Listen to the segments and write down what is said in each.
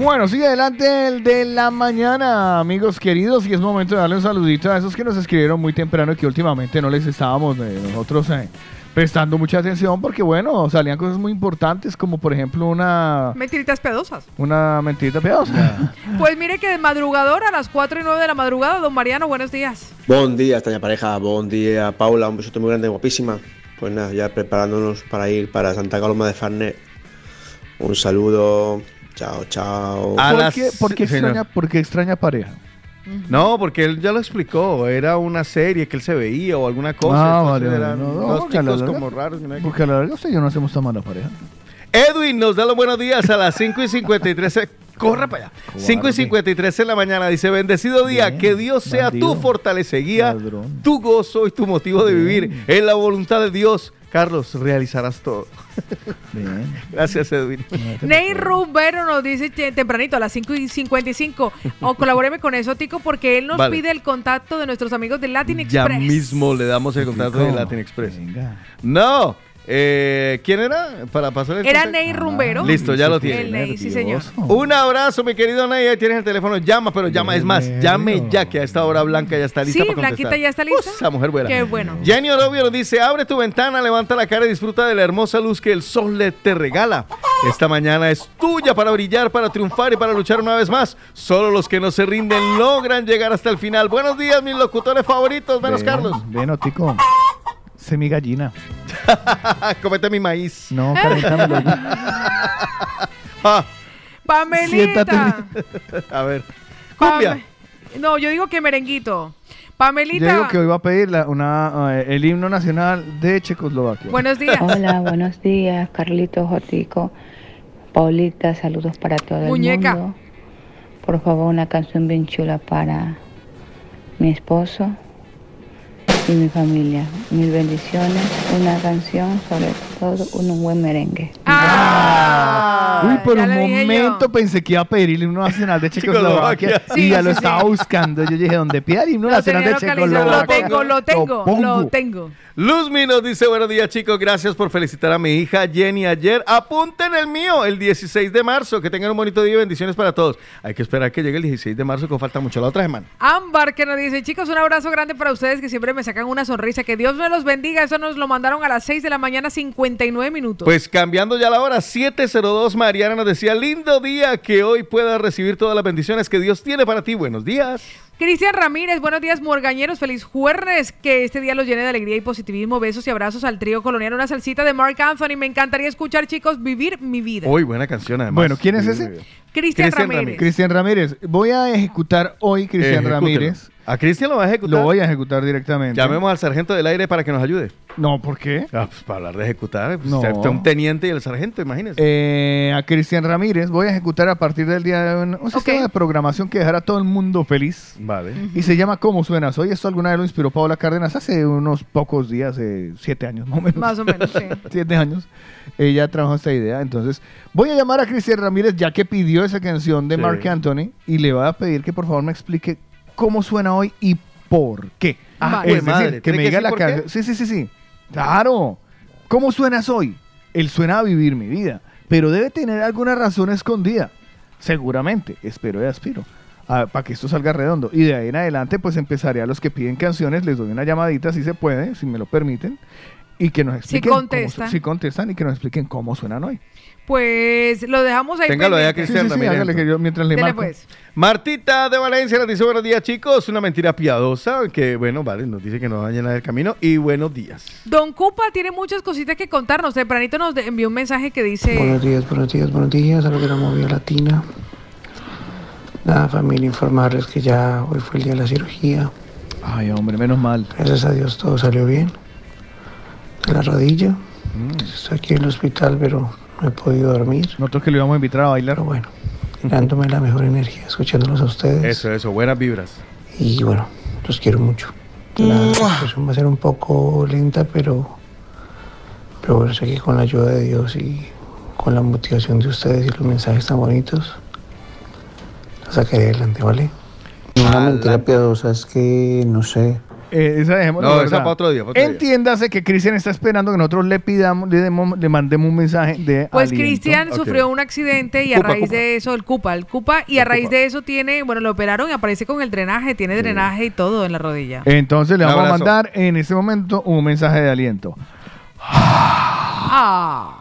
Bueno, sigue adelante el de la mañana, amigos queridos, y es momento de darle un saludito a esos que nos escribieron muy temprano y que últimamente no les estábamos eh, nosotros eh, prestando mucha atención porque, bueno, salían cosas muy importantes como, por ejemplo, una, Mentiritas pedosas. una mentirita piadosa. Pues mire que de madrugador a las 4 y 9 de la madrugada, don Mariano, buenos días. Buen día, extraña pareja. Buen día, Paula. Un besote muy grande, guapísima. Pues nada, ya preparándonos para ir para Santa Coloma de Farnet. Un saludo. Chao, chao. ¿Por, las- qué, por qué extraña, por qué extraña pareja? No, porque él ya lo explicó. Era una serie que él se veía o alguna cosa. Ah, entonces vale, eran no, no, dos porque a la chicos larga- como raros. Porque a la verdad usted y yo no hacemos tan mala pareja. Edwin nos da los buenos días a las 5 y 53. Corre para allá. 5 y 53 en la mañana. Dice: Bendecido día, Bien, que Dios sea bandido. tu fortaleza y guía, Ladrón. tu gozo y tu motivo de vivir en la voluntad de Dios. Carlos, realizarás todo. Bien. Gracias, Edwin. Ney Rubero nos dice tempranito a las 5 y 55. O colabóreme con eso, Tico, porque él nos Vale. pide el contacto de nuestros amigos de Latin Ya Express. mismo le damos el contrato de. Latin Express. Venga. No. Eh, ¿Quién era? Para pasar el Era. Ney Rumbero. Listo, ya lo tiene. El Ney, sí, señor. Un abrazo, mi querido Ney. Ahí tienes el teléfono. Llama, pero llama. Es más, llame ya, que a esta hora Blanca ya está lista Sí, para contestar. Blanquita ya está lista. Esa mujer buena. Qué bueno. Jenny Orobio nos dice, abre tu ventana, levanta la cara y disfruta de la hermosa luz que el sol le te regala. Esta mañana es tuya para brillar, para triunfar y para luchar una vez más. Solo los que no se rinden logran llegar hasta el final. Buenos días, mis locutores favoritos, menos Ven, Carlos. Ven, Otico. Semi gallina. Comete mi maíz. No, calentámelo. Ah, Pamelita. a ver. Cumbia. Pame- No, yo digo que merenguito. Pamelita. Yo digo que hoy va a pedir la- una, eh, el himno nacional de Checoslovaquia. Buenos días. Hola, buenos días, Carlitos, Jotico, Paulita, saludos para todo Muñeca. el mundo. Por favor, una canción bien chula para mi esposo y mi familia. Mil bendiciones, una canción, sobre todo un buen merengue. Ah, Uy, por un momento yo. pensé que iba a pedir el himno nacional de Checoslovaquia Checoslovaquia. y Sí, ya lo sí, estaba sí. buscando. Yo dije, ¿dónde pide el himno Lo nacional de localizado. Lo Checoslovaquia? tengo, lo tengo, lo tengo. Luzmi nos dice, buenos días chicos, gracias por felicitar a mi hija Jenny ayer. Apunten el mío, el 16 de marzo. Que tengan un bonito día y bendiciones para todos. Hay que esperar que llegue el 16 de marzo, que falta mucho la otra semana. Ámbar que nos dice, chicos, un abrazo grande para ustedes que siempre me sacan una sonrisa. Que Dios me los bendiga. Eso nos lo mandaron a las 6 de la mañana, 59 minutos. Pues cambiando ya la hora, 702, Mariana nos decía, lindo día, que hoy puedas recibir todas las bendiciones que Dios tiene para ti. Buenos días. Cristian Ramírez, buenos días, morgañeros. Feliz jueves. Que este día los llene de alegría y positivismo. Besos y abrazos al trío colonial. Una salsita de Mark Anthony. Me encantaría escuchar, chicos, vivir mi vida. Hoy buena canción además. Bueno, ¿quién es ese? Cristian Ramírez. Ramírez. Cristian Ramírez. Voy a ejecutar hoy, Cristian. Ramírez. ¿A Cristian lo va a ejecutar? Lo voy a ejecutar directamente. Llamemos al sargento del aire para que nos ayude. No, ¿por qué? Ah, pues, para hablar de ejecutar, pues, No. un teniente y el sargento, imagínese. Eh, a Cristian Ramírez voy a ejecutar a partir del día de hoy un, sistema de programación que dejará a todo el mundo feliz. Vale. Y se llama ¿Cómo suenas hoy? Esto alguna vez lo inspiró Paola Cárdenas hace unos pocos días, eh, siete años más o menos. Más o menos, sí. siete años. Ella trabajó esta idea. Entonces, voy a llamar a Cristian Ramírez, ya que pidió esa canción de Sí. Mark Anthony, y le voy a pedir que por favor me explique cómo suena hoy y por qué. Ah, es decir, madre, que ¿tiene me que diga decir la canción. Sí, sí, sí, sí. Claro. ¿Cómo suenas hoy? Él suena a vivir mi vida, pero debe tener alguna razón escondida. Seguramente, espero y aspiro. para que esto salga redondo. Y de ahí en adelante, pues empezaré a los que piden canciones, les doy una llamadita si se puede, si me lo permiten, y que nos expliquen. cómo su- contestan. si contestan y que nos expliquen cómo suenan hoy. Pues lo dejamos ahí. Téngalo pendiente. Cristian Sí, sí, sí, Ramírez, hágale que yo mientras le Dele, marco. pues. Martita de Valencia nos dice buenos días chicos, una mentira piadosa que bueno, vale, nos dice que nos va a llenar el camino y buenos días. Don Cupa tiene muchas cositas que contarnos. Tempranito nos envió un mensaje que dice... Buenos días, buenos días, buenos días a los de la movida latina. Nada, familia, informarles que ya hoy fue el día de la cirugía. Ay, hombre, menos mal. Gracias a Dios todo salió bien. De la rodilla. Estoy aquí en el hospital, pero no he podido dormir. Nosotros que lo íbamos a invitar a bailar. Pero bueno, dándome la mejor energía, escuchándolos a ustedes. Eso, eso, buenas vibras. Y bueno, los quiero mucho. La recuperación va a ser un poco lenta, pero, pero bueno, sé que con la ayuda de Dios y con la motivación de ustedes y los mensajes tan bonitos, la sacaré adelante, ¿vale? Una mentira piadosa es que, no sé, eh, esa No, esa para otro día, para otro día. Entiéndase que Cristian está esperando que nosotros le pidamos, le, demos- le mandemos un mensaje de Pues. Cristian sufrió un accidente y a Cupa, raíz cupa. de eso, el CUPA, el CUPA, y a raíz cupa. de eso tiene, bueno, lo operaron y aparece con el drenaje, tiene drenaje y todo en la rodilla. Entonces le vamos a mandar en este momento un mensaje de aliento. Ah.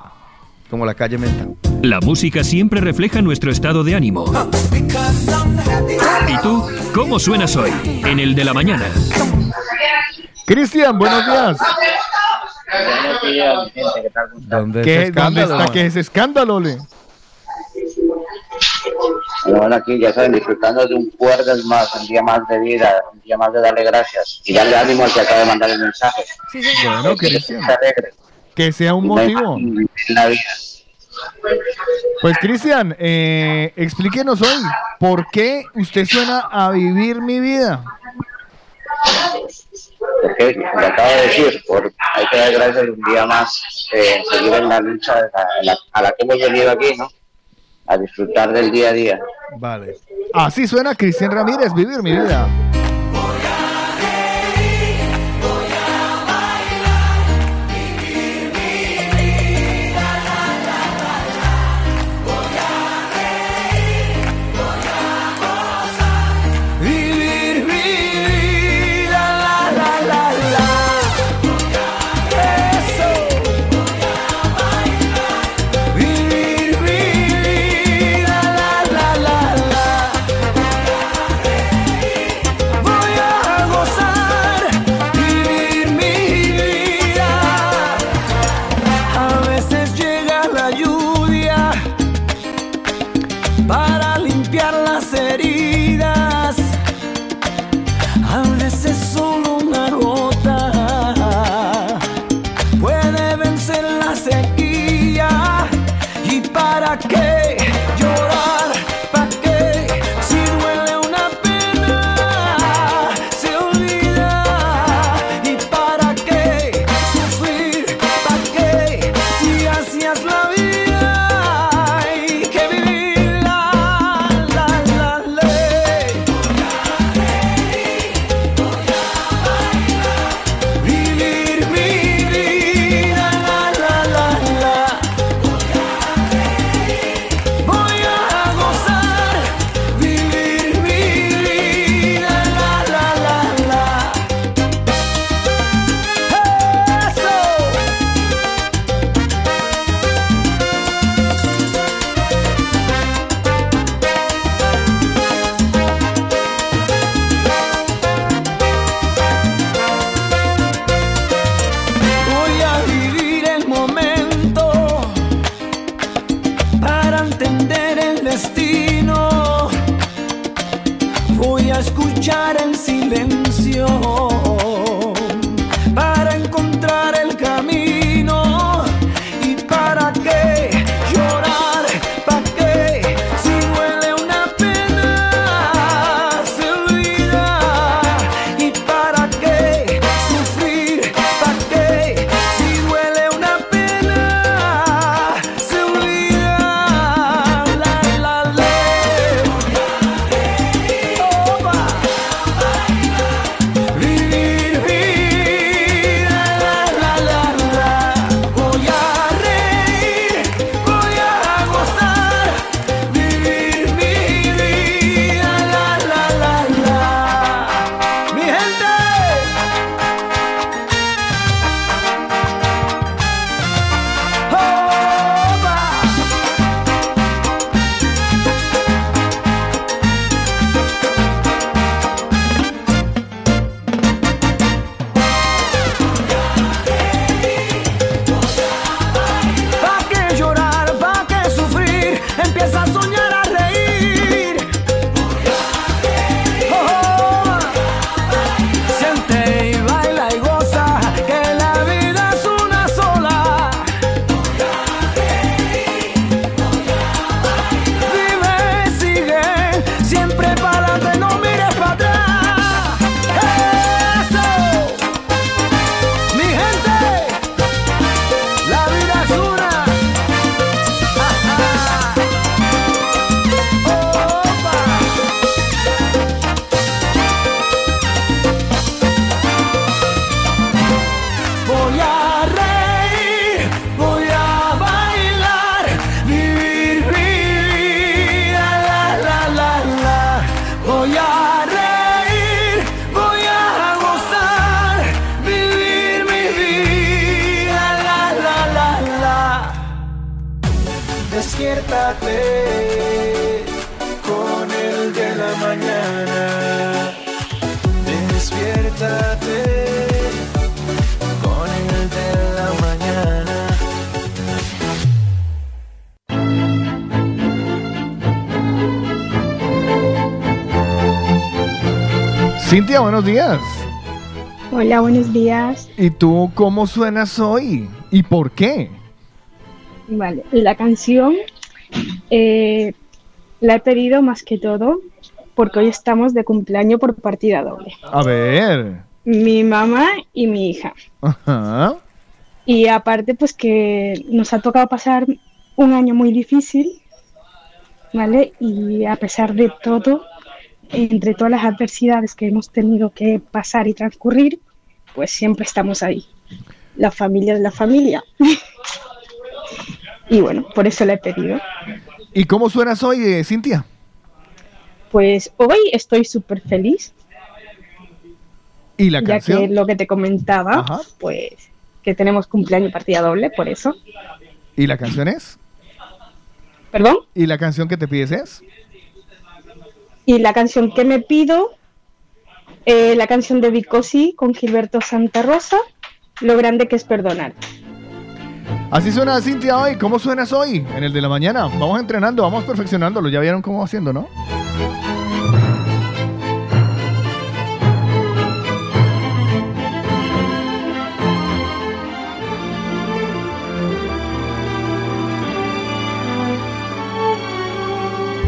Como la calle Menta. La música siempre refleja nuestro estado de ánimo. ¿Y tú? ¿Cómo suenas hoy? En el de la mañana. Cristian, buenos días. Buenos días, mi gente, ¿qué tal? ¿Dónde, ¿Qué, ese ¿Dónde está que es escándalo, le? Bueno, aquí ya saben, disfrutando de un jueves más, un día más de vida, un día más de darle gracias y darle ánimo al que acaba de mandar el mensaje. Sí, señor. Bueno, Que Cristian, que sea un motivo. la vida. Pues Cristian, eh, explíquenos hoy, ¿por qué usted suena a vivir mi vida? Porque lo acabo de decir, por, hay que dar gracias un día más, eh, seguir en la lucha la, a la que hemos venido aquí, ¿no? A disfrutar del día a día. Vale. Así suena Cristian Ramírez, vivir mi vida. Con el de la mañana. Despiértate con el de la mañana. Cintia, buenos días. Hola, buenos días. ¿Y tú cómo suenas hoy? ¿Y por qué? Vale, la canción eh, la he pedido más que todo porque hoy estamos de cumpleaños por partida doble. A ver. Mi mamá y mi hija. Ajá. Y aparte, pues que nos ha tocado pasar un año muy difícil, ¿vale? Y a pesar de todo, entre todas las adversidades que hemos tenido que pasar y transcurrir, pues siempre estamos ahí. La familia es la familia. y bueno, por eso la he pedido. ¿Y cómo suenas hoy, eh, Cintia? Pues hoy estoy súper feliz, ¿Y la ya canción? que lo que te comentaba, Ajá. pues que tenemos cumpleaños y partida doble, por eso. ¿Y la canción es? ¿Perdón? ¿Y la canción que te pides es? Y la canción que me pido, eh, la canción de Vicosi con Gilberto Santa Rosa, Lo grande que es perdonar. Así suena Cintia hoy. ¿Cómo suenas hoy? En el de la mañana. Vamos entrenando, vamos perfeccionándolo. Ya vieron cómo va haciendo, ¿no?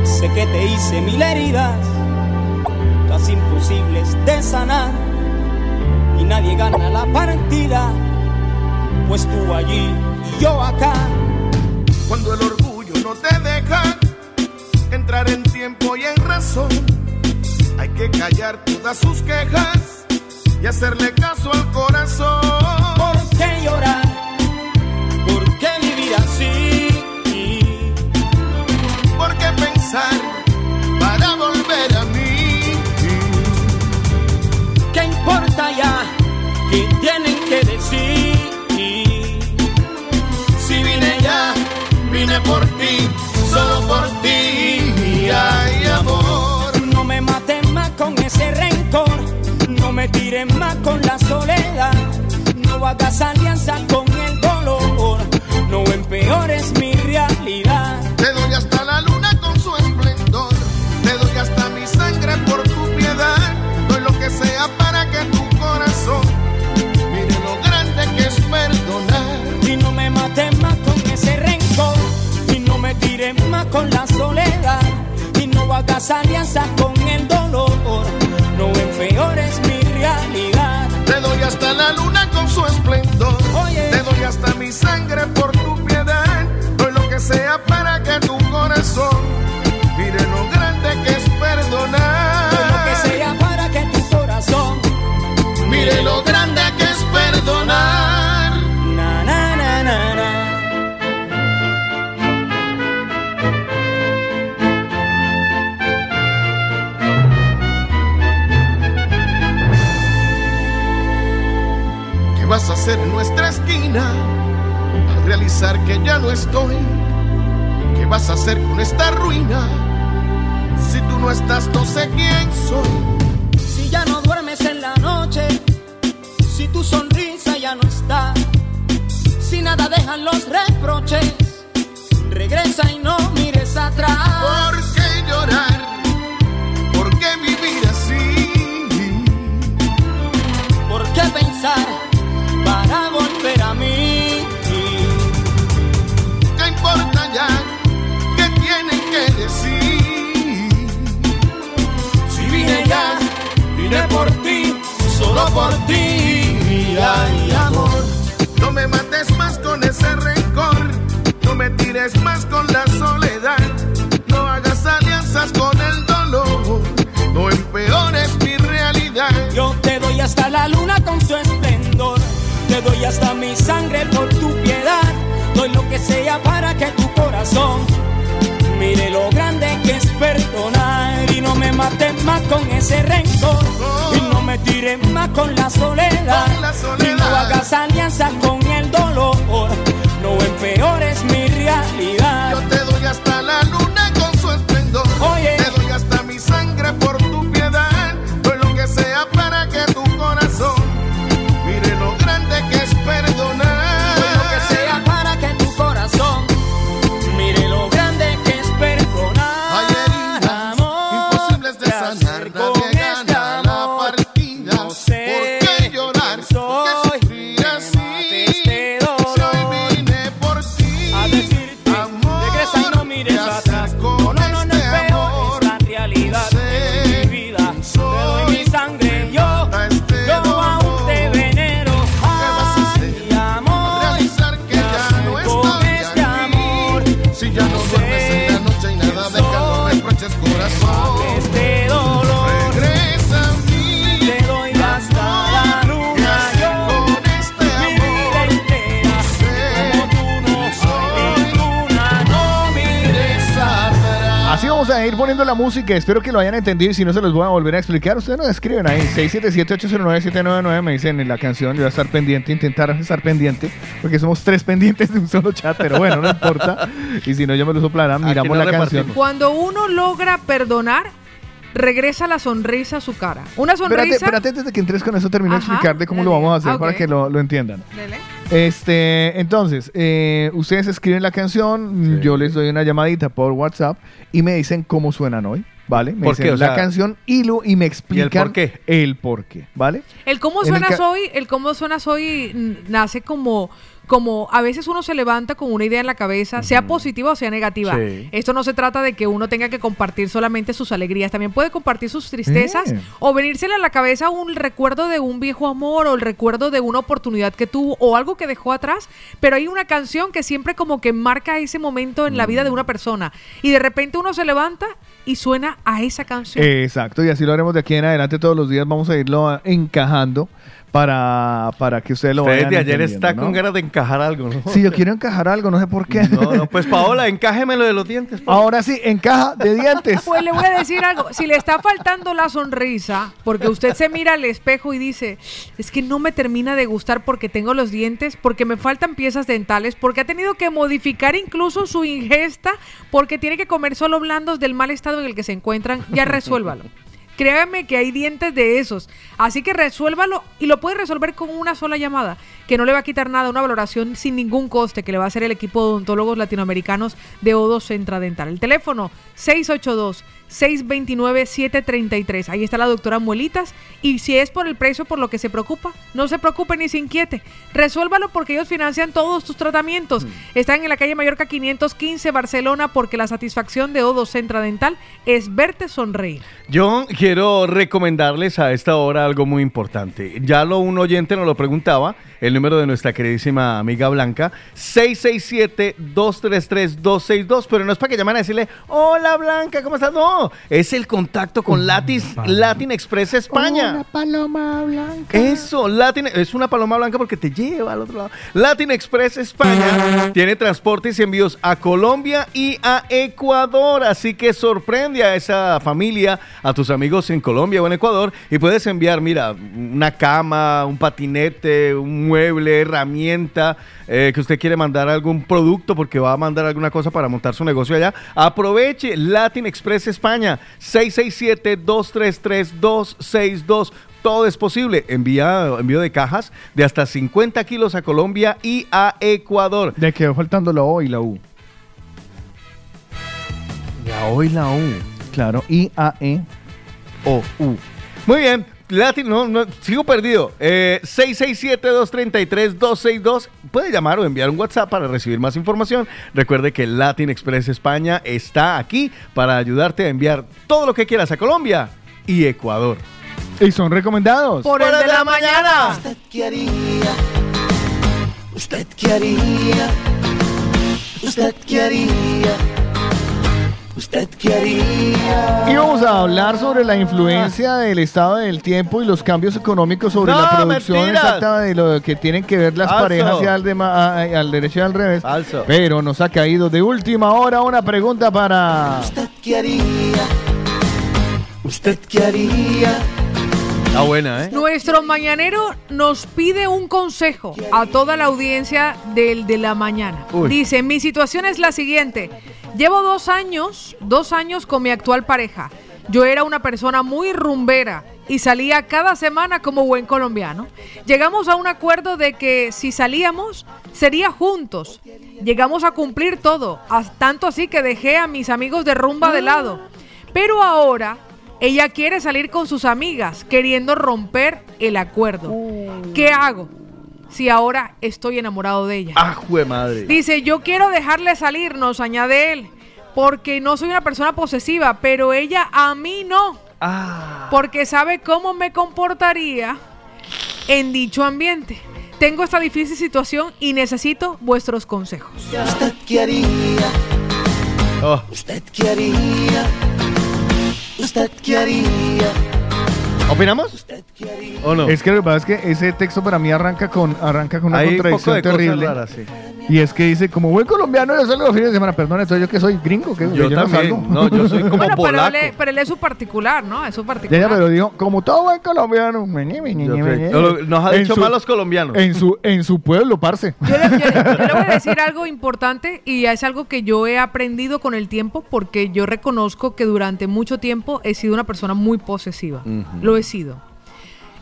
Sé que te hice mil heridas, todas imposibles de sanar. Y nadie gana la partida, pues tú allí y yo acá. Cuando el orgullo no te deja entrar en tiempo y en razón, hay que callar todas sus quejas y hacerle caso al corazón. ¿Por qué llorar? Por ti, solo por ti. Ay, amor. No me mates más con ese rencor, no me tires más con la soledad, no hagas alianza con con la soledad, y no hagas alianza con ¿Qué vas a hacer en nuestra esquina al realizar que ya no estoy? ¿Qué vas a hacer con esta ruina? Si tú no estás, no sé quién soy. Si ya no duermes en la noche, si tu sonrisa ya no está, si nada dejan los reproches, regresa y no mires atrás. ¿Por qué llorar? ¿Por qué vivir así? ¿Por qué pensar vine por ti, solo por ti. Ay, amor, no me mates más con ese rencor, no me tires más con la soledad, no hagas alianzas con el dolor, no empeores mi realidad. Yo te doy hasta la luna con su esplendor, te doy hasta mi sangre por tu piedad, doy lo que sea para que tu corazón mire lo grande mates más con ese rencor y no me tires más con la soledad, Con la soledad. y no hagas alianzas con música. Espero que lo hayan entendido y si no se los voy a volver a explicar. Ustedes nos escriben ahí. 677-809-799 me dicen en la canción. Yo voy a estar pendiente, intentar estar pendiente. Porque somos tres pendientes de un solo chat. Pero bueno, no importa. Y si no, yo me lo soplarán. Miramos nos la canción. Cuando uno logra perdonar, regresa la sonrisa a su cara. Una Espérate, sonrisa. espérate antes de que entres con eso, termino de Ajá, explicar de cómo dale. lo vamos a hacer Ah, para ok. que lo, lo entiendan. Dele. Este, entonces, eh, ustedes escriben la canción, yo les doy una llamadita por WhatsApp y me dicen cómo suenan hoy, ¿vale? Me ¿Por dicen qué? O la sea, canción y, lo, y me explican por qué? el por qué, ¿vale? El cómo En el suenas hoy, el cómo suenas hoy nace como como a veces uno se levanta con una idea en la cabeza, sea positiva o sea negativa. Sí. Esto no se trata de que uno tenga que compartir solamente sus alegrías, también puede compartir sus tristezas Eh. o venírsele a la cabeza un recuerdo de un viejo amor o el recuerdo de una oportunidad que tuvo o algo que dejó atrás, pero hay una canción que siempre como que marca ese momento en la vida de una persona y de repente uno se levanta y suena a esa canción. Exacto, y así lo haremos de aquí en adelante todos los días, vamos a irlo encajando para, para que ustedes lo Usted vayan desde ayer está ¿no? con ganas de encajar algo, ¿no? Sí, yo quiero encajar algo, no sé por qué. No, no, pues Paola, encájemelo de los dientes. Paola. Ahora sí, encaja de dientes. Pues le voy a decir algo, si le está faltando la sonrisa, porque usted se mira al espejo y dice, es que no me termina de gustar porque tengo los dientes, porque me faltan piezas dentales, porque ha tenido que modificar incluso su ingesta, porque tiene que comer solo blandos del mal estado en el que se encuentran, ya resuélvalo. Créame que hay dientes de esos. Así que resuélvalo y lo puede resolver con una sola llamada, que no le va a quitar nada, una valoración sin ningún coste que le va a hacer el equipo de odontólogos latinoamericanos de Odo Centra Dental. El teléfono 682-629-733. Ahí está la doctora Muelitas. Y si es por el precio por lo que se preocupa, no se preocupe ni se inquiete. Resuélvalo porque ellos financian todos tus tratamientos. Están en la calle Mallorca 515, Barcelona, porque la satisfacción de Odo Centra Dental es verte sonreír. Yo quiero recomendarles a esta hora algo muy importante. Ya lo un oyente nos lo preguntaba, el número de nuestra queridísima amiga Blanca, 667-233-262, pero no es para que llamen a decirle, hola Blanca, ¿cómo estás? No, es el contacto con Latis, Latin Express España. paloma blanca. Eso, Latin, es una paloma blanca porque te lleva al otro lado. Latin Express España tiene transportes y envíos a Colombia y a Ecuador. Así que sorprende a esa familia, a tus amigos en Colombia o en Ecuador y puedes enviar, mira, una cama, un patinete, un mueble, herramienta, eh, que usted quiere mandar algún producto porque va a mandar alguna cosa para montar su negocio allá. Aproveche Latin Express España, 667-233-262. Todo es posible. Envía, envío de cajas de hasta 50 kilos a Colombia y a Ecuador. Le quedó faltando la O y la U. La O y la U. Claro, I, A, E, O, U. Muy bien. Latin, no, no, sigo perdido. Eh, 667-233-262. Puede llamar o enviar un WhatsApp para recibir más información. Recuerde que Latin Express España está aquí para ayudarte a enviar todo lo que quieras a Colombia y Ecuador. Y son recomendados. Por el de la mañana. ¿Usted qué haría? ¿Usted qué haría? ¿Usted qué haría? ¿Usted qué haría? Y vamos a hablar sobre la influencia del estado del tiempo y los cambios económicos sobre ¡No, la producción mentiras! exacta de lo que tienen que ver las Falso. parejas y al, a- al derecho y al revés. Falso. Pero nos ha caído de última hora una pregunta para... ¿Usted qué haría? ¿Usted qué haría? Está buena, ¿eh? Nuestro mañanero nos pide un consejo a toda la audiencia del de la mañana. Uy. Dice, mi situación es la siguiente. Llevo dos años, dos años con mi actual pareja. Yo era una persona muy rumbera y salía cada semana como buen colombiano. Llegamos a un acuerdo de que si salíamos, sería juntos. Llegamos a cumplir todo, tanto así que dejé a mis amigos de rumba de lado. Pero ahora ella quiere salir con sus amigas, queriendo romper el acuerdo. ¿Qué hago si ahora estoy enamorado de ella? ¡Ah, jue madre! Dice, yo quiero dejarle salir, nos añade él, porque no soy una persona posesiva, pero ella a mí no, Ah. porque sabe cómo me comportaría en dicho ambiente. Tengo esta difícil situación y necesito vuestros consejos. ¿Usted qué haría? Oh. ¿Usted qué haría? ¿Usted qué haría? ¿Opinamos? ¿O no? Es que lo que pasa es que ese texto para mí arranca con, arranca con una Hay un poco contradicción de cosas terrible. raras, sí. Y es que dice, como buen colombiano, yo salgo los fines de semana. Perdón, entonces yo que soy gringo, que Yo no también. salgo. No, yo soy como Bueno, pero polaco. él, es- pero él es su particular, ¿no? Es su Ya, particular. ya, pero digo, como todo buen colombiano. Yo meñe, sé. Lo- Nos ha en dicho su- mal los colombianos. En su, en su pueblo, parce. Yo le, yo yo le voy a decir algo importante y es algo que yo he aprendido con el tiempo porque yo reconozco que durante mucho tiempo he sido una persona muy posesiva. Lo he sido.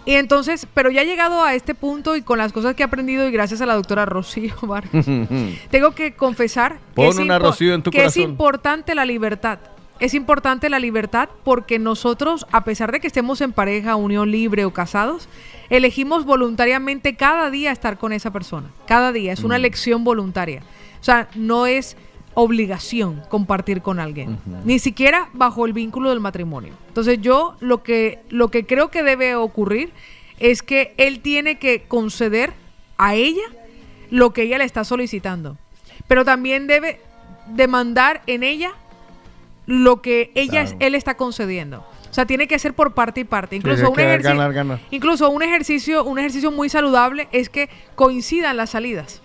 Y entonces, pero ya he llegado a este punto y con las cosas que he aprendido y gracias a la doctora Rocío Vargas, tengo que confesar que, Pon es, una impo- Rocío en tu que es corazón. importante la libertad. Es importante la libertad porque nosotros, a pesar de que estemos en pareja, unión libre o casados, elegimos voluntariamente cada día estar con esa persona. Cada día. Es una Mm. elección voluntaria. O sea, no es obligación compartir con alguien. Ni siquiera bajo el vínculo del matrimonio. Entonces yo lo que, lo que creo que debe ocurrir es que él tiene que conceder a ella lo que ella le está solicitando. Pero también debe demandar en ella lo que ella Claro. él está concediendo. O sea, tiene que ser por parte y parte. Incluso un ejercicio, ganar, ganar. incluso un ejercicio, un ejercicio muy saludable es que coincidan las salidas.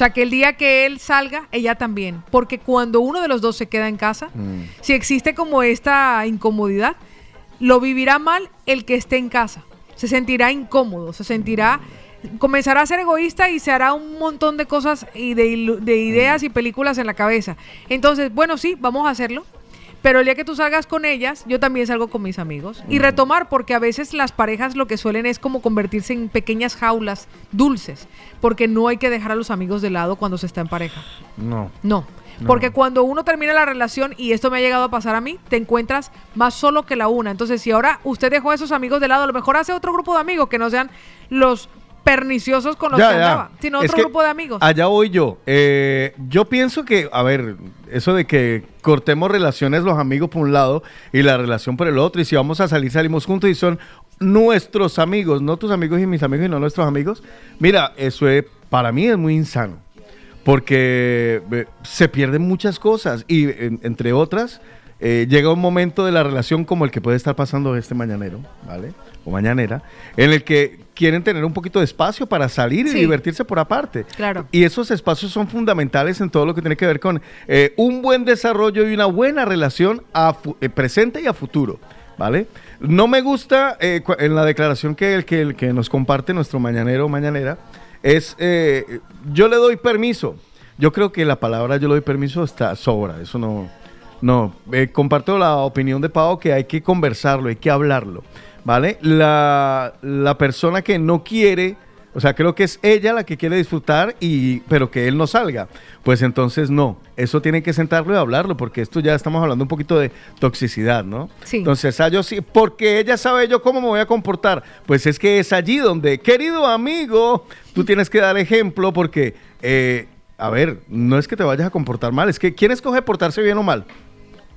O sea, que el día que él salga, ella también. Porque cuando uno de los dos se queda en casa, Mm. si existe como esta incomodidad, lo vivirá mal el que esté en casa. Se sentirá incómodo, se sentirá, comenzará a ser egoísta y se hará un montón de cosas y de, ideas y películas en la cabeza. Entonces, bueno, sí, vamos a hacerlo. Pero el día que tú salgas con ellas, yo también salgo con mis amigos. Y retomar, porque a veces las parejas lo que suelen es como convertirse en pequeñas jaulas dulces, porque no hay que dejar a los amigos de lado cuando se está en pareja. No. No. No. Porque cuando uno termina la relación, y esto me ha llegado a pasar a mí, te encuentras más solo que la una. Entonces, si ahora usted dejó a esos amigos de lado, a lo mejor hace otro grupo de amigos que no sean los perniciosos con los Ya, que ya. andaba, sino otro grupo de amigos. Allá voy yo. Eh, yo pienso que, a ver, eso de que cortemos relaciones los amigos por un lado y la relación por el otro, y si vamos a salir, salimos juntos y son nuestros amigos, no tus amigos y mis amigos y no nuestros amigos. Mira, eso es, para mí es muy insano, porque se pierden muchas cosas y en- entre otras, eh, llega un momento de la relación como el que puede estar pasando este mañanero, ¿vale? O mañanera, en el que quieren tener un poquito de espacio para salir y Sí. divertirse por aparte. Claro. Y esos espacios son fundamentales en todo lo que tiene que ver con eh, un buen desarrollo y una buena relación a eh, presente y a futuro. ¿Vale? No me gusta eh, en la declaración que el que, el que nos comparte nuestro mañanero o mañanera es eh, yo le doy permiso. Yo creo que la palabra yo le doy permiso está sobra. Eso no. No. Eh, comparto la opinión de Pau que hay que conversarlo, hay que hablarlo. ¿Vale? La, la persona que no quiere. O sea, creo que es ella la que quiere disfrutar y pero que él no salga. Pues entonces no, eso tiene que sentarlo y hablarlo porque esto ya estamos hablando un poquito de toxicidad, ¿no? Sí. Entonces, ah, yo sí, porque ella sabe yo cómo me voy a comportar. Pues es que es allí donde, querido amigo, tú tienes que dar ejemplo porque, eh, a ver, no es que te vayas a comportar mal, es que ¿quién escoge portarse bien o mal?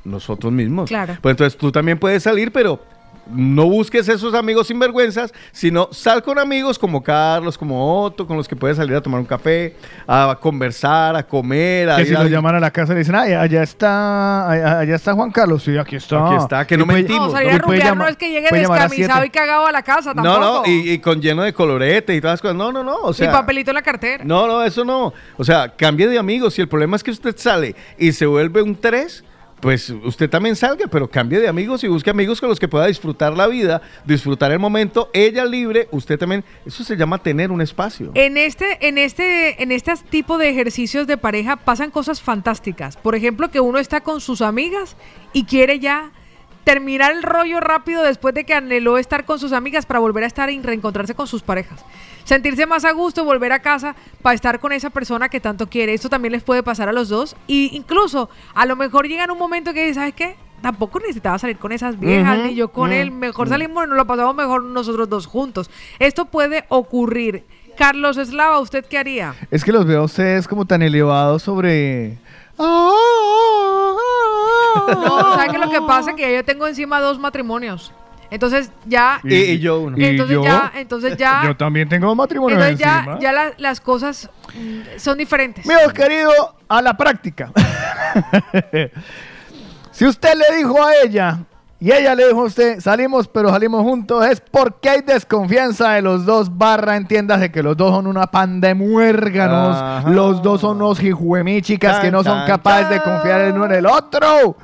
Nosotros mismos. Claro. Pues entonces tú también puedes salir, pero no busques esos amigos sinvergüenzas, sino sal con amigos como Carlos, como Otto, con los que puedes salir a tomar un café, a conversar, a comer, a Que ir si a- lo llaman a la casa le dicen, ay, allá está, allá allá está Juan Carlos. Sí, aquí está. Aquí está, que no Y puede- mentimos, no, salir y a rumbear no es que llegue descamisado y cagado a la casa tampoco. No, no, y, y con lleno de colorete y todas las cosas. No, no, no. O sea, y papelito en la cartera. No, no, eso no. O sea, cambie de amigos. Si el problema es que usted sale y se vuelve un 3, pues usted también salga, pero cambie de amigos y busque amigos con los que pueda disfrutar la vida, disfrutar el momento, ella libre, usted también. Eso se llama tener un espacio. En este, en este, en este tipo de ejercicios de pareja pasan cosas fantásticas. Por ejemplo, que uno está con sus amigas y quiere ya terminar el rollo rápido después de que anheló estar con sus amigas para volver a estar y reencontrarse con sus parejas. Sentirse más a gusto, volver a casa para estar con esa persona que tanto quiere. Esto también les puede pasar a los dos. Y incluso, a lo mejor llega en un momento que ¿sabes qué? Tampoco necesitaba salir con esas viejas, Ujú, ni yo con él. Mejor salimos, nos lo pasamos mejor nosotros dos juntos. Esto puede ocurrir. Carlos Eslava, ¿usted qué haría? Es que los veo a ustedes como tan elevados sobre... No, ¿sabe qué es lo que pasa? Que ya yo tengo encima dos matrimonios. Entonces ya... Y, y yo uno. ¿Y Entonces yo? ya, entonces ya... Yo también tengo matrimonio Entonces ya, encima. ya la- las cosas mm, son diferentes. Mío querido, a la práctica. si usted le dijo a ella y ella le dijo a usted, salimos pero salimos juntos, es porque hay desconfianza de los dos, barra, entiéndase que los dos son una panda de muérganos, Ajá. los dos son unos hijuemíchicas que no son capaces de confiar el uno en el otro.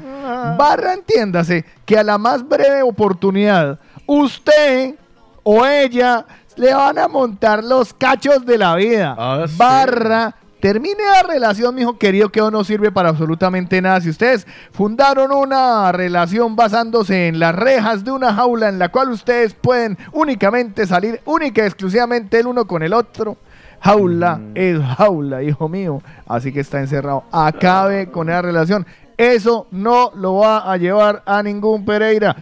Barra, entiéndase que a la más breve oportunidad, usted o ella le van a montar los cachos de la vida. Ah, sí. Termine la relación, mijo querido, que no sirve para absolutamente nada. Si ustedes fundaron una relación basándose en las rejas de una jaula en la cual ustedes pueden únicamente salir, única y exclusivamente el uno con el otro. Jaula Mm. es jaula, hijo mío. Así que está encerrado. Acabe con esa relación. Eso no lo va a llevar a ningún Pereira.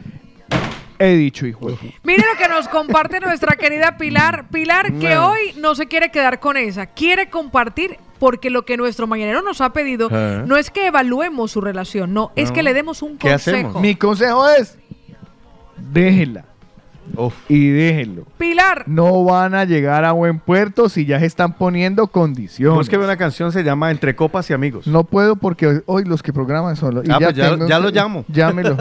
He dicho, hijo. de Mire lo que nos comparte nuestra querida Pilar. Pilar que hoy no se quiere quedar con esa, quiere compartir porque lo que nuestro mañanero nos ha pedido ¿Eh? no es que evaluemos su relación, no, es que le demos un ¿Qué consejo. hacemos? Mi consejo es, déjela. Y déjenlo. Pilar, No van a llegar a buen puerto si ya se están poniendo condiciones. Vos que una canción se llama Entre Copas y Amigos. No puedo porque hoy, hoy los que programan son los... y Ah, pues ya- tengo ya lo llamo. Llámelo.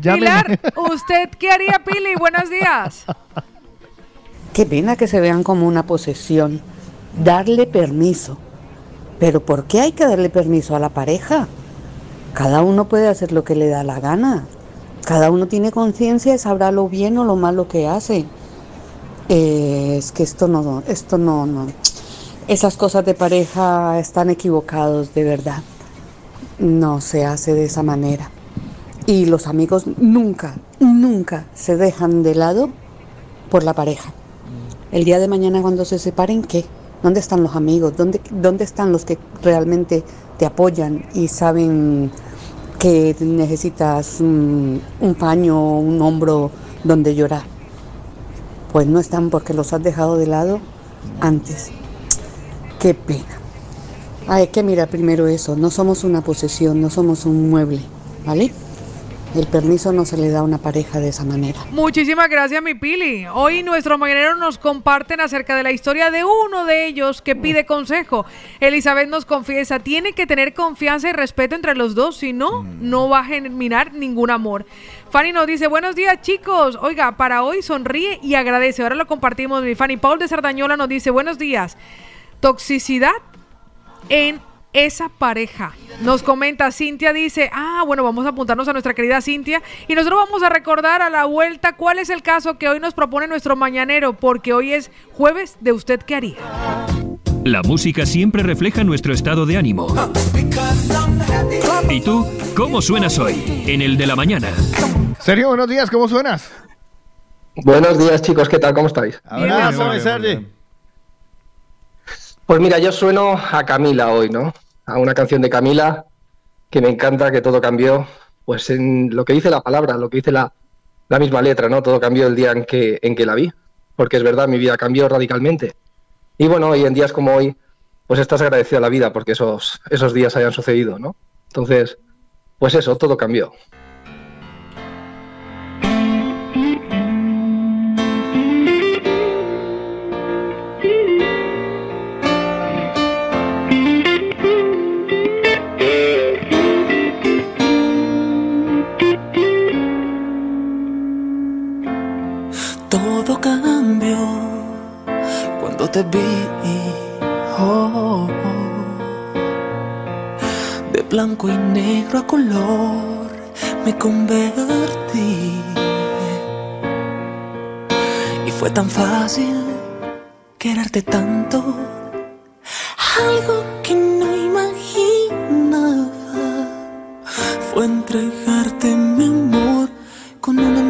Llámelo. Pilar, ¿usted qué haría, Pili? Buenos días. Qué pena que se vean como una posesión. Darle permiso. Pero ¿por qué hay que darle permiso a la pareja? Cada uno puede hacer lo que le da la gana. Cada uno tiene conciencia y sabrá lo bien o lo malo que hace. Eh, es que esto no, esto no, no. Esas cosas de pareja están equivocados, de verdad. No se hace de esa manera. Y los amigos nunca, nunca se dejan de lado por la pareja. El día de mañana cuando se separen, ¿qué? ¿Dónde están los amigos? ¿Dónde, dónde están los que realmente te apoyan y saben que necesitas mm, un paño, un hombro donde llorar? Pues no están porque los has dejado de lado antes. Qué pena. Hay que mirar primero eso. No somos una posesión, no somos un mueble, ¿vale? El permiso no se le da a una pareja de esa manera. Muchísimas gracias, mi Pili. Hoy nuestros mañaneros nos comparten acerca de la historia de uno de ellos que pide consejo. Elizabeth nos confiesa, tiene que tener confianza y respeto entre los dos, si no, no va a germinar ningún amor. Fanny nos dice, buenos días chicos. Oiga, para hoy sonríe y agradece. Ahora lo compartimos, mi Fanny. Paul de Sardañola nos dice, buenos días. Toxicidad en esa pareja. Nos comenta Cintia, dice, ah, bueno, vamos a apuntarnos a nuestra querida Cintia y nosotros vamos a recordar a la vuelta cuál es el caso que hoy nos propone nuestro mañanero, porque hoy es jueves de usted qué haría. La música siempre refleja nuestro estado de ánimo. ¿Y tú, cómo suenas hoy? En el de la mañana. Sergio, buenos días, ¿cómo suenas? Buenos días, chicos, ¿qué tal? ¿Cómo estáis? Abrazo. Pues mira, yo sueno a Camila hoy, ¿no? A una canción de Camila que me encanta, que todo cambió, pues en lo que dice la palabra, lo que dice la, la misma letra, ¿no? Todo cambió el día en que, en que la vi, porque es verdad, mi vida cambió radicalmente. Y bueno, hoy en días como hoy, pues estás agradecido a la vida porque esos, esos días hayan sucedido, ¿no? Entonces, pues eso, todo cambió. Oh. De blanco y negro a color me convertí. Y fue tan fácil quererte tanto. Algo que no imaginaba fue entregarte mi amor con una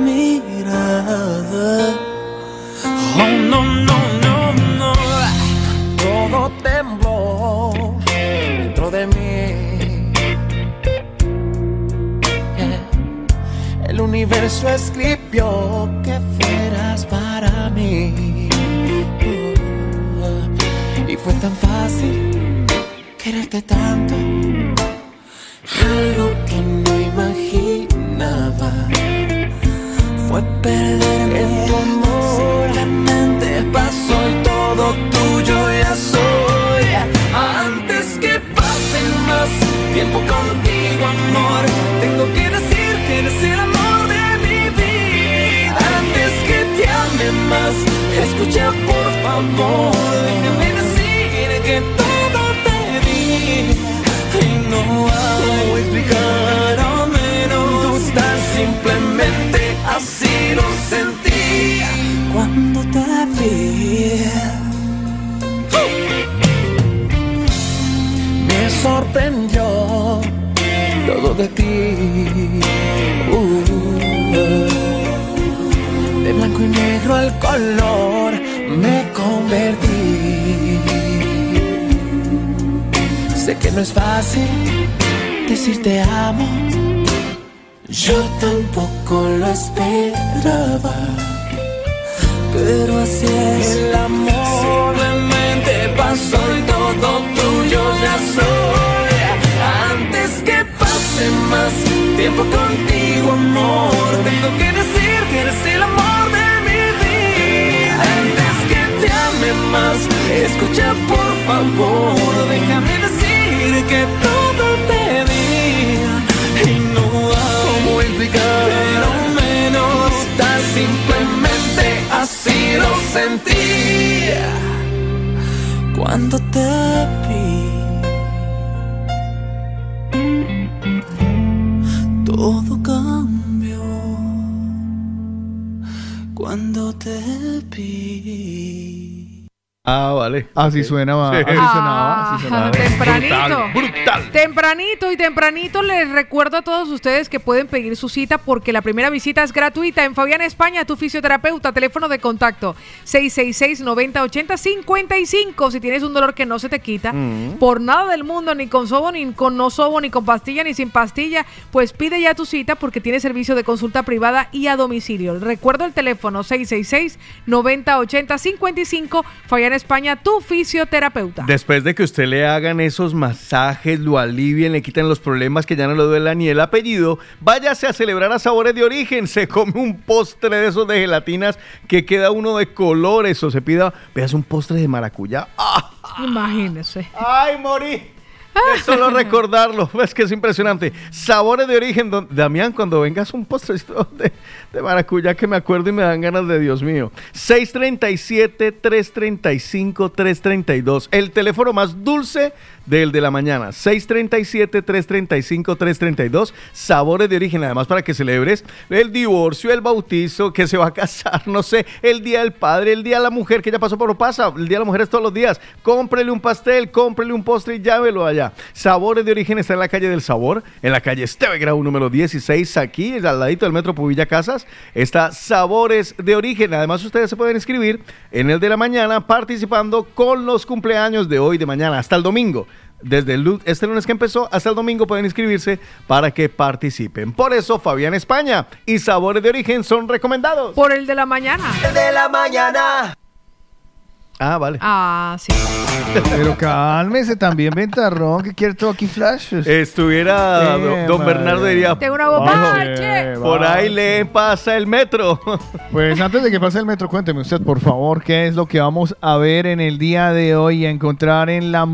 Así suena, va- Sí. así sonaba, tempranito. Brutal. Tempranito y tempranito les recuerdo a todos ustedes que pueden pedir su cita porque la primera visita es gratuita en Fabián España, tu fisioterapeuta, teléfono de contacto 666-9080-55. Si tienes un dolor que no se te quita, Mm. por nada del mundo, ni con sobo, ni con no sobo, ni con pastilla, ni sin pastilla, pues pide ya tu cita porque tiene servicio de consulta privada y a domicilio. Recuerdo el teléfono 666-9080-55, Fabián España, tu fisioterapeuta. Después de que usted le hagan esos masajes, lo alivien, le quiten los problemas que ya no le duela ni el apellido, váyase a celebrar a sabores de origen. Se come un postre de esos de gelatinas que queda uno de colores o se pida, veas un postre de maracuyá. ¡Ah! Imagínese. ¡Ay, morí! Es solo recordarlo, es que es impresionante. Sabores de origen, don- Damián, cuando vengas un postrecito de, de maracuyá que me acuerdo y me dan ganas de Dios mío. 637-335-332, el teléfono más dulce del de la mañana. 637-335-332, sabores de origen, además para que celebres el divorcio, el bautizo, que se va a casar, no sé, el día del padre, el día de la mujer, que ya pasó por lo pasa, el día de la mujer es todos los días. Cómprele un pastel, cómprele un postre y llévelo allá. Sabores de origen está en la calle del Sabor, en la calle Esteve Grau número 16, aquí, al ladito del metro Pubilla Casas, está Sabores de origen. Además, ustedes se pueden inscribir en el de la mañana participando con los cumpleaños de hoy, de mañana, hasta el domingo. Desde el, este lunes que empezó hasta el domingo pueden inscribirse para que participen. Por eso Fabián España y Sabores de Origen son recomendados. Por el de la mañana. El de la mañana. Ah, vale. Ah, sí. Pero cálmese también, Ventarrón, que quiere todo aquí flashes. Estuviera Eh, don, madre. Bernardo diría, Tengo una bombache. por ahí le pasa el metro. Pues antes de que pase el metro, cuénteme usted, por favor, qué es lo que vamos a ver en el día de hoy y a encontrar en la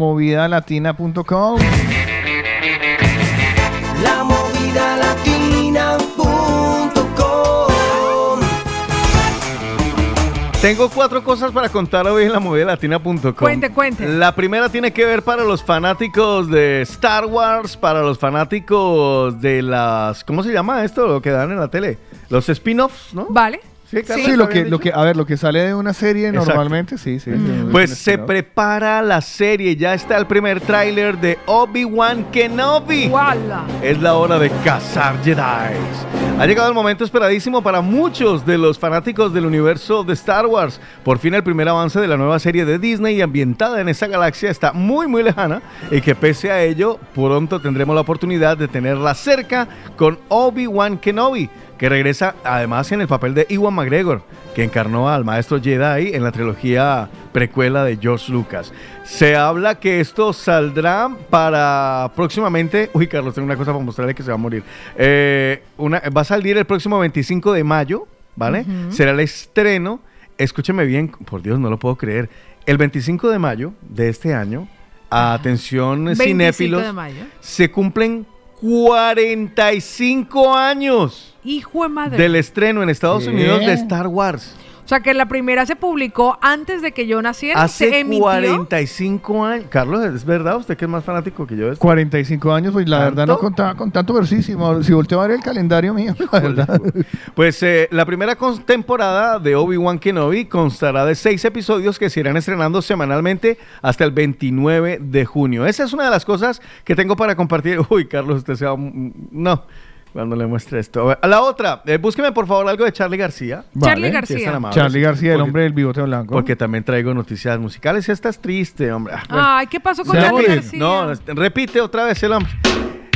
Tengo cuatro cosas para contar hoy en la movidalatina.com. Cuente, cuente. La primera tiene que ver para los fanáticos de Star Wars, para los fanáticos de las... ¿Cómo se llama esto? Lo que dan en la tele. Los spin-offs, ¿no? Vale. Sí, Sí, Carlos, lo ¿está que, lo que, a ver, lo que sale de una serie Exacto. normalmente, sí, sí. Pues se prepara la serie, ya está el primer tráiler de Obi-Wan Kenobi. Es la hora de cazar Jedi. Ha llegado el momento esperadísimo para muchos de los fanáticos del universo de Star Wars. Por fin el primer avance de la nueva serie de Disney ambientada en esa galaxia está muy muy lejana y que pese a ello pronto tendremos la oportunidad de tenerla cerca con Obi-Wan Kenobi que regresa además en el papel de Iwan McGregor, que encarnó al maestro Jedi en la trilogía precuela de George Lucas. Se habla que esto saldrá para próximamente. Uy, Carlos, tengo una cosa para mostrarle que se va a morir. Eh, una, va a salir el próximo 25 de mayo. ¿vale? Será el estreno, escúcheme bien, por Dios, no lo puedo creer, el 25 de mayo de este año, atención 25 cinéfilos, se cumplen 45 años Hijo de madre. del estreno en Estados ¿Qué? Unidos de Star Wars. O sea que la primera se publicó antes de que yo naciera. se Hace emitió. 45 años. Carlos, ¿es verdad? ¿Usted que es más fanático que yo? esto? 45 años, pues la verdad no contaba con tanto, sí, si, volteo a ver el calendario mío, la verdad. Pues eh, la primera temporada de Obi-Wan Kenobi constará de seis episodios que se irán estrenando semanalmente hasta el 29 de junio. Esa es una de las cosas que tengo para compartir. Uy, Carlos, usted se va... No, cuando le muestre esto. A la otra, eh, búsqueme por favor algo de Charlie García. Charlie García. Charlie García, el Porque- hombre del bigote blanco. Porque también traigo noticias musicales. Esta es triste, hombre. Ah, bueno. Ay, ¿qué pasó con Charlie. García? No, repite otra vez el hombre.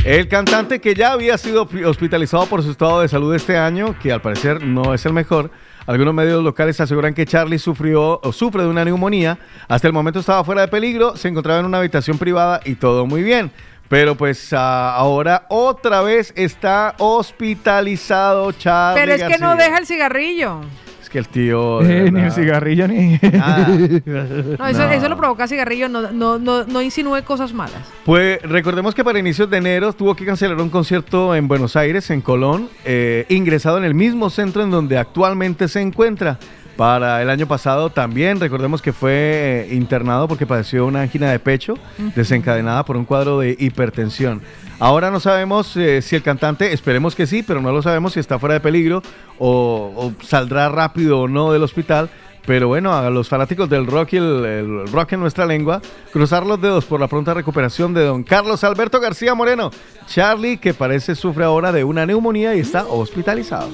El cantante que ya había sido hospitalizado por su estado de salud este año, que al parecer no es el mejor. Algunos medios locales aseguran que Charlie sufrió o sufre de una neumonía. Hasta el momento estaba fuera de peligro, se encontraba en una habitación privada y todo muy bien. Pero pues ah, ahora otra vez está hospitalizado Charlie Pero es que no deja el cigarrillo. Es que el tío... Eh, ni el cigarrillo ni. nada. No, eso, No. eso lo provoca cigarrillo. No, no, no, no insinúe cosas malas. Pues recordemos que para inicios de enero tuvo que cancelar un concierto en Buenos Aires, en Colón, eh, ingresado en el mismo centro en donde actualmente se encuentra. Para el año pasado también, recordemos que fue eh, internado porque padeció una angina de pecho desencadenada por un cuadro de hipertensión. Ahora no sabemos eh, si el cantante, esperemos que sí, pero no lo sabemos si está fuera de peligro o, o saldrá rápido o no del hospital. Pero bueno, a los fanáticos del rock y el, el rock en nuestra lengua, cruzar los dedos por la pronta recuperación de don Carlos Alberto García Moreno. Charlie, que parece sufre ahora de una neumonía y está hospitalizado.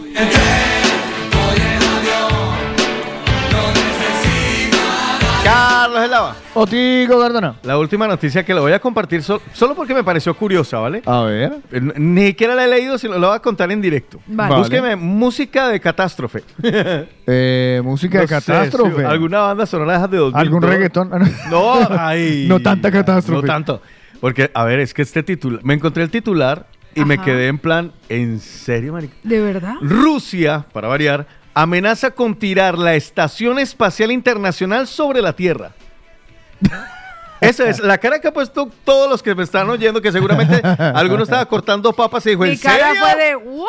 Carlos Elava. Otigo Gardona. La última noticia que le voy a compartir sol- solo porque me pareció curiosa, ¿vale? A ver. Eh, Ni siquiera la he leído, sino la voy a contar en directo. Vale. Vale. Búsqueme música de catástrofe. Eh, música de No catástrofe. ¿Alguna banda sonora de esas de 2000? ¿Algún reggaetón? No, ay. No tanta catástrofe. No tanto. Porque, a ver, es que este titular. Me encontré el titular y me quedé en plan, ¿en serio, marica? ¿De verdad? Rusia, para variar, amenaza con tirar la Estación Espacial Internacional sobre la Tierra. Esa es la cara que ha puesto todos los que me están oyendo, que seguramente alguno estaba cortando papas y dijo, Mi ¿en cara serio? fue de, ¿what?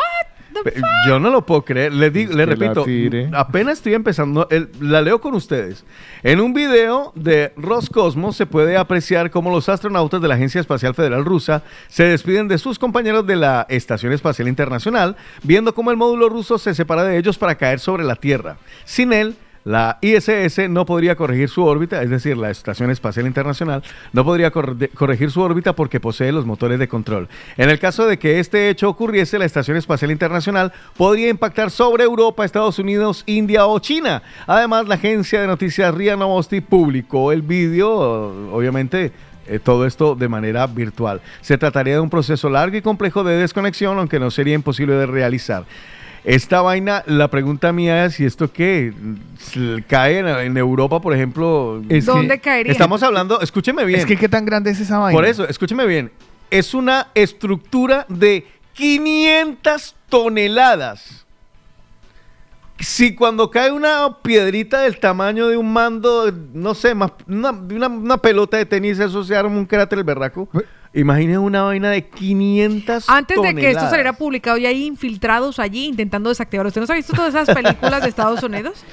The Yo no lo puedo creer. Le, digo, le repito, tire. apenas estoy empezando, el- la leo con ustedes. En un video de Roscosmos se puede apreciar cómo los astronautas de la Agencia Espacial Federal Rusa se despiden de sus compañeros de la Estación Espacial Internacional, viendo cómo el módulo ruso se separa de ellos para caer sobre la Tierra. Sin él, la ISS no podría corregir su órbita, es decir, la Estación Espacial Internacional no podría corre- corregir su órbita porque posee los motores de control. En el caso de que este hecho ocurriese, la Estación Espacial Internacional podría impactar sobre Europa, Estados Unidos, India o China. Además, la agencia de noticias RIA Novosti publicó el vídeo, obviamente, eh, todo esto de manera virtual. Se trataría de un proceso largo y complejo de desconexión, aunque no sería imposible de realizar. Esta vaina, la pregunta mía es si esto qué cae en, en Europa, por ejemplo. Es que- ¿Dónde caería? Estamos hablando, escúcheme bien. Es que qué tan grande es esa vaina. Por eso, escúcheme bien. Es una estructura de 500 toneladas. Si cuando cae una piedrita del tamaño de un mando, no sé, más, una, una- una pelota de tenis, eso se arma un cráter el berraco. Imaginen una vaina de 500 Antes de que esto saliera publicado, ya hay infiltrados allí intentando desactivarlo. ¿Usted no se ha visto todas esas películas de Estados Unidos?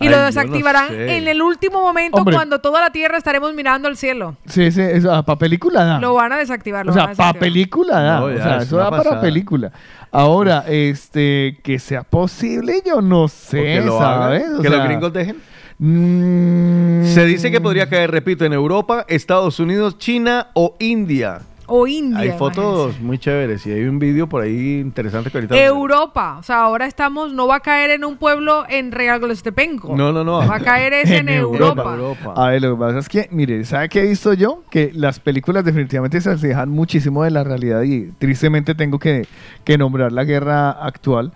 Y Ay, lo no desactivarán sé. en el último momento Hombre. cuando toda la Tierra estaremos mirando al cielo. Sí, sí, eso, para película da. Lo van a desactivar. Lo o sea, van a para desactivar. película da. No, o sea, es eso da para película. Ahora, este, que sea posible, yo no sé, que lo hagan, ¿sabes? O que sea, los gringos dejen. Mm, Se dice que podría caer, repito, en Europa, Estados Unidos, China o India. O India. Hay fotos muy chéveres y hay un vídeo por ahí interesante que ahorita... Europa. O sea, ahora estamos, no va a caer en un pueblo en Regalgostepenco. No, no, no. Va a caer es en, Europa. A ver, lo que pasa es que, mire, ¿sabe qué he visto yo? Que las películas definitivamente se alejan muchísimo de la realidad y tristemente tengo que, que nombrar la guerra actual.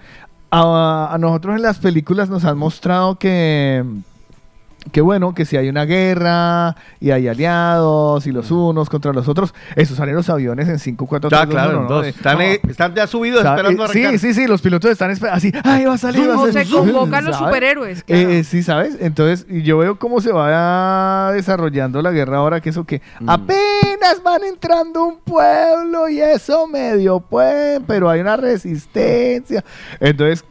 A, a nosotros en las películas nos han mostrado que que bueno, que si hay una guerra y hay aliados y los unos contra los otros, esos salen los aviones en 5, 4, 3, Ya, claro, en dos. Están, eh, están ya subidos esperando arrancar. Sí, sí, sí, los pilotos están así, ay, va a salir, va a salir. se convocan los ¿sabes? superhéroes. Eh, sí, ¿sabes? Entonces, yo veo cómo se va desarrollando la guerra ahora, que eso que Mm. apenas van entrando un pueblo y eso medio pueden, pero hay una resistencia. Entonces,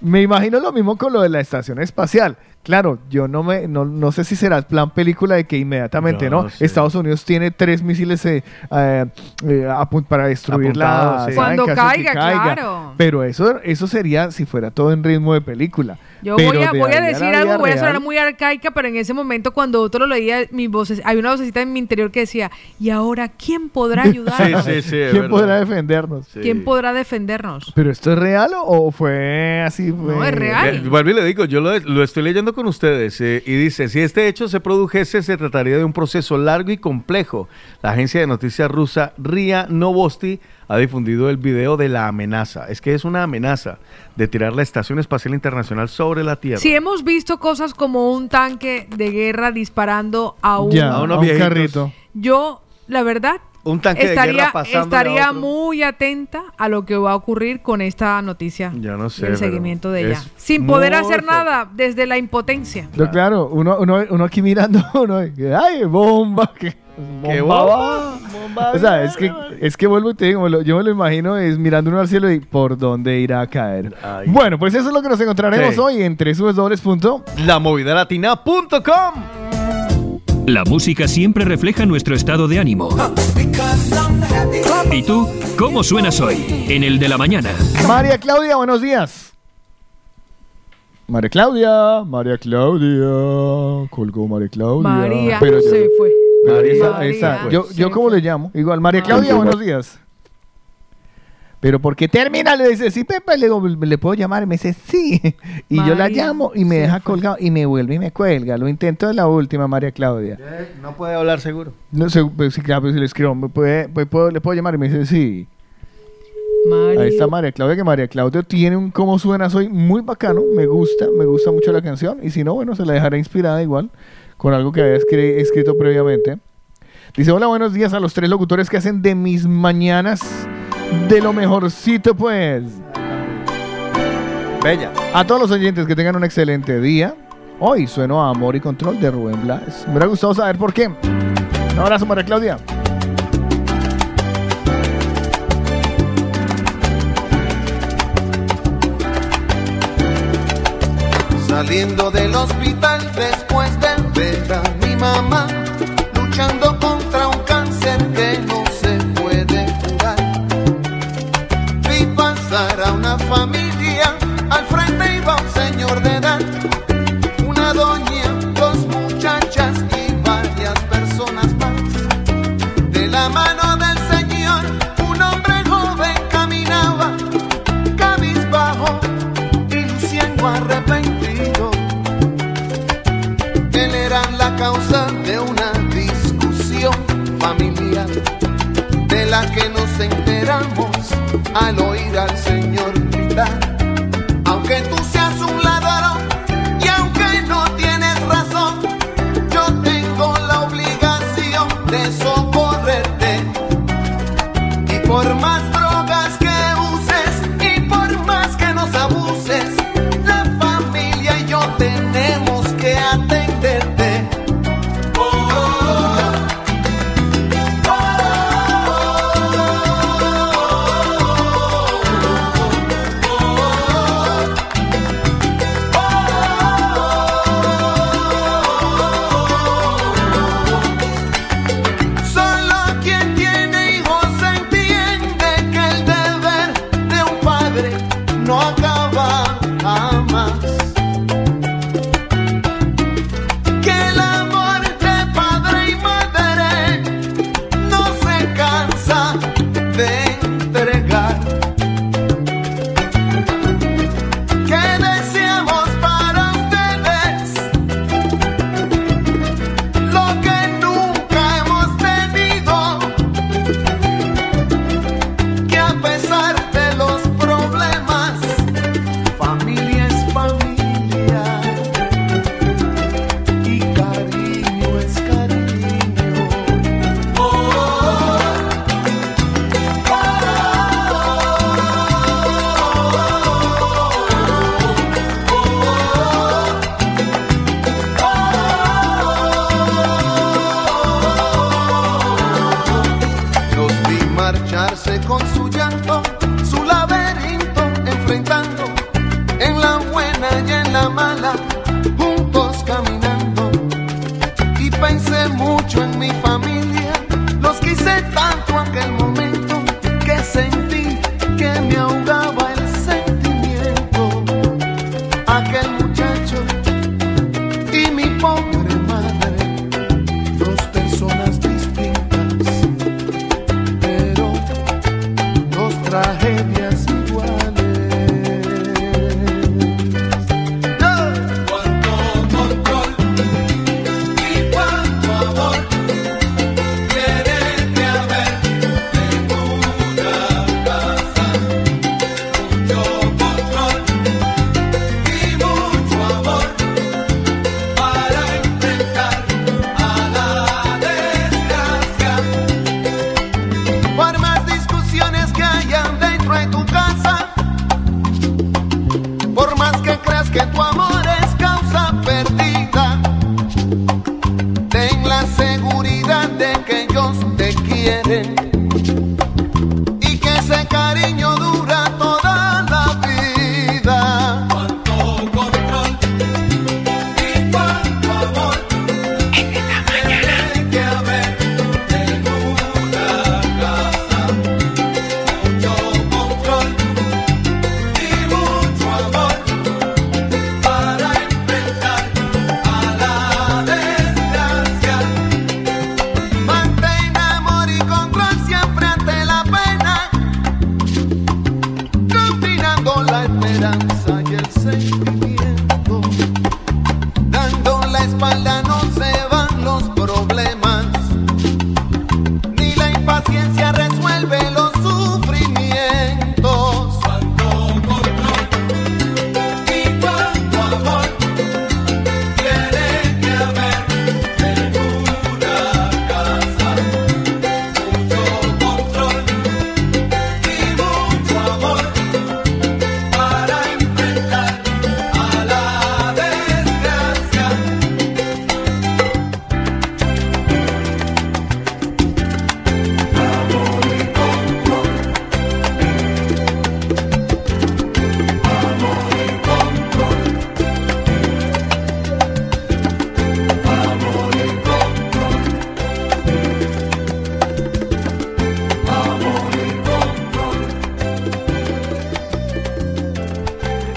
me imagino lo mismo con lo de la estación espacial. Claro, yo no me no, no sé si será el plan película de que inmediatamente, ¿no? no sé. Estados Unidos tiene tres misiles eh, eh, eh, para destruir la. Cuando que caiga, claro. Pero eso, eso sería si fuera todo en ritmo de película. Yo voy a, voy a decir algo, voy a sonar muy arcaica, pero en ese momento cuando otro lo leía, mi voz, hay una vocecita en mi interior que decía, ¿y ahora quién podrá ayudarnos? Sí, sí, sí. ¿Quién verdad. podrá defendernos? ¿Quién podrá defendernos? ¿Pero esto es real o fue así? No, fue- es real. Eh, Vuelvo y le digo, yo lo, lo estoy leyendo con ustedes eh, y dice, si este hecho se produjese, se trataría de un proceso largo y complejo. La agencia de noticias rusa RIA Novosti ha difundido el video de la amenaza. Es que es una amenaza de tirar la Estación Espacial Internacional sobre la Tierra. Si hemos visto cosas como un tanque de guerra disparando a un... Ya, A un viejitos. carrito. Yo, la verdad, Un tanque de estaría, guerra pasando estaría muy atenta a lo que va a ocurrir con esta noticia. Ya no sé. el seguimiento de ella. Sin poder hacer fuerte. nada desde la impotencia. Claro, uno, uno, uno aquí mirando, uno, ¡ay, bomba! Que, ¡Qué bomba! va". O sea, es que, es que vuelvo y te digo, yo me lo imagino es mirando uno al cielo y por dónde irá a caer. Ay. Bueno, pues eso es lo que nos encontraremos Sí. hoy en www. La música siempre refleja nuestro estado de ánimo. ¿Y tú, cómo suenas hoy? En el de la mañana. María Claudia, buenos días. María Claudia, María Claudia, colgó María Claudia. María Pero se fue. María esa- María esa- se yo, yo cómo le llamo, igual, María Claudia, buenos días. Pero porque termina, le dice, sí, Pepe, le digo, ¿le puedo llamar? Y me dice, sí. Y yo la llamo y me deja fue. colgado y me vuelve y me cuelga. Lo intento de la última, María Claudia. No puede hablar seguro. No sé, pues, sí, claro, pues, si le escribo, ¿me puede, pues, puedo- ¿le puedo llamar? Y me dice, sí. Ahí está María Claudia, que María Claudia tiene un cómo suena soy muy bacano, me gusta, me gusta mucho la canción y si no, bueno, se la dejará inspirada igual con algo que había escri- escrito previamente. Dice, hola, buenos días a los tres locutores que hacen de mis mañanas de lo mejorcito, pues. Bella. A todos los oyentes que tengan un excelente día. Hoy sueno a Amor y Control de Rubén Blades. Me hubiera gustado saber por qué. Un abrazo, María Claudia. Saliendo del hospital después de ver a mi mamá luchando contra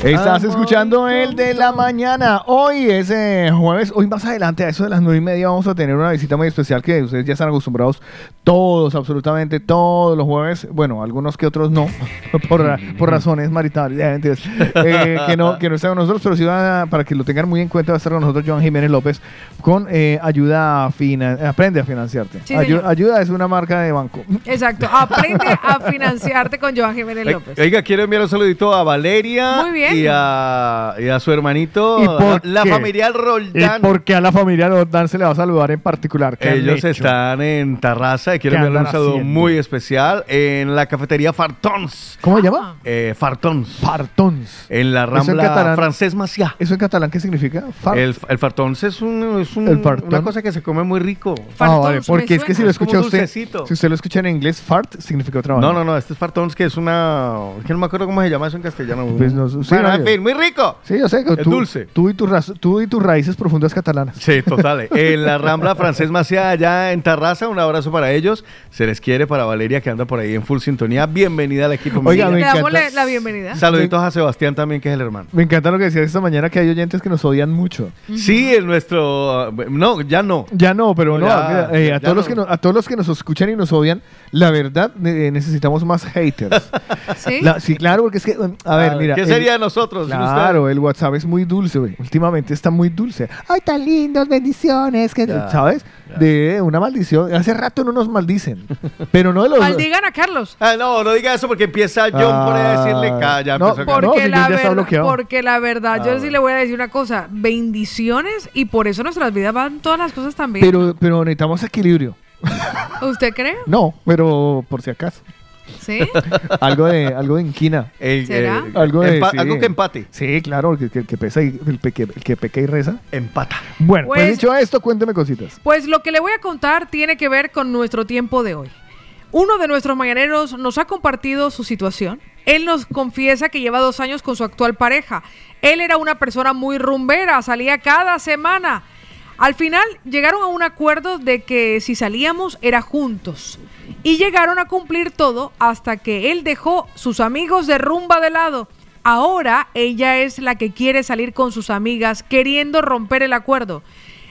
Estás escuchando el de la mañana. Hoy es eh, jueves. Hoy más adelante, a eso de las nueve y media, vamos a tener una visita muy especial que ustedes ya están acostumbrados. Todos, absolutamente todos los jueves. Bueno, algunos que otros no, por, por razones maritales. Eh, que, no, que no están con nosotros, pero sí va a- para que lo tengan muy en cuenta, va a estar con nosotros Joan Jiménez López con eh, ayuda a finan- Aprende a financiarte. Sí, Ayu- señor. ayuda es una marca de banco. Exacto. Aprende a financiarte con Joan Jiménez López. Oiga, quiero enviar un saludito a Valeria Muy bien. y a, y a su hermanito, ¿Y por la qué? familia ¿Y Roldán. por qué a la familia Roldán se le va a saludar en particular? ¿Qué han Ellos están en Tarraza y quiero ¿Qué enviarle un saludo haciendo? muy especial en la cafetería Fartons. ¿Cómo se llama? Eh, Fartons. Fartons. En la ¿Eso en Rambla? Francés Maciá. ¿Eso en catalán qué significa? Far- El, el Fartons es, un, es un- El fartón. una cosa que se come muy rico. Ah, vale, porque es que si lo Es escucha usted, dulcecito. si usted lo escucha en inglés, fart significa otra No, no, no, este es Fartons que es una... que no me acuerdo cómo se llama eso en castellano. Pues no, sí, bueno, en fin, muy rico. Sí, yo sé Es tú, dulce. Tú y, tus raz- tú y tus raíces profundas catalanas. Sí, total. En la Rambla Francés Maciá, allá en Tarraza, un abrazo para ellos. Se les quiere para Valeria, que anda por ahí en full sintonía. Bienvenida al equipo. Oiga, me Le vida. damos encanta. la, la bienvenida. Saluditos a Sebastián también, que es el hermano. Me encanta lo que decías esta mañana, que hay oyentes que nos odian mucho. Sí, en nuestro... No, ya no. Ya no, pero no, Ya, eh, a, todos los que no- a todos los que nos escuchan y nos odian, la verdad, eh, necesitamos más haters. ¿Sí? La- sí, claro, porque es que, um, a ver, Ah, mira. ¿Qué el- sería de nosotros Claro, el WhatsApp es muy dulce, güey. Últimamente está muy dulce. Ay, tan lindos, bendiciones. Que, ¿Sabes? De una maldición. Hace rato no nos maldicen. Pero no de los. Maldigan a Carlos. Ah, no, no diga eso porque empieza John por ahí a decirle calla. no, empezó a- no, Porque, si la, ver- bloqueado. porque la verdad, Ah, yo sí le voy a decir una cosa. Bendiciones y por eso nuestras vidas van todas las cosas también. Pero, pero necesitamos equilibrio. ¿Usted cree? No, pero por si acaso. ¿Sí? algo de algo de inquina. El- ¿Será? eh, Algo, de, empa- sí. algo que empate. Sí, claro, el que, el que pesa y, el, pe- que- el que peca y reza. Empata. Bueno, pues, Pues- dicho esto, cuénteme cositas. Pues lo que le voy a contar tiene que ver con nuestro tiempo de hoy. Uno de nuestros mañaneros nos ha compartido su situación. Él nos confiesa que lleva dos años con su actual pareja. Él era una persona muy rumbera, salía cada semana. Al final llegaron a un acuerdo de que si salíamos era juntos. Y llegaron a cumplir todo hasta que él dejó sus amigos de rumba de lado. Ahora ella es la que quiere salir con sus amigas queriendo romper el acuerdo.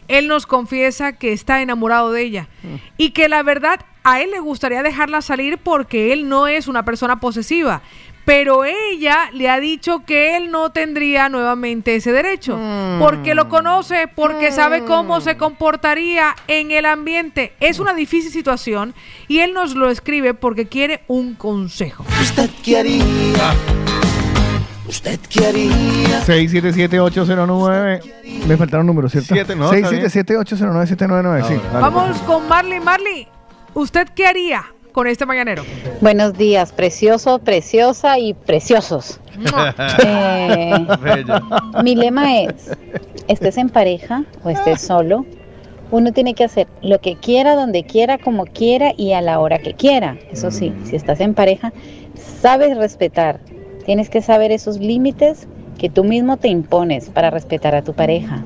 Él nos confiesa que está enamorado de ella y que la verdad a él le gustaría dejarla salir porque él no es una persona posesiva. Pero ella le ha dicho que él no tendría nuevamente ese derecho, porque lo conoce, porque sabe cómo se comportaría en el ambiente. Es una difícil situación y él nos lo escribe porque quiere un consejo. ¿Usted qué haría? ¿Usted qué haría? 677-809. Me faltaron números, ¿cierto? Siete, no, está bien. 677-809-799. Sí, vale. Vamos con Marley. Marley, ¿usted qué haría con este mañanero? Buenos días, precioso, preciosa y preciosos. Eh, mi lema es, estés en pareja o estés solo, uno tiene que hacer lo que quiera, donde quiera, como quiera y a la hora que quiera. Eso sí, si estás en pareja, sabes respetar. Tienes que saber esos límites que tú mismo te impones para respetar a tu pareja.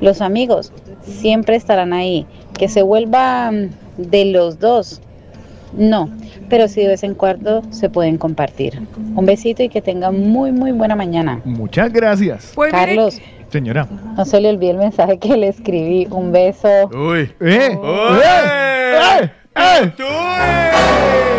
Los amigos siempre estarán ahí. Que se vuelva mm, de los dos, no, pero sí de vez en cuando se pueden compartir. Un besito y que tengan muy, muy buena mañana. Muchas gracias. Pues Carlos, Señora. no se le olvide el mensaje que le escribí. Un beso. Uy. ¡Eh! ¡Uy! ¡Eh! ¡Eh!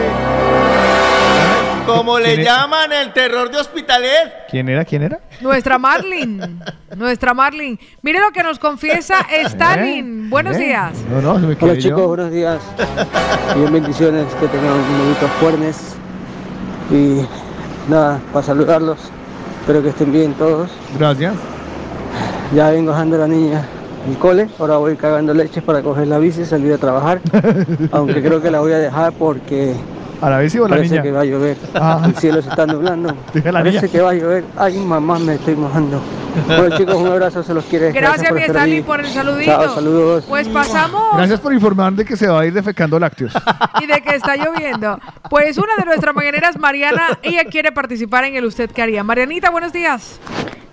Como le llaman el terror de Hospitalet. ¿Quién era? ¿Quién era? Nuestra Marlin. Nuestra Marlin. Mire lo que nos confiesa Stalin. Buenos ¿Eh? días. No, no, se me Hola chicos, yo. buenos días. Y bien bendiciones, que tengan bonitos jueves. Y nada, para saludarlos. Espero que estén bien todos. Gracias. Ya vengo dejando a la niña el cole. Ahora voy cagando leches para coger la bici y salir a trabajar. Aunque creo que la voy a dejar porque ¿A la bici o la parece niña? que va a llover. Ah. El cielo se está nublando. La Parece niña. que va a llover. Ay, mamá, me estoy mojando. Bueno chicos, un abrazo, se los quiere. Gracias, por mi estar por el saludito. Chao, saludos. Pues pasamos Gracias por informar de que se va a ir defecando lácteos. y de que está lloviendo. Pues una de nuestras mañaneras, Mariana, ella quiere participar en el Usted qué haría. Marianita, buenos días.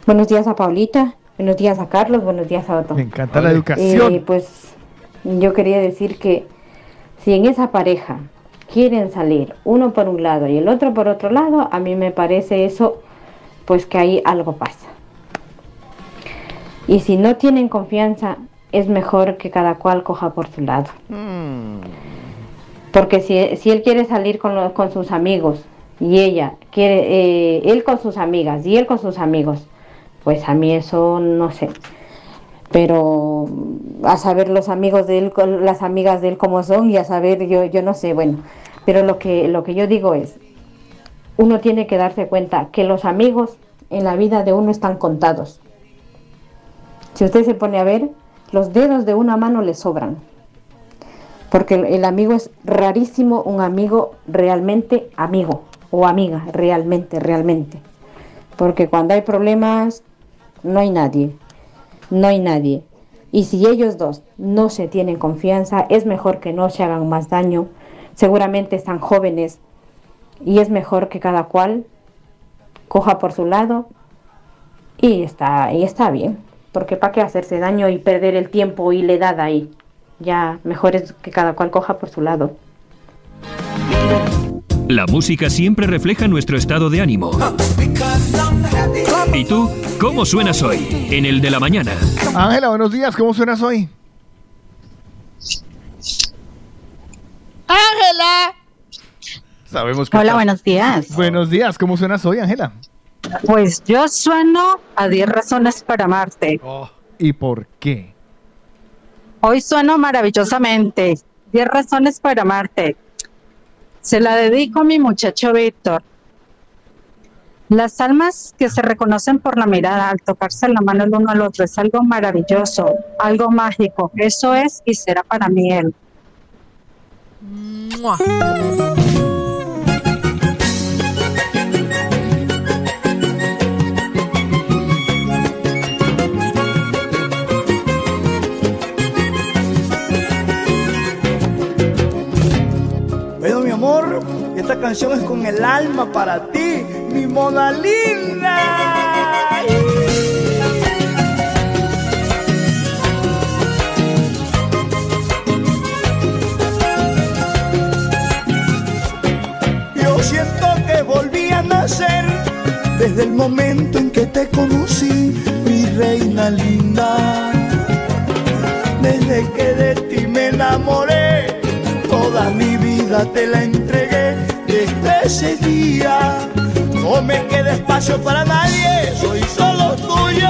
Buenos días a Paulita, buenos días a Carlos, buenos días a Otto. Me encanta la educación. Eh, pues yo quería decir que si en esa pareja quieren salir uno por un lado y el otro por otro lado, a mí me parece eso, pues que ahí algo pasa. Y si no tienen confianza, es mejor que cada cual coja por su lado. Porque si, si él quiere salir con, los- con sus amigos y ella quiere, eh, él con sus amigas y él con sus amigos, pues a mí eso no sé. Pero a saber los amigos de él, las amigas de él cómo son y a saber yo, yo no sé, bueno. Pero lo que, lo que yo digo es, uno tiene que darse cuenta que los amigos en la vida de uno están contados. Si usted se pone a ver, los dedos de una mano le sobran. Porque el amigo es rarísimo, un amigo realmente amigo o amiga, realmente, realmente. Porque cuando hay problemas, no hay nadie, no hay nadie. Y si ellos dos no se tienen confianza, es mejor que no se hagan más daño. Seguramente están jóvenes y es mejor que cada cual coja por su lado y está, y está bien. Porque para qué hacerse daño y perder el tiempo y la edad ahí. Ya mejor es que cada cual coja por su lado. La música siempre refleja nuestro estado de ánimo. ¿Y tú? ¿Cómo suenas hoy? En el de la mañana. Ángela, buenos días. ¿Cómo suenas hoy? Ángela. Sabemos que Hola, buenos días. Buenos días. ¿Cómo suenas hoy, Ángela? Pues yo sueno a 10 razones para amarte. ¿Y por qué? Hoy sueno maravillosamente. 10 razones para amarte. Se la dedico a mi muchacho Víctor. Las almas que se reconocen por la mirada al tocarse la mano el uno al otro es algo maravilloso, algo mágico. Eso es y será para mí él. Mua. Veo canción es con el alma para ti, mi mona linda. Yo siento que volví a nacer desde el momento en que te conocí, mi reina linda. Desde que de ti me enamoré, toda mi vida te la entregué desde ese día. No me queda espacio para nadie, soy solo tuyo.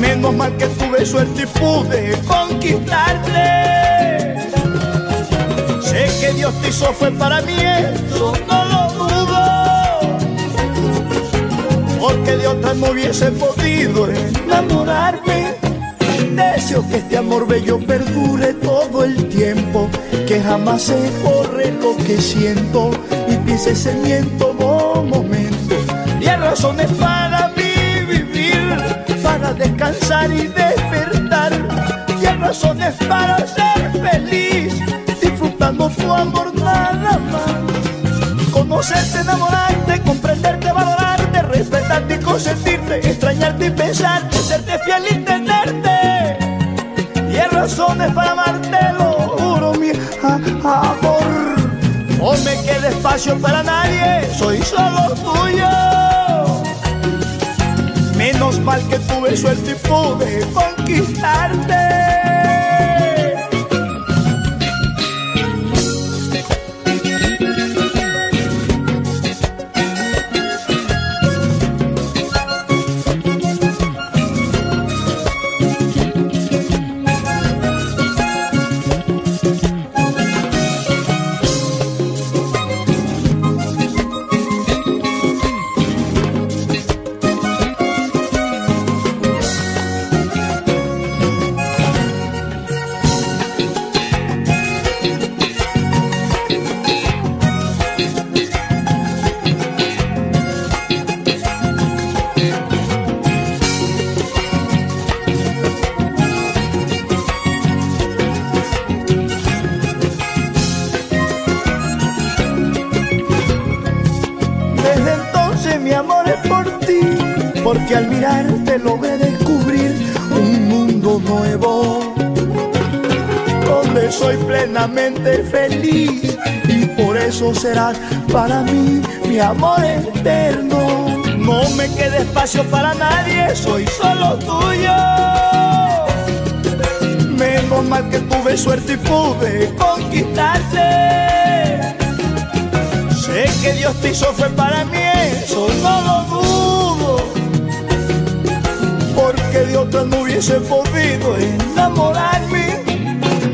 Menos mal que tuve suerte y pude conquistarte. Sé que Dios te hizo fue para mí, eso no lo dudo. Porque de otra no hubiese podido enamorarme. Deseo que este amor bello perdure todo el tiempo, que jamás se borre lo que siento y pienses en mí en todo momento. Y hay razones para mí vivir, para descansar y despertar. Y hay razones para ser feliz, disfrutando tu amor nada más. Conocerte, enamorarte, comprenderte, valorarte, respetarte y consentirte, extrañarte y pensarte, serte fiel y tenerte. Y hay razones para amarte, lo juro, mi amor. No me queda espacio para nadie, soy solo tuyo. Menos mal que tuve suerte y pude conquistarte. Serás para mí mi amor eterno. No me queda espacio para nadie, soy solo tuyo. Menos mal que tuve suerte y pude conquistarte. Sé que Dios te hizo fue para mí, eso no lo dudo. Porque de otra no hubiese podido enamorarme.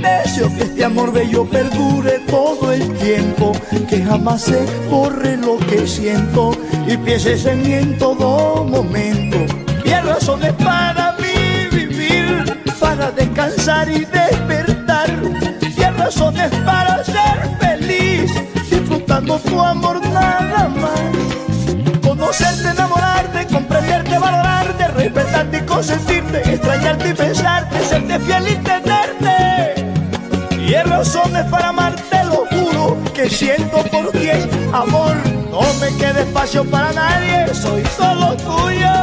Deseo que este amor bello perdure tiempo, que jamás se borre lo que siento y pienses en mí en todo momento. Y hay razones para mí vivir, para descansar y despertar. Y hay razones para ser feliz, disfrutando tu amor nada más. Conocerte, enamorarte, comprenderte, valorarte, respetarte y consentirte, extrañarte y pensarte, serte fiel y tenerte. Y hay razones para que siento por ti amor. No me queda espacio para nadie, soy solo tuyo.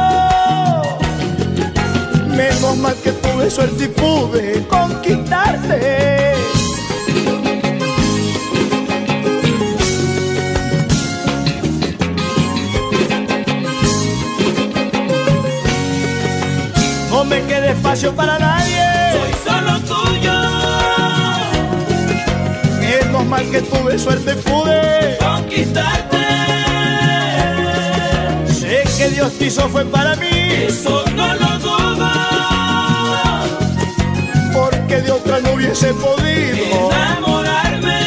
Menos mal que tuve suerte y pude conquistarte. No me queda espacio para nadie. Que tuve suerte y pude conquistarte. Sé que Dios te hizo fue para mí. Eso no lo dudo. Porque de otra no hubiese podido enamorarme.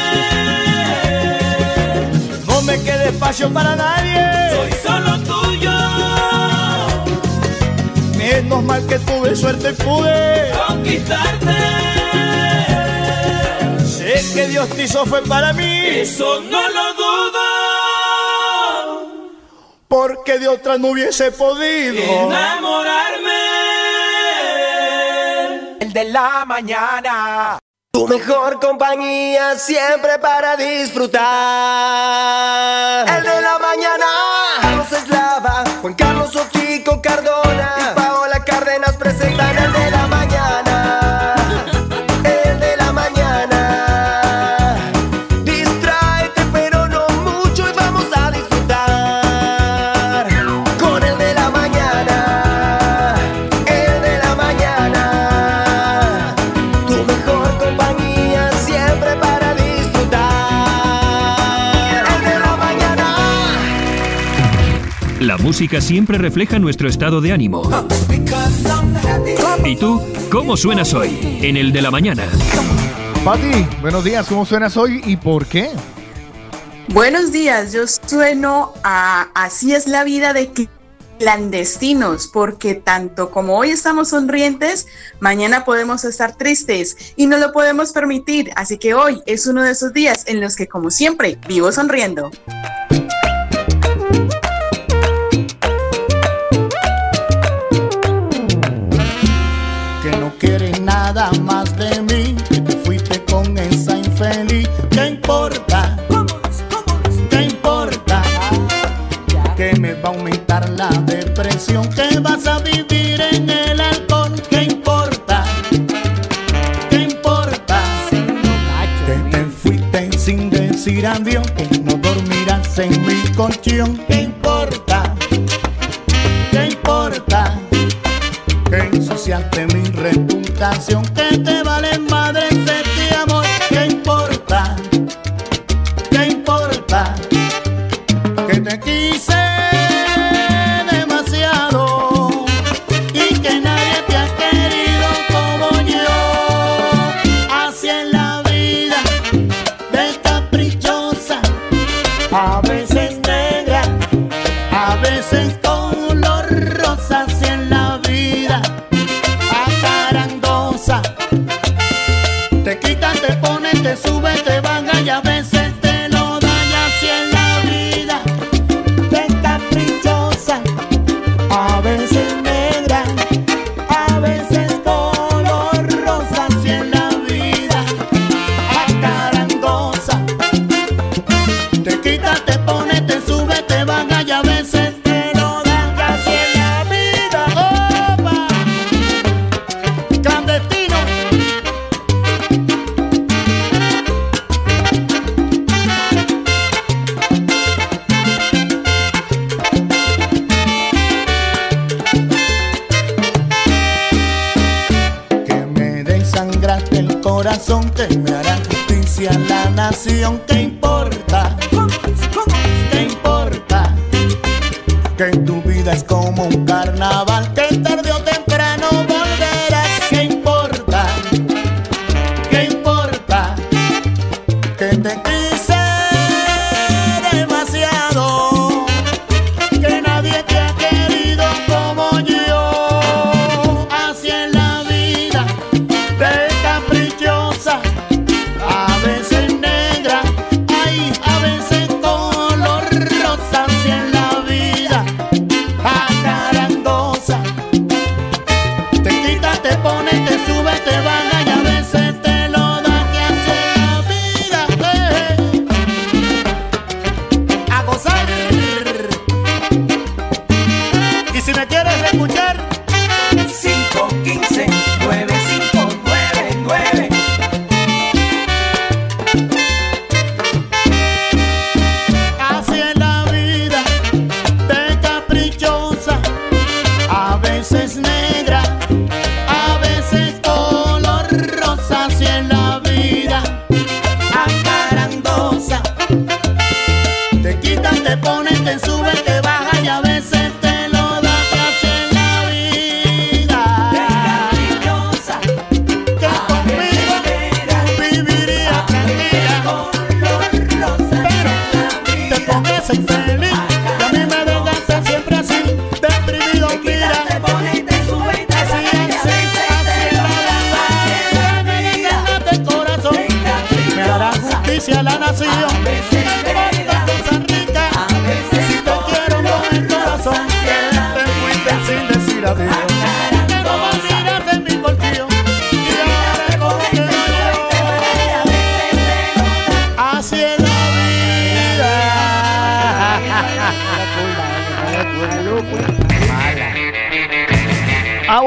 No me queda espacio para nadie. Soy solo tuyo. Menos mal que tuve suerte y pude conquistarte. Sé que Dios te hizo fue para mí. Eso no lo dudo. Porque de otra no hubiese podido enamorarme. El de la mañana. Tu mejor compañía siempre para disfrutar. El de la mañana. Carlos Eslava, Juan Carlos Oquico Cardona y Paola Cárdenas presentan el de la música siempre refleja nuestro estado de ánimo. ¿Y tú, cómo suenas hoy? En el de la mañana. Patti, buenos días, ¿cómo suenas hoy y por qué? Buenos días, yo sueno a Así es la vida de clandestinos, porque tanto como hoy estamos sonrientes, mañana podemos estar tristes y no lo podemos permitir. Así que hoy es uno de esos días en los que, como siempre, vivo sonriendo. más de mí, que te fuiste con esa infeliz. ¿Qué importa? ¿Qué importa? Que me va a aumentar la depresión, que vas a vivir en el alcohol. ¿Qué importa? ¿Qué importa? Que te fuiste sin decir adiós, que no dormirás en mi colchón. ¿Qué importa? ¿Qué importa? Que ensuciaste mi respuesta canción que te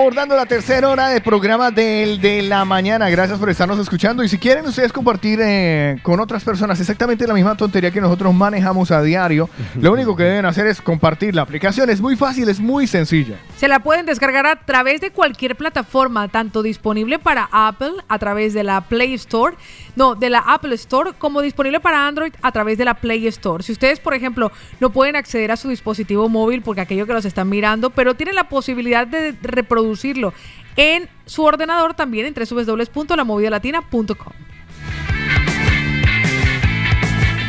Abordando la tercera hora del programa de la mañana. Gracias por estarnos escuchando. Y si quieren ustedes compartir eh, con otras personas exactamente la misma tontería que nosotros manejamos a diario, lo único que deben hacer es compartir la aplicación. Es muy fácil, es muy sencilla. Se la pueden descargar a través de cualquier plataforma, tanto disponible para Apple a través de la Play Store, no, de la Apple Store, como disponible para Android a través de la Play Store. Si ustedes, por ejemplo, no pueden acceder a su dispositivo móvil porque aquello que los están mirando, pero tienen la posibilidad de reproducirlo en su ordenador también en www.lamovidalatina.com.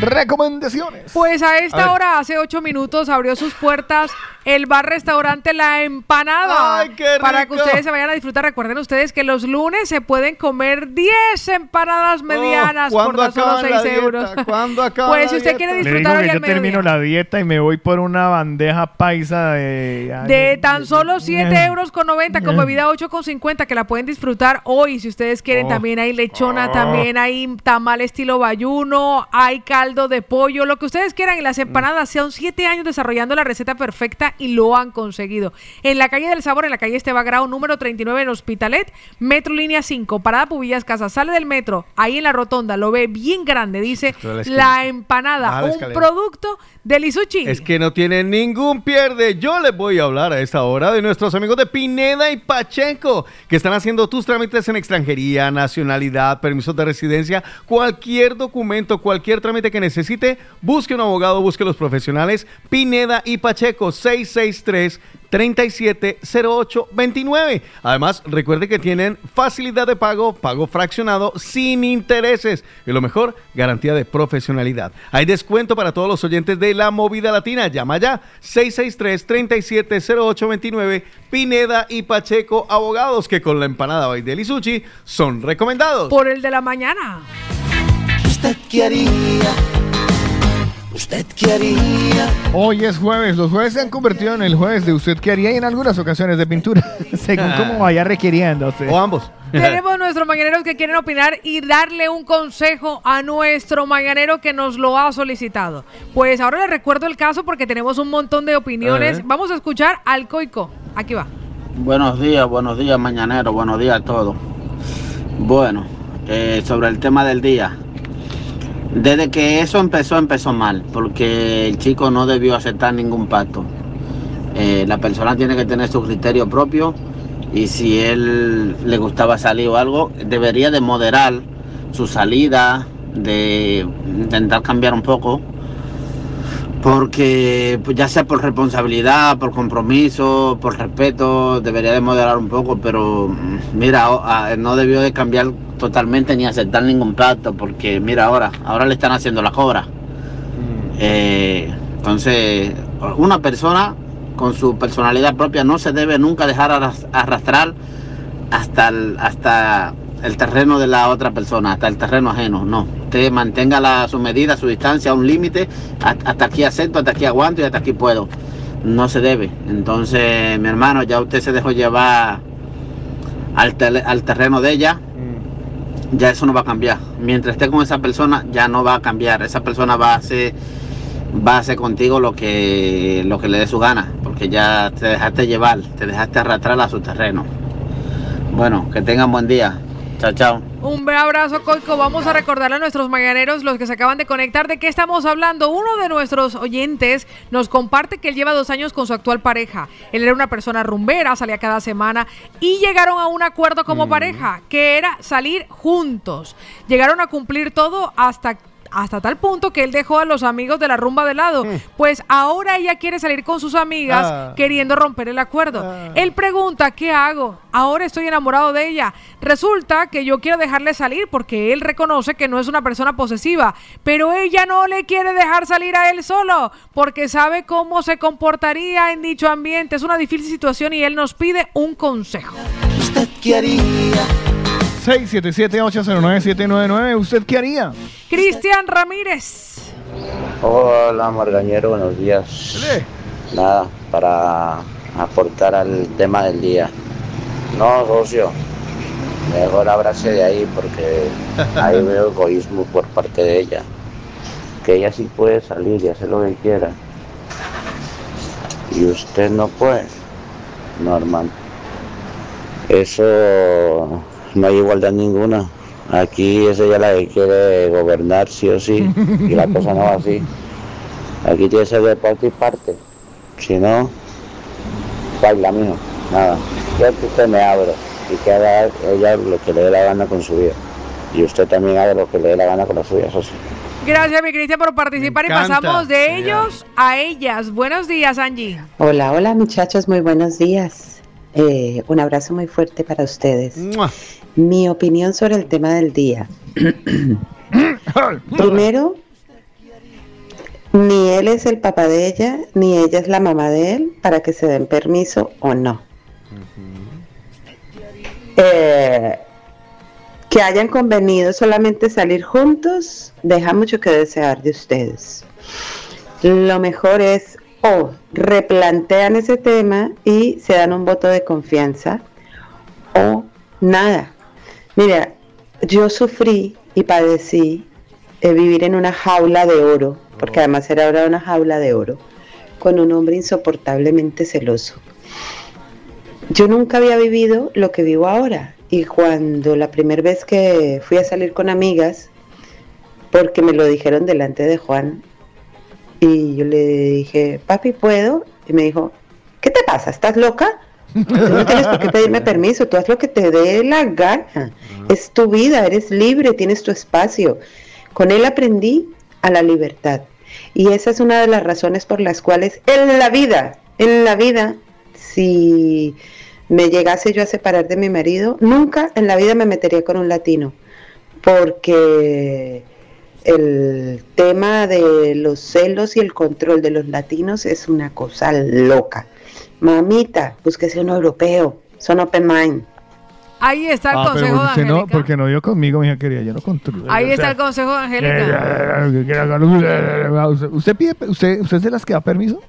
Recomendaciones. Pues a esta A ver. hora, hace ocho minutos, abrió sus puertas el bar restaurante La Empanada. ¡Ay, qué Para que rico! ustedes se vayan a disfrutar. Recuerden ustedes que los lunes se pueden comer 10 empanadas medianas por Oh, ¿cuándo tan solo acaba la 6 dieta? euros. ¿Cuándo acaba Pues la si usted quiere Le digo disfrutar hoy que al yo termino mediodía. la dieta y me voy por una bandeja paisa de... De tan solo 7 Eh. euros con 90 con bebida 8 con 50 que la pueden disfrutar hoy si ustedes quieren. Oh. También hay lechona, Oh. también hay tamal estilo bayuno, hay caldo de pollo, lo que ustedes quieran. Y las empanadas son 7 años desarrollando la receta perfecta y lo han conseguido. En la calle del Sabor, en la calle Esteba Grau, número 39 en Hospitalet, Metro Línea 5, Parada Pubillas Casa, sale del metro, ahí en la rotonda, lo ve bien grande, dice la empanada, la un producto de Lisuchi. Es que no tiene ningún pierde. Yo les voy a hablar a esta hora de nuestros amigos de Pineda y Pacheco, que están haciendo tus trámites en extranjería, nacionalidad, permisos de residencia, cualquier documento, cualquier trámite que necesite, busque un abogado, busque los profesionales. Pineda y Pacheco, 663 370829. Además, recuerde que tienen facilidad de pago, pago fraccionado sin intereses y lo mejor, garantía de profesionalidad. Hay descuento para todos los oyentes de La Movida Latina. Llama ya 663-370829 Pineda y Pacheco Abogados que con la empanada Baidel y Sushi son recomendados. Por el de la mañana. ¿Usted qué haría? ¿Usted qué haría? Hoy es jueves. Los jueves se han convertido en el jueves de usted que haría y en algunas ocasiones de pintura, según como vaya requiriéndose. O ambos. Tenemos nuestros mañaneros que quieren opinar y darle un consejo a nuestro mañanero que nos lo ha solicitado. Pues ahora les recuerdo el caso porque tenemos un montón de opiniones. Eh. Vamos a escuchar al Coico. Aquí va. Buenos días, buenos días, mañanero, buenos días a todos. Bueno, eh, sobre el tema del día. Desde que eso empezó, empezó mal, porque el chico no debió aceptar ningún pacto. Eh, la persona tiene que tener su criterio propio y si él le gustaba salir o algo, debería de moderar su salida, de intentar cambiar un poco, porque pues, ya sea por responsabilidad, por compromiso, por respeto, debería de moderar un poco, pero mm, mira, ah, no debió de cambiar totalmente ni aceptar ningún pacto, porque mira ahora, ahora le están haciendo la cobra. Eh, entonces, una persona con su personalidad propia no se debe nunca dejar arras- arrastrar hasta el, hasta el terreno de la otra persona, hasta el terreno ajeno. No, usted mantenga la, su medida, su distancia, un límite. Hasta, aquí acepto, hasta aquí aguanto y hasta aquí puedo. No se debe. Entonces, mi hermano, ya usted se dejó llevar al, tele- al terreno de ella. Ya eso no va a cambiar. Mientras esté con esa persona, ya no va a cambiar. Esa persona va a hacer, va a hacer contigo lo que, lo que le dé su gana. Porque ya te dejaste llevar, te dejaste arrastrar a su terreno. Bueno, que tengan buen día. Chao, chao. Un abrazo, Coico. Vamos a recordarle a nuestros mañaneros, los que se acaban de conectar, de qué estamos hablando. Uno de nuestros oyentes nos comparte que él lleva dos años con su actual pareja. Él era una persona rumbera, salía cada semana y llegaron a un acuerdo como pareja, que era salir juntos. Llegaron a cumplir todo hasta hasta tal punto que él dejó a los amigos de la rumba de lado. Pues ahora ella quiere salir con sus amigas Ah. queriendo romper el acuerdo. Él pregunta, ¿qué hago? Ahora estoy enamorado de ella. Resulta que yo quiero dejarle salir porque él reconoce que no es una persona posesiva, pero ella no le quiere dejar salir a él solo porque sabe cómo se comportaría en dicho ambiente. Es una difícil situación y él nos pide un consejo. ¿Usted qué haría? 677-809-799. ¿Usted qué haría? Cristian Ramírez. Hola Margañero, buenos días. Nada, para aportar al tema del día. No, socio, mejor abrace de ahí porque ahí veo egoísmo por parte de ella. Que ella sí puede salir y hacer lo que quiera. y usted no puede, normal. Eso no hay igualdad ninguna. Aquí es ella la que quiere gobernar sí o sí y la cosa no va así. Aquí tiene que ser de parte y parte. Si no, baila, mijo. Nada. Yo que usted me abro y que haga ella lo que le dé la gana con su vida. Y usted también haga lo que le dé la gana con la suya, eso sí. Gracias, mi Cristian, por participar y pasamos de ellos a ellas. Buenos días, Angie. Hola, hola muchachos, muy buenos días. Eh, un abrazo muy fuerte para ustedes. Mi opinión sobre el tema del día. Primero, ni él es el papá de ella, ni ella es la mamá de él para que se den permiso o no. Eh, que hayan convenido solamente salir juntos deja mucho que desear de ustedes. Lo mejor es o replantean ese tema y se dan un voto de confianza o nada. Mira, yo sufrí y padecí eh, vivir en una jaula de oro, porque además era ahora una jaula de oro, con un hombre insoportablemente celoso. Yo nunca había vivido lo que vivo ahora y cuando la primera vez que fui a salir con amigas, porque me lo dijeron delante de Juan, y yo le dije, papi, ¿puedo? Y me dijo, ¿qué te pasa? ¿Estás loca? Tú no tienes por qué pedirme permiso, tú haz lo que te dé la gana. Es tu vida, eres libre, tienes tu espacio. Con él aprendí a la libertad. Y esa es una de las razones por las cuales en la vida, en la vida, si me llegase yo a separar de mi marido, nunca en la vida me metería con un latino. Porque el tema de los celos y el control de los latinos es una cosa loca. Mamita, búsquese un europeo, son open mind. Ahí está el Ah, pero consejo de porque no, Angélica. porque no dio conmigo, mi hija querida, yo no controlo. Ahí O está sea, el consejo de Angélica. ¿Usted, usted pide, usted, usted es de las que da permiso?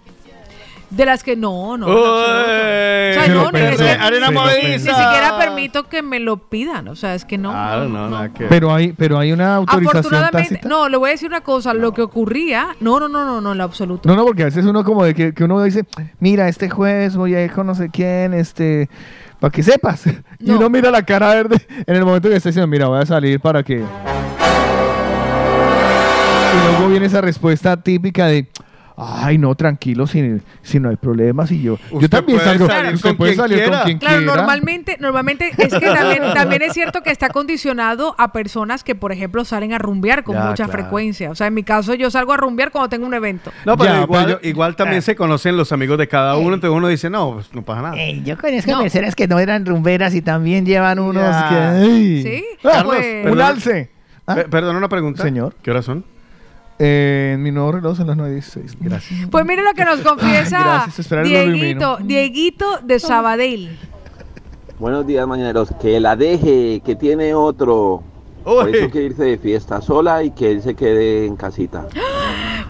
De las que no, no. O sea, no, ni, siquiera- arena se lo movediza. ni pensé. siquiera permito que me lo pidan. O sea, es que no. Claro, no, que ver. Pero hay, pero hay una autorización Afortunadamente, tácita. no, le voy a decir una cosa. Lo que ocurría, no, no, no, no, no, en lo absoluto. No, no, porque a veces uno como de que, que uno dice, mira, este jueves voy a ir con no sé quién, este, para que sepas. Y uno mira la cara verde en el momento que está diciendo, mira, voy a salir para que... Y luego viene esa respuesta típica de, ay, no, tranquilo, si, si no hay problemas. Y yo, yo también puede salgo, salir usted con puede quien salir quiera. con quien Claro, quiera. normalmente, normalmente es que también, también es cierto que está condicionado a personas que, por ejemplo, salen a rumbear con Ya, mucha claro. frecuencia. O sea, en mi caso, yo salgo a rumbear cuando tengo un evento. No, pero Ya, igual, pero yo- igual también eh. se conocen los amigos de cada uno, entonces uno dice, no, pues no pasa nada. yo conozco No. personas que no eran rumberas y también llevan unos Ya. que... ay. Sí, Ah, Carlos, pues- un alce. ¿Ah? Pe- Perdona una pregunta. Señor. ¿Qué horas son? Eh, en mi nuevo reloj son las 9.16. Gracias. Pues mire lo que nos confiesa gracias, Dieguito, Dieguito de Sabadell. Buenos días, mañaneros. Que la deje, que tiene otro. Por Uy. eso que irse de fiesta sola y que él se quede en casita.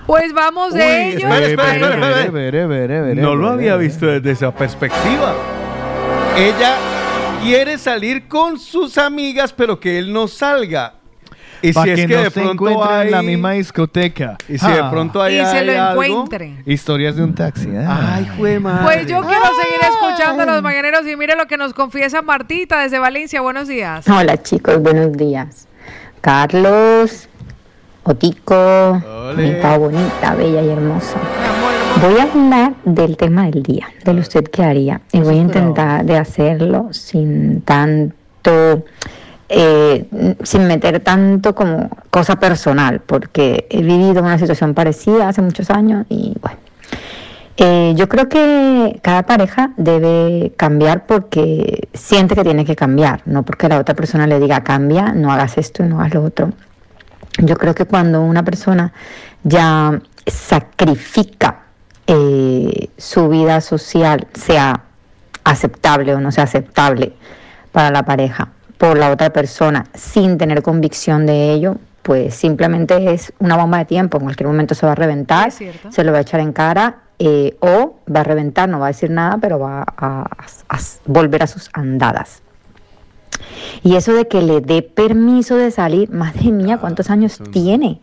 Pues vamos de ellos. Veré, veré, veré, No lo había visto desde esa perspectiva. Ella quiere salir con sus amigas, pero que él no salga. Y si es que, no de se pronto hay... en la misma discoteca. Y si de Ah. pronto hay, Y se hay lo algo... encuentren. Historias de un taxi. ah. Ay, jue madre. Pues yo quiero seguir escuchando a los mañaneros y mire lo que nos confiesa Martita desde Valencia. Buenos días. Hola chicos, buenos días. Carlos, Otico, bonita, bonita, bella y hermosa. Voy a hablar del tema del día, de lo usted que haría. Y voy a intentar de hacerlo sin tanto, eh, sin meter tanto como cosa personal, porque he vivido una situación parecida hace muchos años y bueno. Eh, yo creo que cada pareja debe cambiar porque siente que tiene que cambiar, no porque la otra persona le diga cambia, no hagas esto y no hagas lo otro. Yo creo que cuando una persona ya sacrifica eh, su vida social, sea aceptable o no sea aceptable para la pareja, por la otra persona, sin tener convicción de ello, pues simplemente es una bomba de tiempo. En cualquier momento se va a reventar, se lo va a echar en cara eh, o va a reventar, no va a decir nada, pero va a, a- a volver a sus andadas. Y eso de que le dé permiso de salir, madre mía, ¿cuántos años tiene?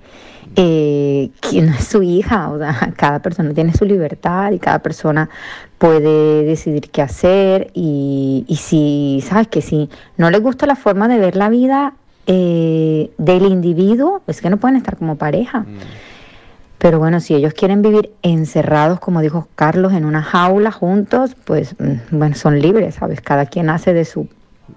Eh, que no es su hija, o sea, cada persona tiene su libertad y cada persona puede decidir qué hacer y, y si, sabes que si no le gusta la forma de ver la vida eh, del individuo, es que no pueden estar como pareja. Pero bueno, si ellos quieren vivir encerrados, como dijo Carlos, en una jaula juntos, pues mm, bueno, son libres, ¿sabes? Cada quien hace de su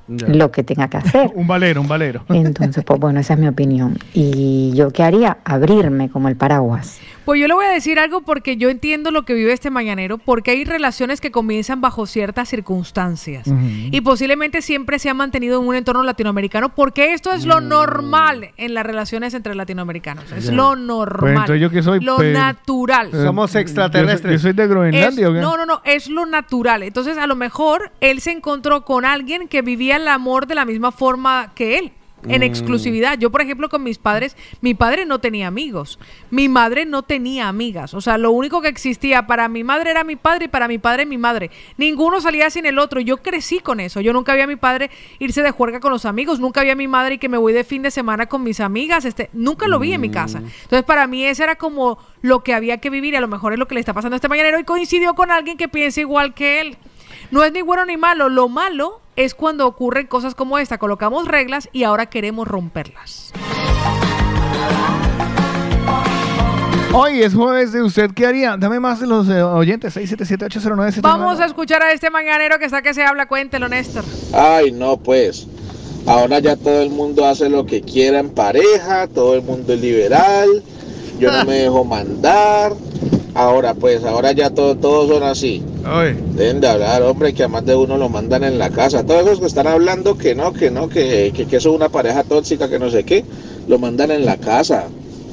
lo que tenga que hacer. un valero, un valero. Entonces, pues bueno, esa es mi opinión. ¿Y yo qué haría? Abrirme como el paraguas. Pues yo le voy a decir algo porque yo entiendo lo que vive este mañanero, porque hay relaciones que comienzan bajo ciertas circunstancias y posiblemente siempre se ha mantenido en un entorno latinoamericano, porque esto es lo normal en las relaciones entre latinoamericanos, es lo normal, Pues entonces yo que soy, lo pues, natural. eh, Somos extraterrestres. yo soy de Groenlandia, Es- ¿o qué? No, no, no, es lo natural. Entonces, a lo mejor él se encontró con alguien que vivía el amor de la misma forma que él. En Mm. exclusividad. Yo, por ejemplo, con mis padres, mi padre no tenía amigos. Mi madre no tenía amigas. O sea, lo único que existía para mi madre era mi padre y para mi padre mi madre. Ninguno salía sin el otro. Yo crecí con eso. Yo nunca vi a mi padre irse de juerga con los amigos. Nunca vi a mi madre y que me voy de fin de semana con mis amigas. Este, nunca lo vi en mi casa. Entonces, para mí, ese era como lo que había que vivir. Y a lo mejor es lo que le está pasando a este mañanero. Y coincidió con alguien que piensa igual que él. No es ni bueno ni malo. Lo malo es cuando ocurren cosas como esta. Colocamos reglas y ahora queremos romperlas. Hoy es jueves de usted, ¿qué haría? Dame más de los eh, oyentes, 677-809-799. Vamos a escuchar a este mañanero que está que se habla. Cuéntelo, Néstor. Ay, no, pues. Ahora ya todo el mundo hace lo que quiera en pareja, todo el mundo es liberal, yo no me dejo mandar. Ahora, pues, ahora ya todo, todos son así. Deben de hablar, hombre, que a más de uno lo mandan en la casa. Todos esos que están hablando que no, que no, que, que, que son una pareja tóxica, que no sé qué, lo mandan en la casa.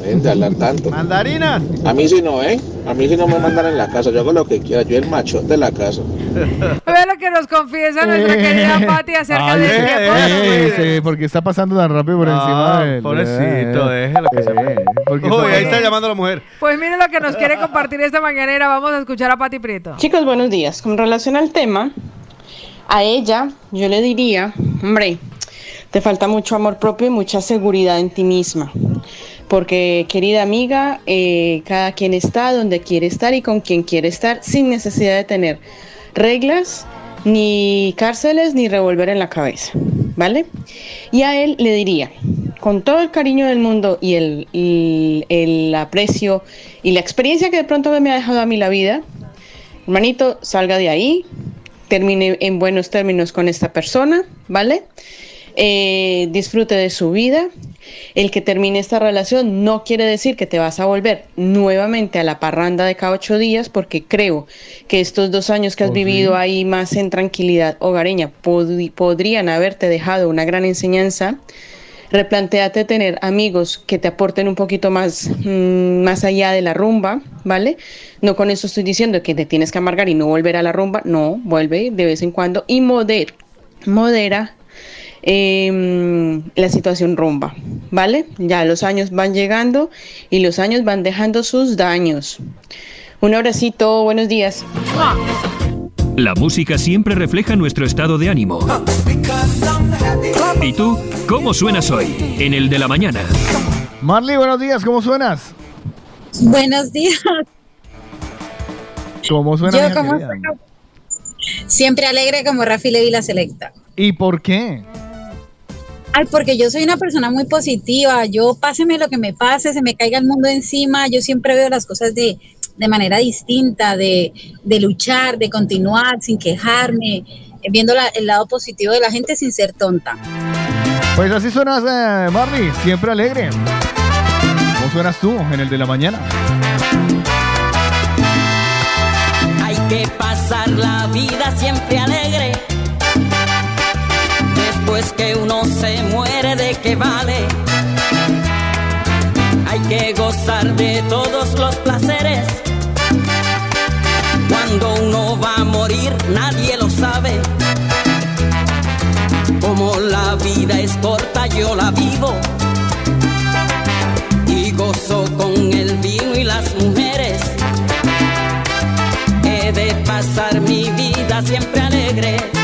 Deben de hablar tanto. Mandarinas. A mí sí no, ¿eh? A mí sí no me mandan en la casa, yo hago lo que quiera, yo el machote de la casa. Ve lo que nos confiesa nuestra querida Pati acerca Ay, de eh, que eh, eh, sí, porque está pasando tan rápido por encima de pobrecito, déjelo que se porque Uy, está- ahí está llamando la mujer. Pues mire lo que nos quiere compartir esta mañanera. Vamos a escuchar a Pati Prieto. Chicos, buenos días. Con relación al tema, a ella yo le diría, hombre, te falta mucho amor propio y mucha seguridad en ti misma. Porque, querida amiga, eh, cada quien está donde quiere estar y con quien quiere estar sin necesidad de tener reglas, ni cárceles, ni revolver en la cabeza. ¿Vale? Y a él le diría, con todo el cariño del mundo y el, el aprecio y la experiencia que de pronto me ha dejado a mí la vida, hermanito, salga de ahí, termine en buenos términos con esta persona, ¿vale? Eh, disfrute de su vida. El que termine esta relación no quiere decir que te vas a volver nuevamente a la parranda de cada ocho días, porque creo que estos dos años que has Oh, vivido sí. ahí más en tranquilidad hogareña pod- podrían haberte dejado una gran enseñanza. Replantéate tener amigos que te aporten un poquito más, mm, más allá de la rumba, ¿vale? No con eso estoy diciendo que te tienes que amargar y no volver a la rumba, no, vuelve de vez en cuando y moder, modera em, la situación rumba, ¿vale? Ya los años van llegando y los años van dejando sus daños. Un abracito, buenos días. La música siempre refleja nuestro estado de ánimo. ¿Y tú, cómo suenas hoy? En el de la mañana. Marley, buenos días, ¿cómo suenas? Buenos días. ¿Cómo suena? Yo como siempre alegre como Rafi Levi la selecta. ¿Y por qué? Ay, porque yo soy una persona muy positiva. Yo páseme lo que me pase, se me caiga el mundo encima. Yo siempre veo las cosas de, de manera distinta, de, de luchar, de continuar sin quejarme, eh, viendo la- el lado positivo de la gente sin ser tonta. Pues así suenas, eh, Marley, siempre alegre. ¿Cómo suenas tú en el de la mañana? Hay que pasar la vida siempre alegre. Después que uno se muere, ¿de qué vale? Hay que gozar de todos los placeres. Cuando uno va a morir, nadie lo sabe. Como la vida es corta, yo la vivo. Y gozo con el vino y las mujeres. He de pasar mi vida siempre alegre.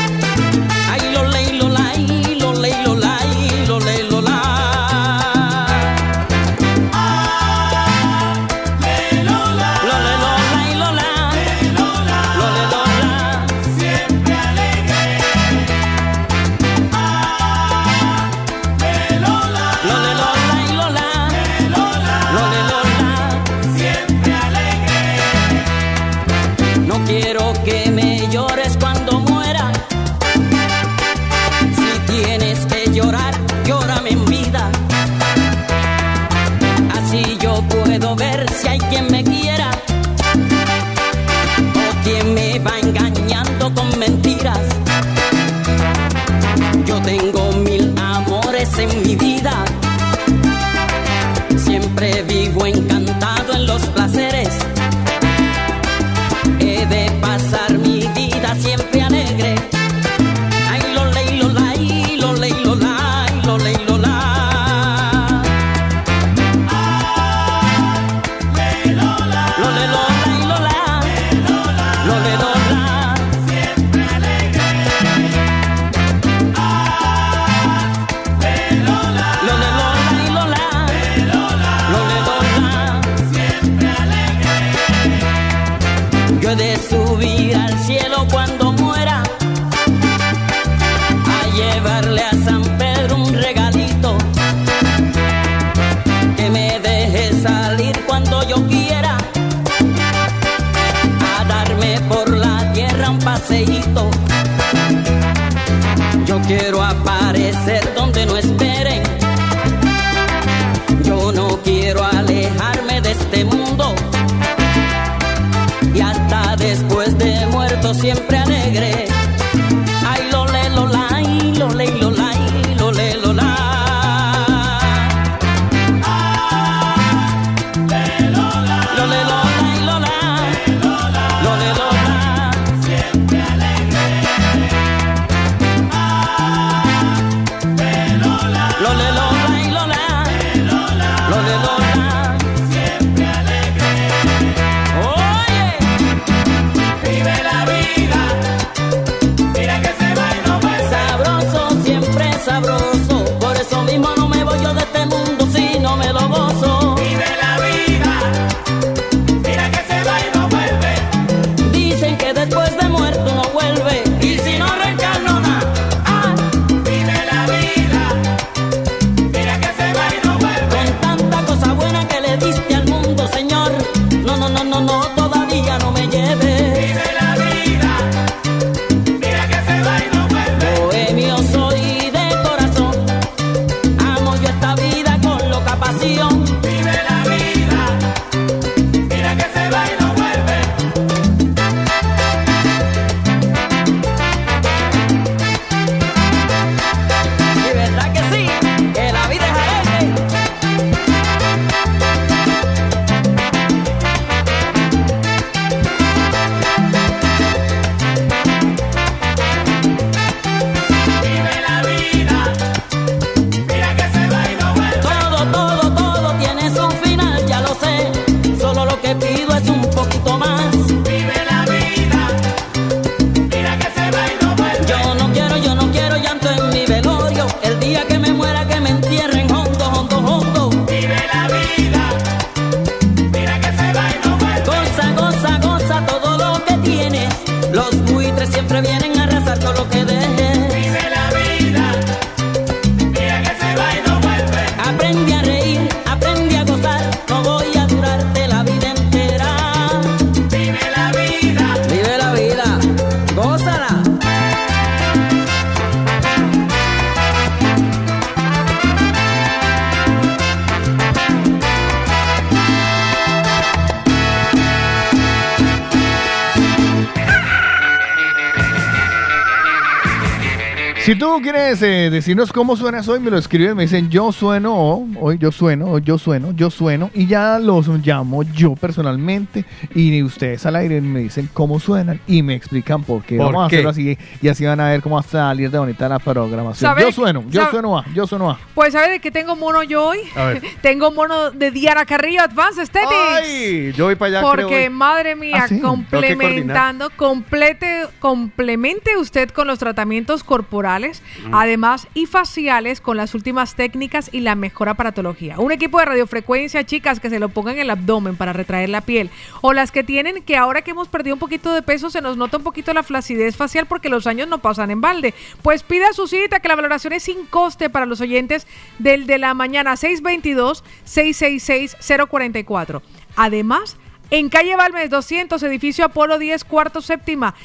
Decirnos cómo suenas hoy, me lo escriben, me dicen yo sueno, o hoy yo sueno, o yo sueno, yo sueno, y ya los llamo yo personalmente, y ustedes al aire me dicen cómo suenan y me explican por qué. ¿Por Vamos a hacerlo así, y así van a ver cómo va a salir de bonita la programación. ¿Sabe- Yo sueno, yo sabe- sueno a, yo sueno a. Pues ¿sabe de qué tengo mono yo hoy? A ver. tengo mono de Diana Carrillo Advanced Aesthetics. Ay, yo voy para allá, Porque, creo, hoy. madre mía, Ah, sí. Complementando, complete, complemente usted con los tratamientos corporales, Mm. además y faciales con las últimas técnicas y la mejor aparatología. Un equipo de radiofrecuencia, chicas, que se lo pongan en el abdomen para retraer la piel. O las que tienen que ahora que hemos perdido un poquito de peso, se nos nota un poquito la flacidez facial porque los años no pasan en balde. Pues pida su cita, que la valoración es sin coste para los oyentes del de la mañana 622-666-044. Además, en calle Balmes 200, edificio Apolo 10, cuarto séptima.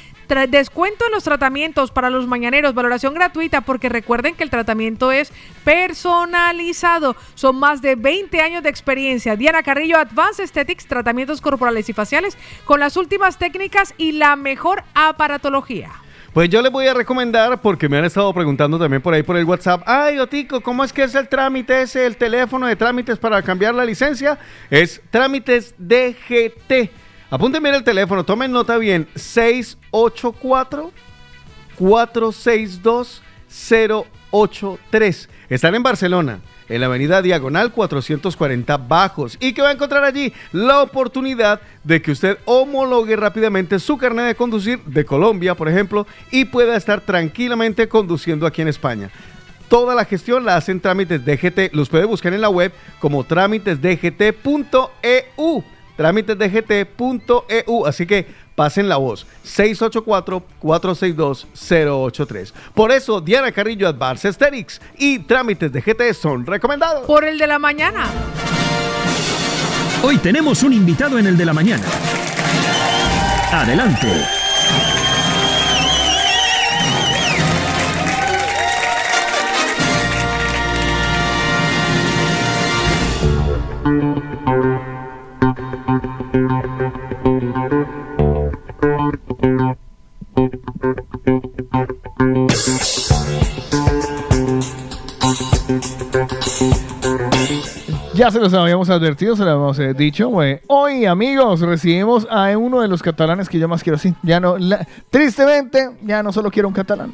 Descuento en los tratamientos para los mañaneros, valoración gratuita, porque recuerden que el tratamiento es personalizado. Son más de 20 años de experiencia. Diana Carrillo, Advanced Aesthetics, tratamientos corporales y faciales con las últimas técnicas y la mejor aparatología. Pues yo les voy a recomendar, porque me han estado preguntando también por ahí por el WhatsApp, ay, Otico, ¿cómo es que es el trámite ese, el teléfono de trámites para cambiar la licencia? Es trámites DGT. Apúntenme el teléfono, tomen nota bien, 684 462 083. Están en Barcelona, en la avenida Diagonal 440 Bajos. ¿Y que va a encontrar allí? La oportunidad de que usted homologue rápidamente su carnet de conducir de Colombia, por ejemplo, y pueda estar tranquilamente conduciendo aquí en España. Toda la gestión la hacen trámites DGT. Los puede buscar en la web como trámitesdgt.eu. Trámitesdgt.eu. Así que pasen la voz. 684-462-083. Por eso, Diana Carrillo Advance Aesthetics y trámites DGT son recomendados. Por el de la mañana. Hoy tenemos un invitado en el de la mañana. Adelante. Ya se los habíamos advertido, se los habíamos eh, dicho. güey. Hoy, amigos, recibimos a uno de los catalanes que yo más quiero. Sí, ya no, la- tristemente, ya no solo quiero un catalán.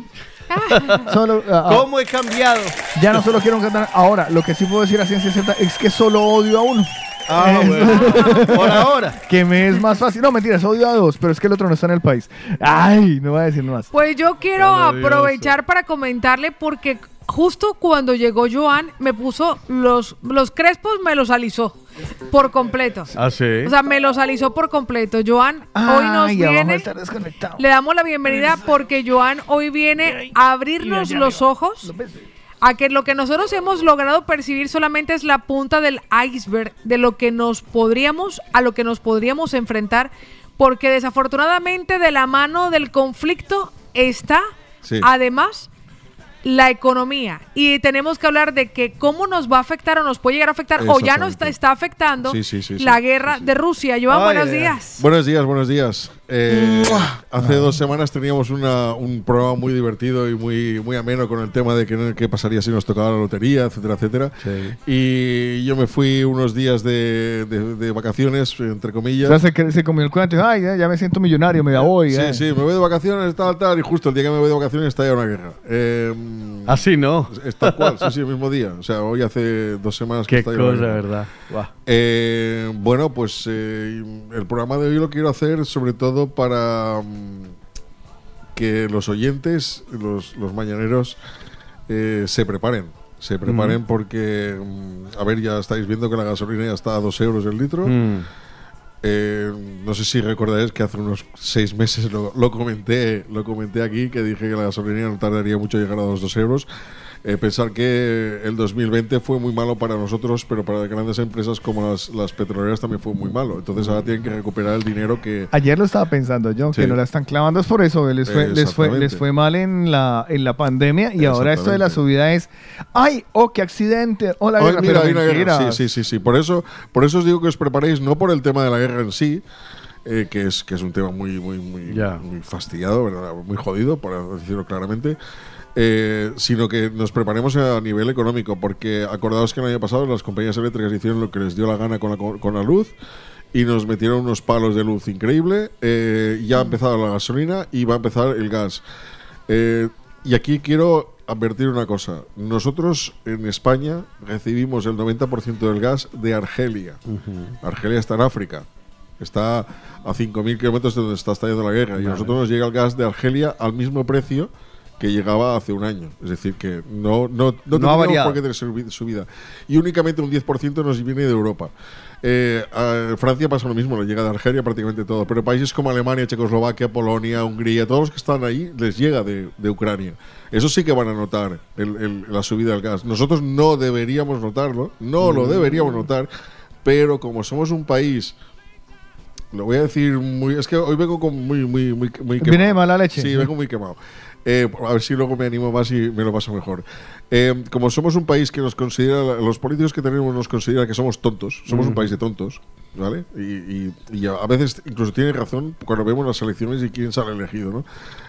Solo, ah, ¿Cómo he cambiado? ya no solo quiero un catalán. Ahora, lo que sí puedo decir a ciencia cierta es que solo odio a uno. Ah, bueno. Por ahora. Que me es más fácil. No, mentiras, odio a dos, pero es que el otro no está en el país. Ay, no voy a decir más. Pues yo quiero aprovechar para comentarle porque justo cuando llegó Joan me puso los, los crespos, me los alisó por completo. Ah, sí. O sea, me los alisó por completo. Joan hoy nos viene. Le damos la bienvenida porque Joan hoy viene a abrirnos los ojos a que lo que nosotros hemos logrado percibir solamente es la punta del iceberg de lo que nos podríamos, a lo que nos podríamos enfrentar, porque desafortunadamente de la mano del conflicto está Sí. además la economía y tenemos que hablar de que cómo nos va a afectar o nos puede llegar a afectar o ya nos está, está afectando Sí, sí, la guerra de Rusia. Joan, buenos días. Buenos días, buenos días. Eh, hace dos semanas teníamos una- un programa muy divertido y muy, muy ameno con el tema de qué, qué pasaría si nos tocaba la lotería, etcétera, etcétera. Y yo me fui unos días de, de- de vacaciones, entre O comillas. sea, se, se comió el cuento ay, ya, ya me siento millonario, me voy. Sí, eh. sí, me voy de vacaciones, tal, tal, y justo el día que me voy de vacaciones está ya una guerra. Eh, Así no. Es tal cual, sí, sí, el mismo día. O sea, hoy hace dos semanas que Qué está cosa. ¿verdad? Eh, bueno, pues eh, el programa de hoy lo quiero hacer sobre todo para mm, que los oyentes, los, los mañaneros, eh, se preparen. Se preparen Mm. porque, mm, a ver, ya estáis viendo que la gasolina ya está a dos euros el litro. Mm. Eh, no sé si recordáis que hace unos seis meses lo, lo comenté lo comenté aquí, que dije que la gasolina no tardaría mucho en llegar a los dos euros. Eh, pensar que el 2020 fue muy malo para nosotros, pero para grandes empresas como las, las petroleras también fue muy malo. Entonces ahora tienen que recuperar el dinero que... Ayer lo estaba pensando yo, que Sí. no la están clavando. Es por eso, que les fue, les fue, les fue mal en la, en la pandemia y ahora esto de la subida es, ay, oh, qué accidente, oh, la guerra, mira, pero hay una guerra. Sí, sí, sí, sí. Por eso, por eso os digo que os preparéis, no por el tema de la guerra en sí, eh, que, es, que es un tema muy, muy, muy, muy fastidiado, ¿verdad? muy jodido, por decirlo claramente. Eh, sino que nos preparemos a nivel económico, porque acordaos que el año pasado las compañías eléctricas hicieron lo que les dio la gana con la, co- con la luz y nos metieron unos palos de luz increíble. eh, ya ha empezado la gasolina y va a empezar el gas. Eh, y aquí quiero advertir una cosa. Nosotros en España recibimos el 90% del gas de Argelia. Argelia está en África. Está a 5.000 kilómetros de donde está estallando la guerra. Y a nosotros nos llega el gas de Argelia al mismo precio que llegaba hace un año. Es decir, que no, no, no, No variado. por qué tener subi- subida. Y únicamente un 10% nos viene de Europa. Eh, a Francia pasa lo mismo, le llega de Argelia prácticamente todo. Pero países como Alemania, Checoslovaquia, Polonia, Hungría, todos los que están ahí, les llega de, de Ucrania. Eso sí que van a notar el- el- la subida del gas. Nosotros no deberíamos notarlo, no lo Mm. deberíamos notar, pero como somos un país lo voy a decir muy. Es que hoy vengo con muy, muy, muy, muy Viene de mala leche. Sí, vengo muy quemado. Eh, a ver si luego me animo más y me lo paso mejor. Eh, como somos un país que nos considera, los políticos que tenemos nos consideran que somos tontos, somos un Ujú. país de tontos. ¿Vale? Y, y- y a veces incluso tiene razón cuando vemos las elecciones y quién sale elegido, ¿no?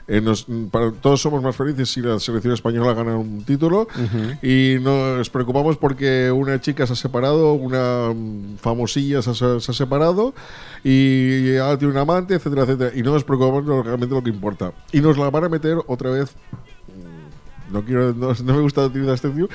Eh, nos- para- todos somos más felices si la selección española gana un título y nos preocupamos porque una chica se ha separado, una mm, famosilla se ha, se ha separado y ahora tiene un amante, etcétera, etcétera. Y no nos preocupamos realmente lo que importa. Y nos la van a meter otra vez no quiero no, no me gusta utilizar este tío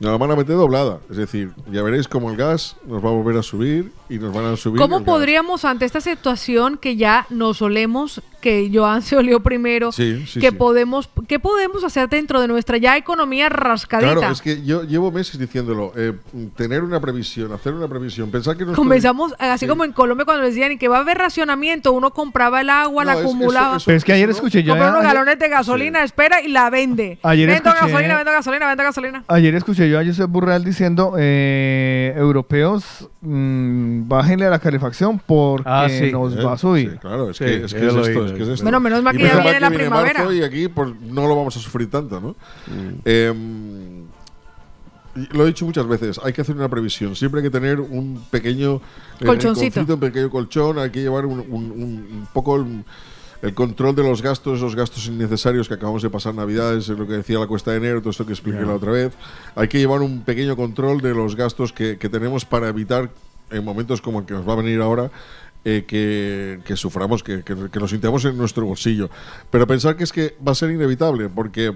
nos la van a meter doblada es decir ya veréis como el gas nos va a volver a subir y nos van a subir ¿Cómo podríamos, ante esta situación que ya nos olemos, que Joan se olió primero, Sí, sí, que sí. podemos, ¿qué podemos hacer dentro de nuestra ya economía rascadita? Claro, es que yo llevo meses diciéndolo. eh, tener una previsión, hacer una previsión, pensar que nuestro- Comenzamos, así Sí. como en Colombia cuando decían que va a haber racionamiento, uno compraba el agua, la No, es- acumulaba, eso- Pero es que ayer escuché yo. compra unos galones de gasolina, espera y la vende. Ayer vendo escuché- gasolina, vendo gasolina, vendo gasolina. Ayer escuché yo a Josep Burrell diciendo, eh, europeos, mm, bájenle a la calefacción porque Ah, sí. nos Eh, va a subir. sí, claro, es Sí, que es, que es lo esto, es que es esto. Bueno, menos mal que ya viene la primavera. marzo y aquí pues, no lo vamos a sufrir tanto, ¿no? Mm. Y lo he dicho muchas veces, hay que hacer una previsión. Siempre hay que tener un pequeño eh, Colchoncito. rinconcito, un pequeño colchón. Hay que llevar un, un- un- un poco el, el control de los gastos, esos gastos innecesarios que acabamos de pasar Navidades, es lo que decía la cuesta de enero, todo esto que expliqué Ya. la otra vez. Hay que llevar un pequeño control de los gastos que, que tenemos para evitar en momentos como el que nos va a venir ahora. eh, que, que suframos, que, que, que lo sintamos en nuestro bolsillo. Pero pensar que es que va a ser inevitable, porque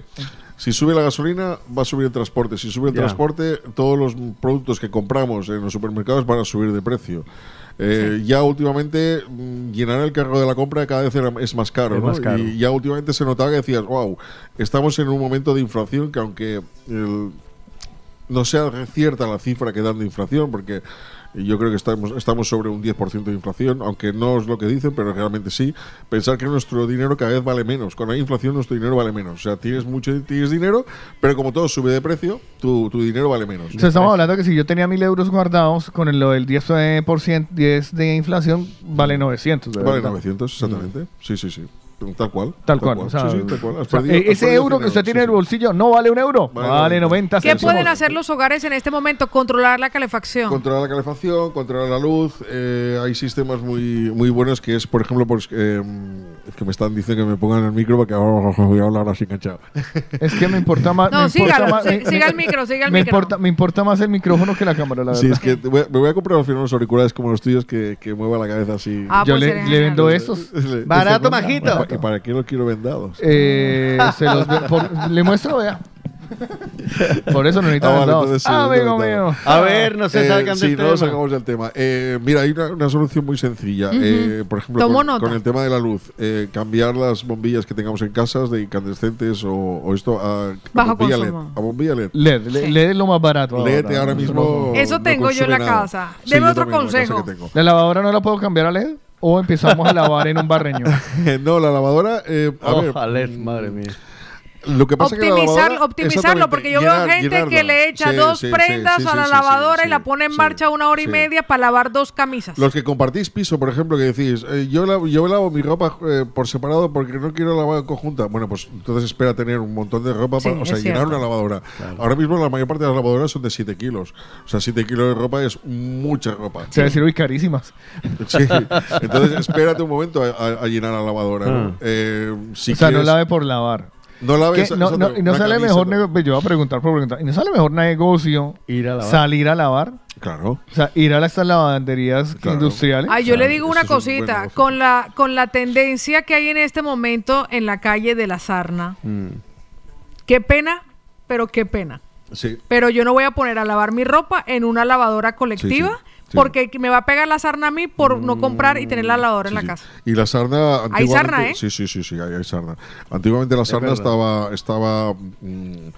si sube la gasolina, va a subir el transporte. Si sube el transporte, todos los productos que compramos en los supermercados van a subir de precio. Eh, Ya últimamente mm, llenar el carro de la compra cada vez era- es más caro, Es ¿no? más caro. Y ya últimamente se notaba que decías, wow, estamos en un momento de inflación que aunque el- no sea cierta la cifra que dan de inflación, porque yo creo que estamos, estamos sobre un 10% de inflación, aunque no es lo que dicen, pero realmente sí. Pensar que nuestro dinero cada vez vale menos. Cuando hay inflación, nuestro dinero vale menos. O sea, tienes mucho tienes dinero, pero como todo sube de precio, tu, tu dinero vale menos. O sea, estamos hablando que si yo tenía mil euros guardados con el, lo del 10%, 10 de inflación, vale 900. de Vale verdad. 900, exactamente. Sí, sí, sí. Tal cual. Tal cual. o sea, sí, sí, tal cual. Has o sea, perdido- has ese euro 100 que usted tiene sí, en el bolsillo no vale un euro, Vale vale 90 ¿Qué pueden hacer los hogares en este momento? Controlar la calefacción. Controlar la calefacción, controlar la luz. eh, hay sistemas muy, muy buenos que es, por ejemplo, pues, eh, es que me están diciendo que me pongan el micro porque ahora voy a hablar así enganchado. Es que me importa más. No, sígalo, más- sí- me- siga el micro, siga el me micro. Importa, me importa más el micrófono que la cámara, la verdad. Sí, es que voy me voy a comprar al final unos auriculares como los tuyos que, que mueva la cabeza así. Ah, Yo pues le, vendo estos. Le- Barato, ¿Y majito. ¿Y para qué los quiero vendados? Eh, se los ve- por- le muestro, vea. Por eso no necesito Ah, vale, entonces sí, Ah, no amigo necesitaba. mío. A ver, no se Eh, salgan sí, del no tema. nos sacamos del tema. Eh, mira, hay una, una solución muy sencilla. Eh, por ejemplo, con, el tema de la luz, eh, cambiar las bombillas que tengamos en casas de incandescentes o, o esto a, Bajo bombilla LED. A bombilla LED. LED, le- LED es lo más barato. LED ahora mismo. Eso no tengo yo en la nada. casa. Sí, Deme otro la consejo. ¿La lavadora no la puedo cambiar a LED? ¿O empezamos a lavar en un barreño? no, la lavadora. eh, a Oh, ver, Alet, madre mía. Lo que pasa es que la Optimizar, lavadora- optimizarlo, porque yo llenar- veo gente que le echa Sí, dos sí, prendas sí, a la sí, lavadora sí, y la pone en sí, marcha una hora y sí. media para lavar dos camisas. Los que compartís piso, por ejemplo, que decís, eh, yo, lavo, yo lavo mi ropa eh, por separado porque no quiero lavar conjunta. Bueno, pues entonces espera tener un montón de ropa, Sí, para, o sea, es llenar cierto. una lavadora. Ahora mismo la mayor parte de las lavadoras son de 7 kilos. O sea, 7 kilos de ropa es mucha ropa. Se va a decir, carísimas. Sí. Entonces espérate un momento a, a- a llenar la lavadora. ¿no? Ah. Eh, si o sea, no lave por lavar. No. No, no- y no sale camisa, mejor ¿no? nego- pues yo voy a preguntar por preguntar. ¿Y no sale mejor negocio Ir a lavar. salir a lavar? Claro. O sea, ir a estas lavanderías industriales. Ay, yo le digo una un cosita, negocio. con la, con la tendencia que hay en este momento en la calle de la Sarna, Mm. qué pena, pero qué pena. Sí. Pero yo no voy a poner a lavar mi ropa en una lavadora colectiva sí, sí. Porque me va a pegar la sarna a mí por no comprar y tener la lavadora en la Sí. casa. Y la sarna. Hay sarna, ¿eh? Sí, sí, sí, sí, hay, hay sarna. Antiguamente la sarna estaba. estaba mm,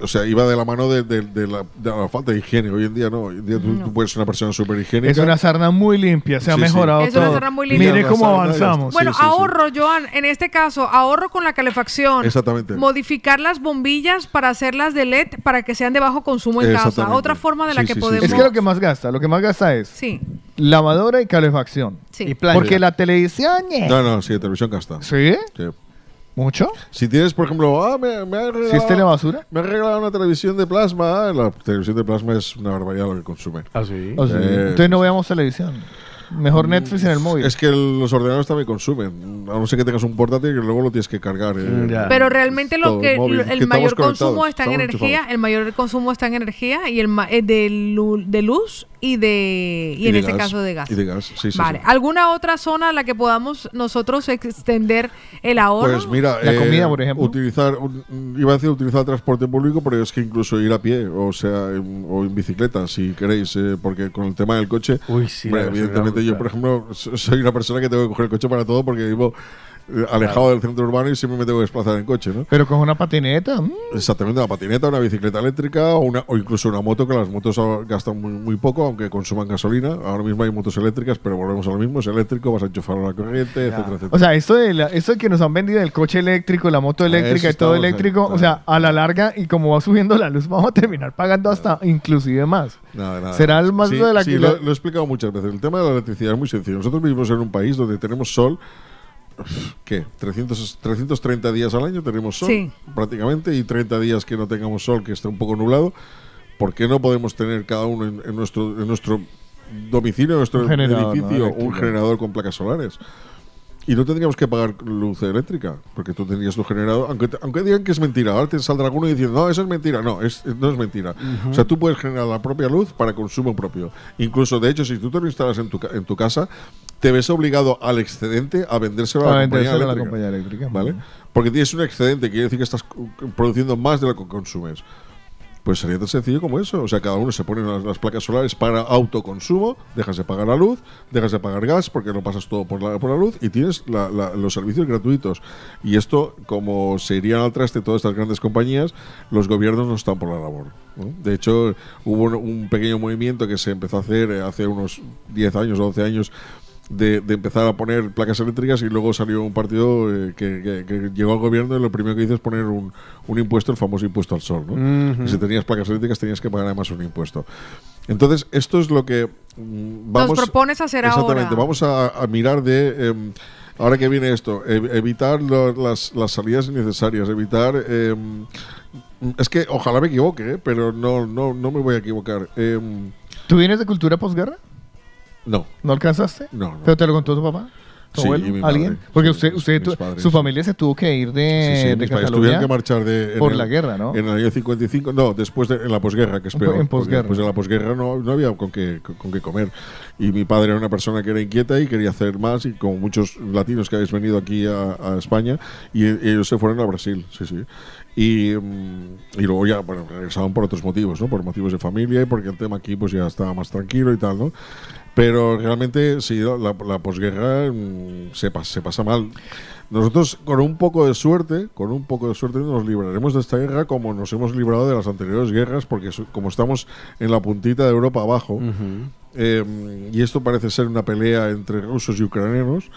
o sea, iba de la mano de, de- de la, de la falta de higiene. Hoy en día no. Hoy en día tú, tú puedes ser una persona súper higiénica. Es una sarna muy limpia, se ha Sí, sí. mejorado Es una todo. sarna muy limpia. Mire La cómo avanzamos. Bueno, sí, sí. ahorro, Joan, en este caso, ahorro con la calefacción. Exactamente. Modificar las bombillas para hacerlas de LED para que sean de bajo consumo en casa. Otra forma de la Sí, que podemos... Es que lo que más gasta, lo que más gasta es Sí, lavadora y calefacción. sí. Y. Porque la televisión... No, no, sí, televisión gasta. ¿Sí? Sí. ¿Mucho? Si tienes, por ejemplo, ah, me, me ha regalado, ¿Si es telebasura? Me ha regalado una televisión de plasma. ah, La televisión de plasma es una barbaridad lo que consume. ¿Ah, sí? O sea, Entonces no veamos televisión. Mejor Netflix en el móvil. Es que el- los ordenadores también consumen. A no ser que tengas un portátil que luego lo tienes que cargar. eh. Pero realmente lo Todo que móvil, lo- que el estamos mayor consumo conectados, está en estamos energía, enchufados. el mayor consumo está en energía y el ma- eh, de, lu- de luz y de y, Y en de este gas, caso de gas. y de gas, sí, sí, vale. sí. ¿Alguna otra zona a la que podamos nosotros extender el ahorro? Pues mira, La eh, comida, por ejemplo. Utilizar, un- iba a decir utilizar transporte público, pero es que incluso ir a pie, o sea, en- o en bicicleta, si queréis, eh, porque con el tema del coche, Uy, sí, la evidentemente yo, por ejemplo, so- soy una persona que tengo que coger el coche para todo porque vivo alejado del centro urbano y siempre me tengo que desplazar en coche, ¿no? Pero con una patineta. mm. Exactamente, una patineta, una bicicleta eléctrica o, una, o incluso una moto, que las motos gastan muy, muy poco, aunque consuman gasolina. Ahora mismo hay motos eléctricas, pero volvemos a lo mismo, es eléctrico, vas a enchufar la corriente, etcétera, etcétera. O sea, esto de, la- esto que nos han vendido el coche eléctrico, la moto eléctrica y todo ahí, eléctrico, o sea, a la larga y como va subiendo la luz, vamos a terminar pagando hasta inclusive más. Nada, nada. Será el más sí, de la sí, lo he explicado muchas veces. El tema de la electricidad es muy sencillo. Nosotros vivimos en un país donde tenemos sol. ¿Qué? 300, 330 días al año tenemos sol, Sí. prácticamente, y 30 días que no tengamos sol, que está un poco nublado. ¿Por qué no podemos tener cada uno en, en nuestro, en nuestro domicilio, en nuestro Un generador, ¿no? edificio, un generador con placas solares? Y no tendríamos que pagar luz eléctrica, porque tú tendrías tu generador. Aunque, te- aunque digan que es mentira, ahora te saldrá alguno diciendo, no, eso es mentira. No, es, no es mentira. O sea, tú puedes generar la propia luz para consumo propio. Incluso, de hecho, si tú te lo instalas en tu, ca- en tu casa, te ves obligado al excedente a vendérselo a la, A compañía, vendérselo a la compañía eléctrica. ¿Vale? Porque tienes un excedente, quiere decir que estás produciendo más de lo que consumes. Pues sería tan sencillo como eso. O sea, cada uno se pone las, las placas solares para autoconsumo, dejas de pagar la luz, dejas de pagar gas porque lo pasas todo por la, por la luz y tienes la- la- los servicios gratuitos. Y esto, como se irían al traste todas estas grandes compañías, los gobiernos no están por la labor. ¿no? De hecho, hubo un, un pequeño movimiento que se empezó a hacer eh, hace unos 10 años o 12 años de, de empezar a poner placas eléctricas y luego salió un partido eh, que, que- que llegó al gobierno y lo primero que hizo es poner un, un impuesto, el famoso impuesto al sol. ¿no? Si tenías placas eléctricas tenías que pagar además un impuesto. Entonces, esto es lo que mm, vamos... propones hacer Exactamente, ahora. vamos a, a mirar de... em, ahora que viene esto, ev- evitar lo- las, las salidas innecesarias, evitar... em, es que ojalá me equivoque, ¿eh? pero no, no, no me voy a equivocar. Em, ¿Tú vienes de cultura posguerra? No. ¿No alcanzaste? No, no. ¿Pero te lo contó tu papá? ¿Tu Sí, abuelo? y mi ¿Alguien? madre. Porque Sí, usted, usted tu- padres. su familia se tuvo que ir de, Sí, sí, de Cataluña tuvieron que marchar de, en por el- la guerra, ¿no? En el año 55, no, después de en la posguerra, que es En peor. porque posguerra. Después de la posguerra no, no había con qué, con, con qué comer. Y mi padre era una persona que era inquieta y quería hacer más, y como muchos latinos que habéis venido aquí a, a España, y, y ellos se fueron a Brasil, sí, sí. Y, mm, y luego ya, bueno, regresaban por otros motivos, ¿no? Por motivos de familia y porque el tema aquí pues ya estaba más tranquilo y tal, ¿no? Pero realmente, sí, la, la posguerra mm, se, pas- se pasa mal. Nosotros, con un poco de suerte, con un poco de suerte, nos libraremos de esta guerra como nos hemos librado de las anteriores guerras, porque como estamos en la puntita de Europa abajo, eh, y esto parece ser una pelea entre rusos y ucranianos,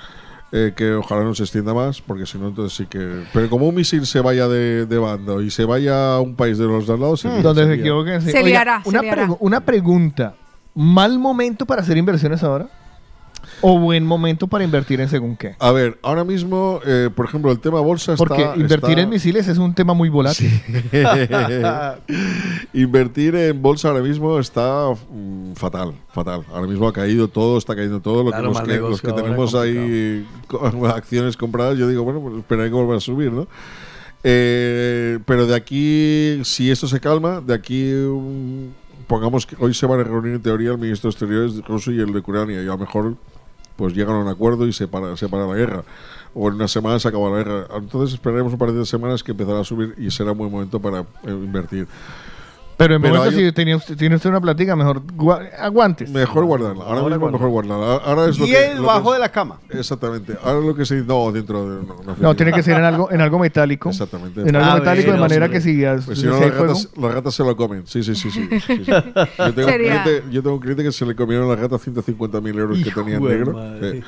eh, que ojalá no se extienda más, porque si no, entonces sí que. Pero como un misil se vaya de, de bando y se vaya a un país de los de al lado, se Donde se se lía. equivoquen. sí. Se Oiga, liará, se una, liará. pregu- una pregunta. ¿Mal momento para hacer inversiones ahora? ¿O buen momento para invertir en según qué? A ver, ahora mismo, eh, por ejemplo, el tema bolsa Porque está. invertir está- en misiles es un tema muy volátil. Invertir en bolsa ahora mismo está mm, fatal, fatal. Ahora mismo ha caído todo, está cayendo todo. Lo Claro, que, los, que, los tenemos ahí acciones compradas, yo digo, bueno, pues esperaré que vuelva a subir, ¿no? Eh, pero de aquí, si esto se calma, de aquí, mm, pongamos que hoy se van a reunir en teoría el ministro de Exteriores ruso y el de Ucrania, y a lo mejor pues llegan a un acuerdo y se para, se para la guerra. O en una semana se acaba la guerra. Entonces esperaremos un par de semanas que empezará a subir y será un buen momento para eh, invertir. Pero en momento, si tenía usted, tiene usted una plática, mejor gua- aguantes. Mejor guardarla. Ahora, Ahora mismo mejor guardarla. Ahora es lo Y que, el lo que bajo es- de la cama. Exactamente. Ahora lo que se dice, no, dentro de. No, no, No, tiene que ser en algo, en algo metálico. Exactamente. En algo Ah, metálico de manera que si, Pues si no, las ratas se lo comen. Sí, sí, sí. sí, sí, sí. Yo, tengo cliente, yo tengo un cliente que se le comieron las ratas 150.000 euros que tenía en negro. madre. Eh,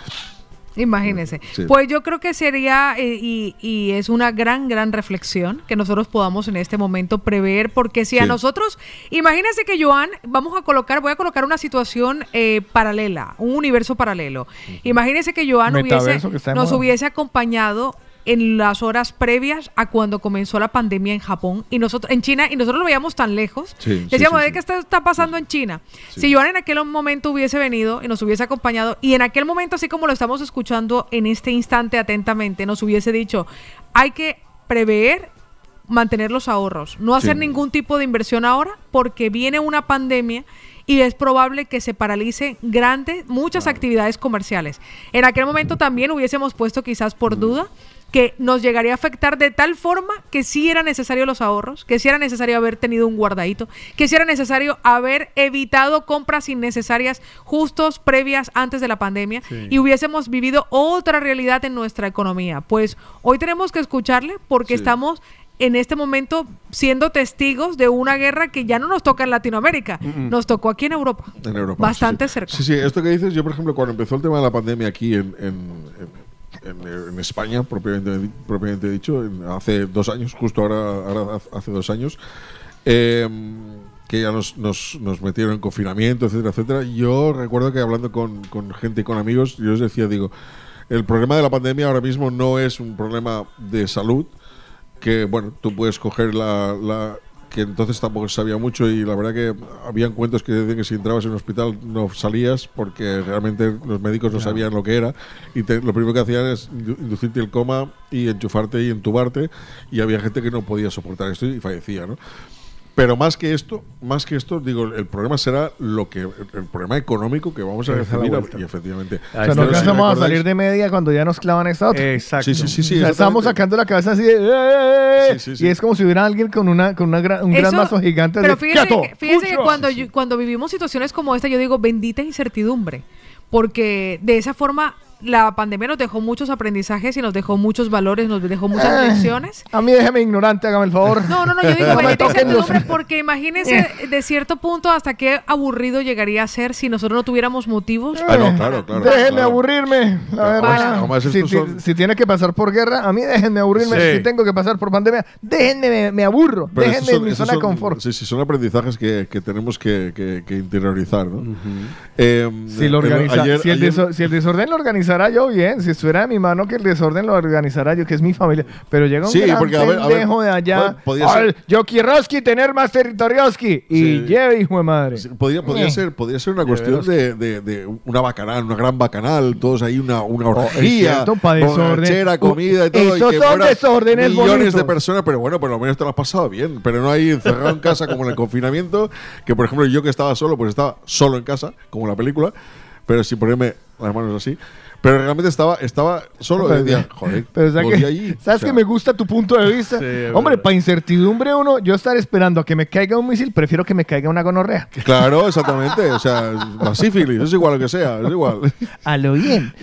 Imagínense. Sí. Pues yo creo que sería, eh, y, y es una gran, gran reflexión que nosotros podamos en este momento prever, porque si a nosotros, imagínense que Joan, vamos a colocar, voy a colocar una situación eh, paralela, un universo paralelo. Imagínense que Joan hubiese, que nos moda. hubiese acompañado en las horas previas a cuando comenzó la pandemia en Japón y nosotros en China y nosotros lo veíamos tan lejos. Sí, Decíamos, sí, "¿De ¿qué está, está pasando en China? Si Joan en aquel momento hubiese venido y nos hubiese acompañado y en aquel momento, así como lo estamos escuchando en este instante atentamente, nos hubiese dicho, hay que prever mantener los ahorros, no hacer ningún tipo de inversión ahora porque viene una pandemia y es probable que se paralice grandes, muchas actividades comerciales. En aquel momento también hubiésemos puesto quizás por duda que nos llegaría a afectar de tal forma que sí era necesario los ahorros, que sí era necesario haber tenido un guardadito, que sí era necesario haber evitado compras innecesarias justos previas antes de la pandemia Sí. y hubiésemos vivido otra realidad en nuestra economía. Pues hoy tenemos que escucharle porque Sí. estamos en este momento siendo testigos de una guerra que ya no nos toca en Latinoamérica, nos tocó aquí en Europa. En Europa. Bastante sí. cerca. Sí, sí, esto que dices, yo por ejemplo, cuando empezó el tema de la pandemia aquí en, en- en- en- en España, propiamente, propiamente dicho, en- hace dos años, justo ahora, ahora hace dos años, eh, que ya nos, nos, nos metieron en confinamiento, etcétera, etcétera. Yo recuerdo que hablando con, con gente y con amigos, yo les decía, digo, el problema de la pandemia ahora mismo no es un problema de salud, que bueno, tú puedes coger la, la- que entonces tampoco se sabía mucho y la verdad que habían cuentos que decían que si entrabas en un hospital no salías porque realmente los médicos no sabían lo que era y te- lo primero que hacían es indu- inducirte el coma y enchufarte y entubarte y había gente que no podía soportar esto y fallecía, ¿no? Pero más que esto, más que esto, digo, el problema será lo que el, problema económico que vamos a recibir y efectivamente. O sea, no Pero si alcanzamos a salir de media cuando ya nos clavan esta otra. Exacto. Sí, sí, sí, sí, O sea, estamos sacando la cabeza así de... "Eh", Sí, sí, sí. Y es como si hubiera alguien con, una, con una gran- un gran Eso- mazo gigante Pero de... fíjese, "Quieto, que, fíjese que escucha". cuando, yo- cuando vivimos situaciones como esta, yo digo bendita incertidumbre, porque de esa forma la pandemia nos dejó muchos aprendizajes y nos dejó muchos valores, nos dejó muchas Eh, lecciones. A mí déjeme ignorante, hágame el favor. No, no, no, yo digo No me bendita toquen los- incertidumbre porque imagínense de cierto punto hasta qué aburrido llegaría a ser si nosotros no tuviéramos motivos. Ah, no, claro, claro. Déjenme claro. aburrirme, la Claro, verdad. además si, son- si tiene que pasar por guerra, a mí déjenme aburrirme. Sí. Si tengo que pasar por pandemia, déjenme, me, me aburro. Pero déjenme son- en mi zona de confort. Sí, sí, son aprendizajes que, que tenemos que, que- que interiorizar, ¿no? Eh, Si, lo eh, organiza- ayer- si, el ayer- deso- si el desorden lo organizara yo, bien. Si estuviera en mi mano que el desorden lo organizara yo, que es mi familia. Pero llega un Sí, gran porque, a ver, a ver, de allá. ser- "Ay, Yo quiero tener más territorioski. Y Sí. lleve, hijo de madre. Podría, podría, Eh. ser, podría ser una cuestión de, de- de una bacanal, una gran bacanal, todos ahí, una, una Oh, orgía, desorden. borrachera, comida y todo. y esos que son desórdenes Millones bonitos. de personas, pero bueno, por lo menos te lo has pasado bien. Pero no ahí encerrado en casa como en el confinamiento, que por ejemplo yo que estaba solo, pues estaba solo en casa, como en la película, pero sin ponerme las manos así. Pero realmente estaba, estaba solo y decía, joder, Pero ¿sabes, que, vi allí. ¿sabes O sea, que me gusta tu punto de vista? Sí, Hombre, para incertidumbre uno, yo estar esperando a que me caiga un misil, prefiero que me caiga una gonorrea. Claro, exactamente. O sea, la sífilis, es igual lo que sea, es igual. A lo bien.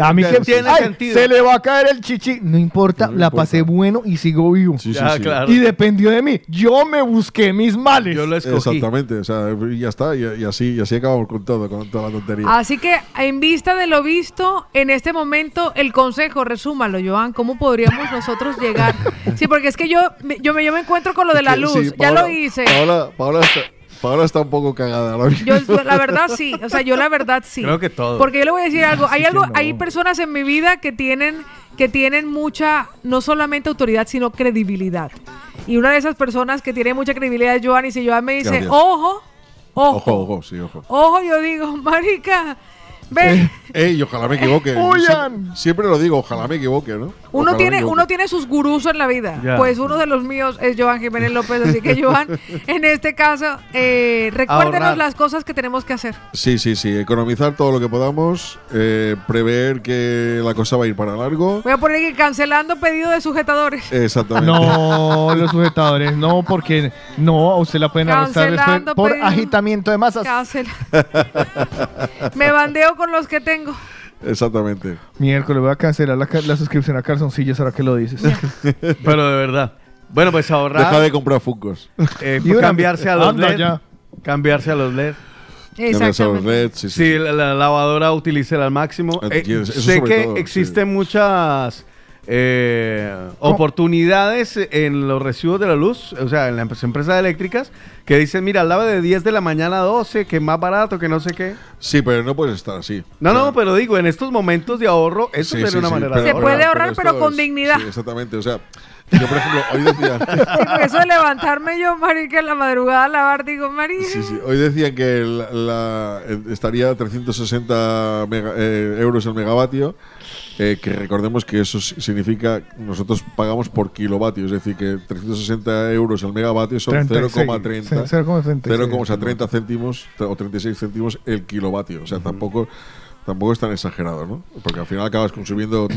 A mí que tiene ay, sentido. se le va a caer el chichi. No importa, la pasé bueno y sigo vivo. sí, Ya, sí. claro. Y dependió de mí. Yo me busqué mis males. Yo lo Exactamente, o sea, y ya está, y, y así, y así acabamos con todo, con toda la tontería. Así que, en vista de lo visto, en este momento, el consejo, resúmalo, Joan, ¿cómo podríamos nosotros llegar? Sí, porque es que yo, me- yo, me, yo me encuentro con lo de la luz, sí, ya lo hice. Paola, Paola está, Paola está un poco cagada mismo. Yo, la verdad sí, o sea, yo la verdad sí. Creo que todos. Porque yo le voy a decir algo, hay algo, no. hay personas en mi vida que tienen que tienen mucha no solamente autoridad, sino credibilidad. Y una de esas personas que tiene mucha credibilidad es Joan y si Joan me dice, Gracias. "Ojo, ojo, Ojo, ojo, sí, ojo. ojo", yo digo, "Marica, ve, Ey, ojalá me equivoque. Huyan. Siempre, lo digo, ojalá me equivoque, ¿no? Uno Ojalá tiene, equivoque. uno tiene sus gurús en la vida. Ya. Pues uno de los míos es Joan Jiménez López. Así que, Joan, en este caso, eh, recuérdenos Ahorrar. las cosas que tenemos que hacer. Sí, sí, sí. Economizar todo lo que podamos, eh, prever que la cosa va a ir para largo. Voy a poner aquí cancelando pedido de sujetadores. Exactamente. No, los sujetadores, no, porque no, a usted la pueden arrestar después por pedido. agitamiento de masas. Cancela. Me bandeo con los que tengo. Exactamente. Miércoles voy a cancelar la, la suscripción a Calzoncillos ahora que lo dices. Pero de verdad. Bueno, pues ahorrar. Deja de comprar Funkos. Eh, Y cambiarse a los LED. ya. Cambiarse a los LED. Cambiarse a los LED, sí, sí. Sí, la, la lavadora utilícela al máximo. Eh, sé que todo, existen muchas eh, oportunidades en los recibos de la luz, o sea, en las empresas eléctricas, que dicen, mira, lava de 10 de la mañana a 12, que es más barato, que no sé qué. Sí, pero no puedes estar así. No, no, pero digo, en estos momentos de ahorro, eso Sí, sería sí, una sí, manera pero- de Se ahorrar. puede ahorrar, pero esto con es- dignidad. Sí, exactamente. O sea, yo, por ejemplo, hoy decía. Sí, eso de levantarme yo, marica, en la madrugada a lavar, digo, marica. Sí, sí. Hoy decían que la, la- eh, estaría a 360 mega- eh, euros el megavatio, eh, que recordemos que eso si- significa nosotros pagamos por kilovatio, es decir, que 360 euros el megavatio son 36, 0,30 sí, 0,36. 0,30 céntimos o 36 céntimos el kilovatio. O sea, tampoco, tampoco es tan exagerado, ¿no? Porque al final acabas consumiendo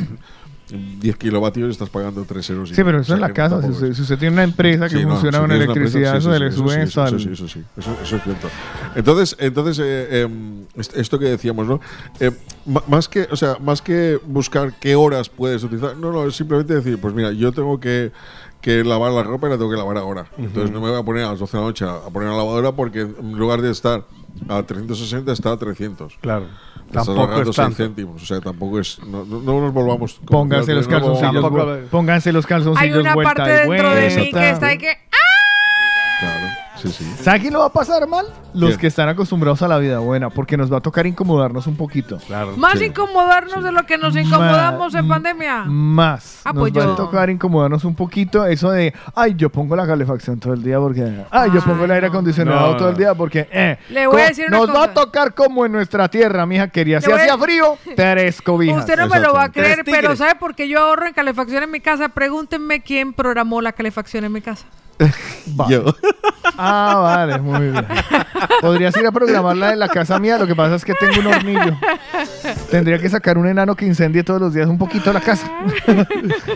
10 kilovatios y estás pagando 3 euros. Sí, pero eso O en la casa, si usted, es- si usted tiene una empresa que Sí, no, funciona si con electricidad, eso le sube eso sí, eso sí, es cierto. Entonces, entonces eh, est- esto que decíamos, ¿no? Eh, más que, o sea, más que buscar qué horas puedes utilizar, no, no, es simplemente decir, pues mira, yo tengo que que lavar la ropa y la tengo que lavar ahora. Entonces no me voy a poner a las 12 de la noche a, a poner la lavadora porque en lugar de estar a 360 está a 300. Claro. Estás Tampoco es 6 tanto. céntimos. O sea, tampoco es. No, no- no nos volvamos. Pónganse los no calzoncillos, vu- pónganse los calzoncillos Hay una vuelta parte y dentro de mí que está ahí que. ¡Ah! Claro, sí, sí. ¿Sabe quién lo va a pasar mal? Los ¿Quién? que están acostumbrados a la vida buena, porque nos va a tocar incomodarnos un poquito. Claro. Más incomodarnos de lo que nos incomodamos en pandemia. Más. Ah, nos pues va yo- a tocar incomodarnos un poquito. Eso de, ay, yo pongo la calefacción todo el día porque. Ay, yo pongo el aire acondicionado no, todo el día porque. Eh, Le voy a decir una Nos va cosa. a tocar como en nuestra tierra, mija querida. Si Le voy a- hacía frío, tres cobijas. Usted no me lo va a creer, Tres tigres. pero ¿sabe por qué yo ahorro en calefacción en mi casa? Pregúntenme quién programó la calefacción en mi casa. Yo. Ah, vale, muy bien. Podrías ir a programarla en la casa mía, lo que pasa es que tengo un hornillo. Tendría que sacar un enano que incendie todos los días un poquito la casa.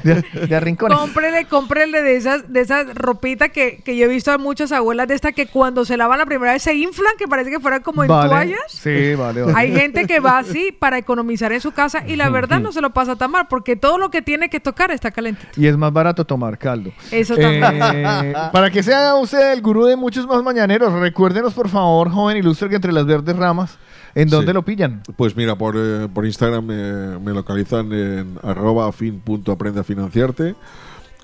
de, de a rincones. Cómprele, cómprele de esas, de esas ropitas que, que yo he visto a muchas abuelas de estas que cuando se lavan la primera vez se inflan, que parece que fueran como en Vale. toallas. Sí, vale, vale. Hay gente que va así para economizar en su casa y la verdad no se lo pasa tan mal porque todo lo que tiene que tocar está calentito. Y es más barato tomar caldo. Eso Eh, también. para que sea usted el gurú de muchos más mañaneros, recuérdenos por favor, joven ilustre, que entre las verdes ramas, ¿en dónde Sí. lo pillan? Pues mira, por, eh, por Instagram me, me localizan en arroba afin.aprende a financiarte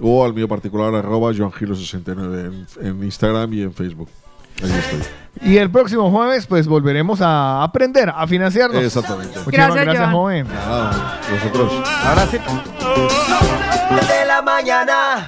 o al mío particular arroba joangilo69 en, en Instagram y en Facebook. Ahí estoy. Y el próximo jueves, pues volveremos a aprender a financiarnos. Exactamente. Muchísimas Gracias, gracias, joven. Nada, vosotros. Ahora sí. de la mañana.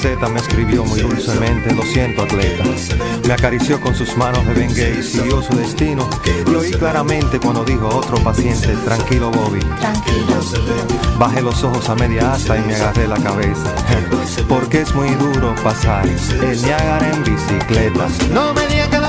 receta me escribió muy dulcemente, lo siento atleta. Me acarició con sus manos de y siguió su destino. Y oí claramente cuando dijo otro paciente, tranquilo Bobby. Tranquilo. Bajé los ojos a media asta y me agarré la cabeza. Porque es muy duro pasar el Niágara en bicicleta. No me digan que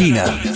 Latina.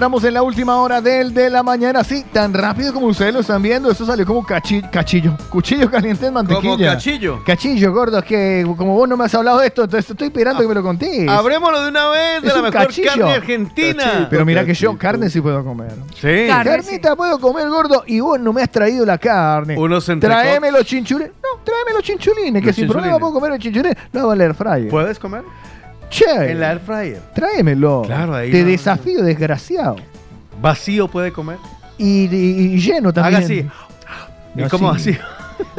Entramos en la última hora del de la mañana, sí, tan rápido como ustedes lo están viendo. Esto salió como cachi- cachillo, cuchillo caliente en mantequilla. Como cachillo. Cachillo, gordo, es que como vos no me has hablado de esto, entonces estoy esperando que me lo contés. Abrémoslo de una vez de Es la un mejor cachillo. carne argentina. Pero mira que yo carne sí puedo comer. Sí. Carnita puedo comer, gordo, y vos no me has traído la carne. Unos. Tráeme los chinchulines. No, tráeme los chinchulines, que Los sin problema puedo comer los chinchulines. No va a air fryer. ¿Puedes comer? Che. En la air fryer. Tráemelo. Claro, ahí Te no- desafío, desgraciado. ¿Vacío puede comer? Y, y- y lleno también. Haga así. ¿Y cómo así?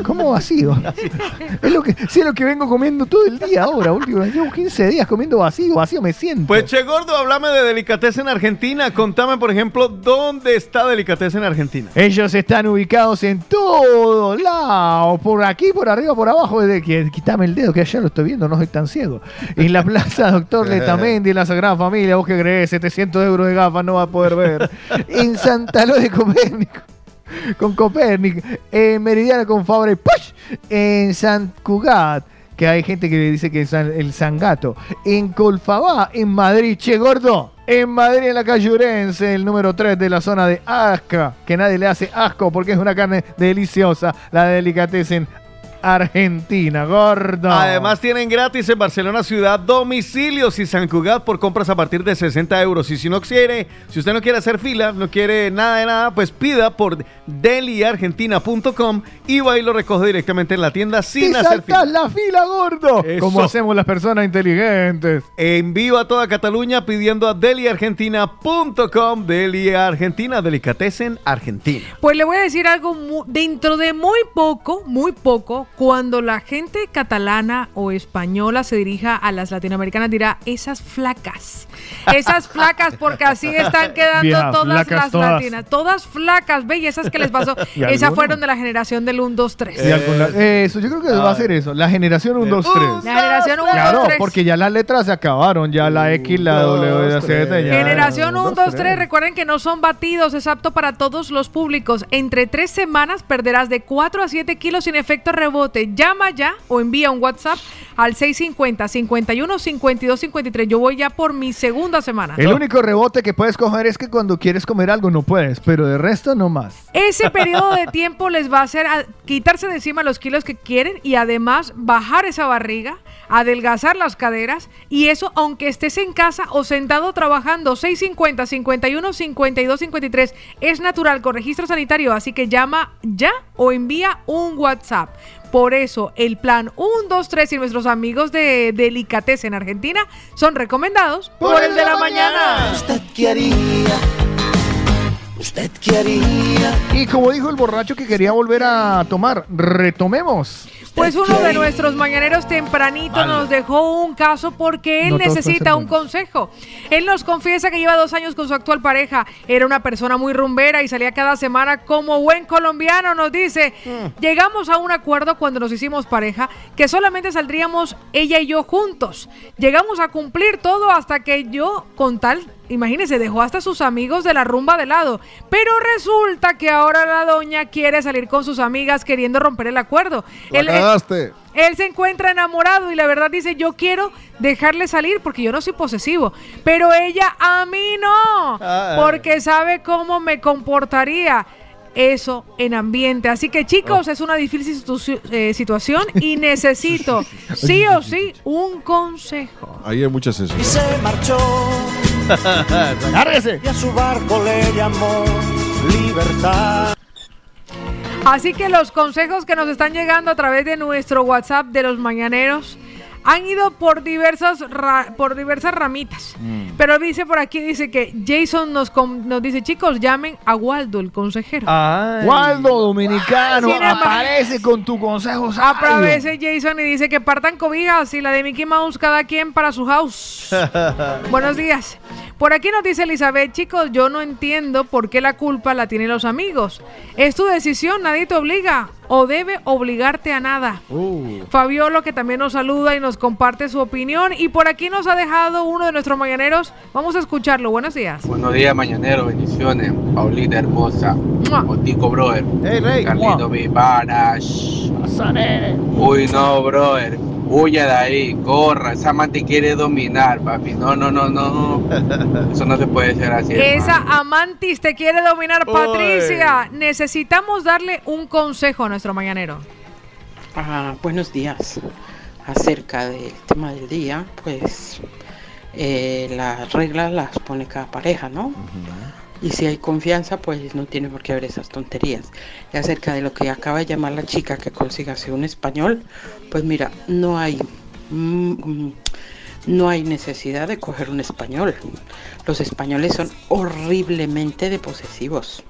¿Cómo vacío? es lo que, sí, es lo que vengo comiendo todo el día ahora. Último, llevo 15 días comiendo vacío, vacío me siento. Pues Che Gordo, háblame de Delicatessen Argentina. Contame, por ejemplo, dónde está Delicatessen Argentina. Ellos están ubicados en todos lados, por aquí, por arriba, por abajo. Desde que quítame el dedo, que allá lo estoy viendo, no soy tan ciego. En la plaza Doctor Letamendi, en la Sagrada Familia, vos que crees, 700 euros de gafas no va a poder ver. En Santa Lo de Copérnico, con Copérnico. En Meridiana con Fabre Push. En San Cugat. Que hay gente que le dice que es San- el Sangato. En Colfabá, en Madrid, che gordo. En Madrid, en la calle Urense, el número 3 de la zona de Asca. Que nadie le hace asco porque es una carne deliciosa. La delicatessen Argentina, gordo. Además tienen gratis en Barcelona Ciudad domicilios y San Cugat por compras a partir de 60 euros. Y si no quiere, si usted no quiere hacer fila, no quiere nada de nada, pues pida por deliargentina.com y va y lo recoge directamente en la tienda sin ¡Te hacer fila. la fila, gordo! Eso. Como hacemos las personas inteligentes. En vivo a toda Cataluña pidiendo a deliargentina.com, Deli Argentina, Delicatessen Argentina. Pues le voy a decir algo dentro de muy poco, muy poco, cuando la gente catalana o española se dirija a las latinoamericanas dirá esas flacas. Esas flacas porque así están quedando todas flacas las todas. latinas, todas flacas, ve, y esas que les pasó, ¿Y esas fueron de la generación del 1 2 3. Y algún la- eso, yo creo que va a ser eso. La generación 1, 2, 3. La generación 1 Claro, 2 3. porque ya las letras se acabaron. Ya la X, la W, la Z. ya- Generación 1, 2, 3, tres. recuerden que no son batidos, es apto para todos los públicos. Entre tres semanas perderás de 4 a 7 kilos sin efecto rebote. Llama ya o envía un WhatsApp al 650 51 52 53. Yo voy ya por mi segunda semana. El único rebote que puedes coger es que cuando quieres comer algo no puedes, pero de resto no más. Ese periodo de tiempo les va a hacer a- quitarse de encima los kilos que quieren y además bajar esa barriga, adelgazar las caderas y eso aunque estés en casa o sentado trabajando 650 51 52 53 es natural con registro sanitario, así que llama ya o envía un WhatsApp. Por eso el plan 1 2 3 y nuestros amigos de Delicatessen en Argentina son recomendados por, el de la mañana. ¿Usted qué haría? ¿Usted qué haría? Y como dijo el borracho que quería volver a tomar, retomemos. Pues uno de nuestros mañaneros tempranito nos dejó un caso porque él No necesita un consejo. Él nos confiesa que lleva dos años con su actual pareja. Era una persona muy rumbera y salía cada semana como buen colombiano. Nos dice, llegamos a un acuerdo cuando nos hicimos pareja que solamente saldríamos ella y yo juntos. Llegamos a cumplir todo hasta que yo, con tal Imagínese, dejó hasta sus amigos de la rumba de lado. Pero resulta que ahora la doña quiere salir con sus amigas queriendo romper el acuerdo. Él- él- cagaste. él se encuentra enamorado y la verdad dice, yo quiero dejarle salir porque yo no soy posesivo. Pero ella a mí no, Ah. porque sabe cómo me comportaría. Eso en ambiente. Así que chicos, Oh. es una difícil situ- eh, situación y necesito sí o sí un consejo. Ahí hay muchas eso. Y se marchó. Y a su barco le llamó libertad. Así que los consejos que nos están llegando a través de nuestro WhatsApp de los mañaneros Han ido por diversas ra- por diversas ramitas. Mm. Pero dice por aquí, dice que Jason nos, nos dice, chicos, llamen a Waldo, el consejero. Waldo Dominicano, aparece con tu consejo. Aparece Jason y dice que partan cobijas y la de Mickey Mouse cada quien para su house. Buenos días. Por aquí nos dice Elizabeth, chicos, yo no entiendo por qué la culpa la tienen los amigos. Es tu decisión, nadie te obliga o debe obligarte a nada. Uh. Fabiolo que también nos saluda y nos comparte su opinión y por aquí nos ha dejado uno de nuestros mañaneros. Vamos a escucharlo. Buenos días. Buenos días, mañanero, bendiciones. Paulita hermosa. Otico, brother. Carlito, mi. Uy, no, brother. Huya de ahí, corra. Esa man te quiere dominar, papi. No, no, no, no. Eso no se puede ser así. Esa hermano. amantis te quiere dominar, Patricia. Necesitamos darle un consejo a nuestro mañanero. Ah, buenos días. Acerca del tema del día, pues eh, las reglas las pone cada pareja, ¿no? Y si hay confianza, pues no tiene por qué haber esas tonterías. Y acerca de lo que acaba de llamar la chica que consigase un español, pues mira, no hay mm, mm, no hay necesidad de coger un español. Los españoles son horriblemente de posesivos.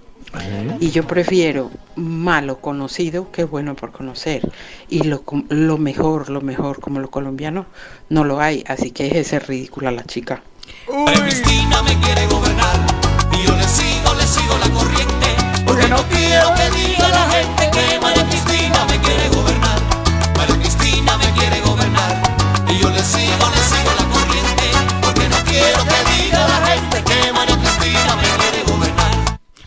Y yo prefiero malo conocido que bueno por conocer. Y lo, lo mejor, lo mejor como lo colombiano, no lo hay. Así que es ser ridícula la chica. María Cristina me quiere gobernar y yo le sigo, le sigo la corriente porque no quiero que diga la gente que María Cristina me quiere gobernar. María Cristina me quiere gobernar y yo le sigo, le sigo la corriente porque no quiero que diga la gente que María Cristina me quiere gobernar.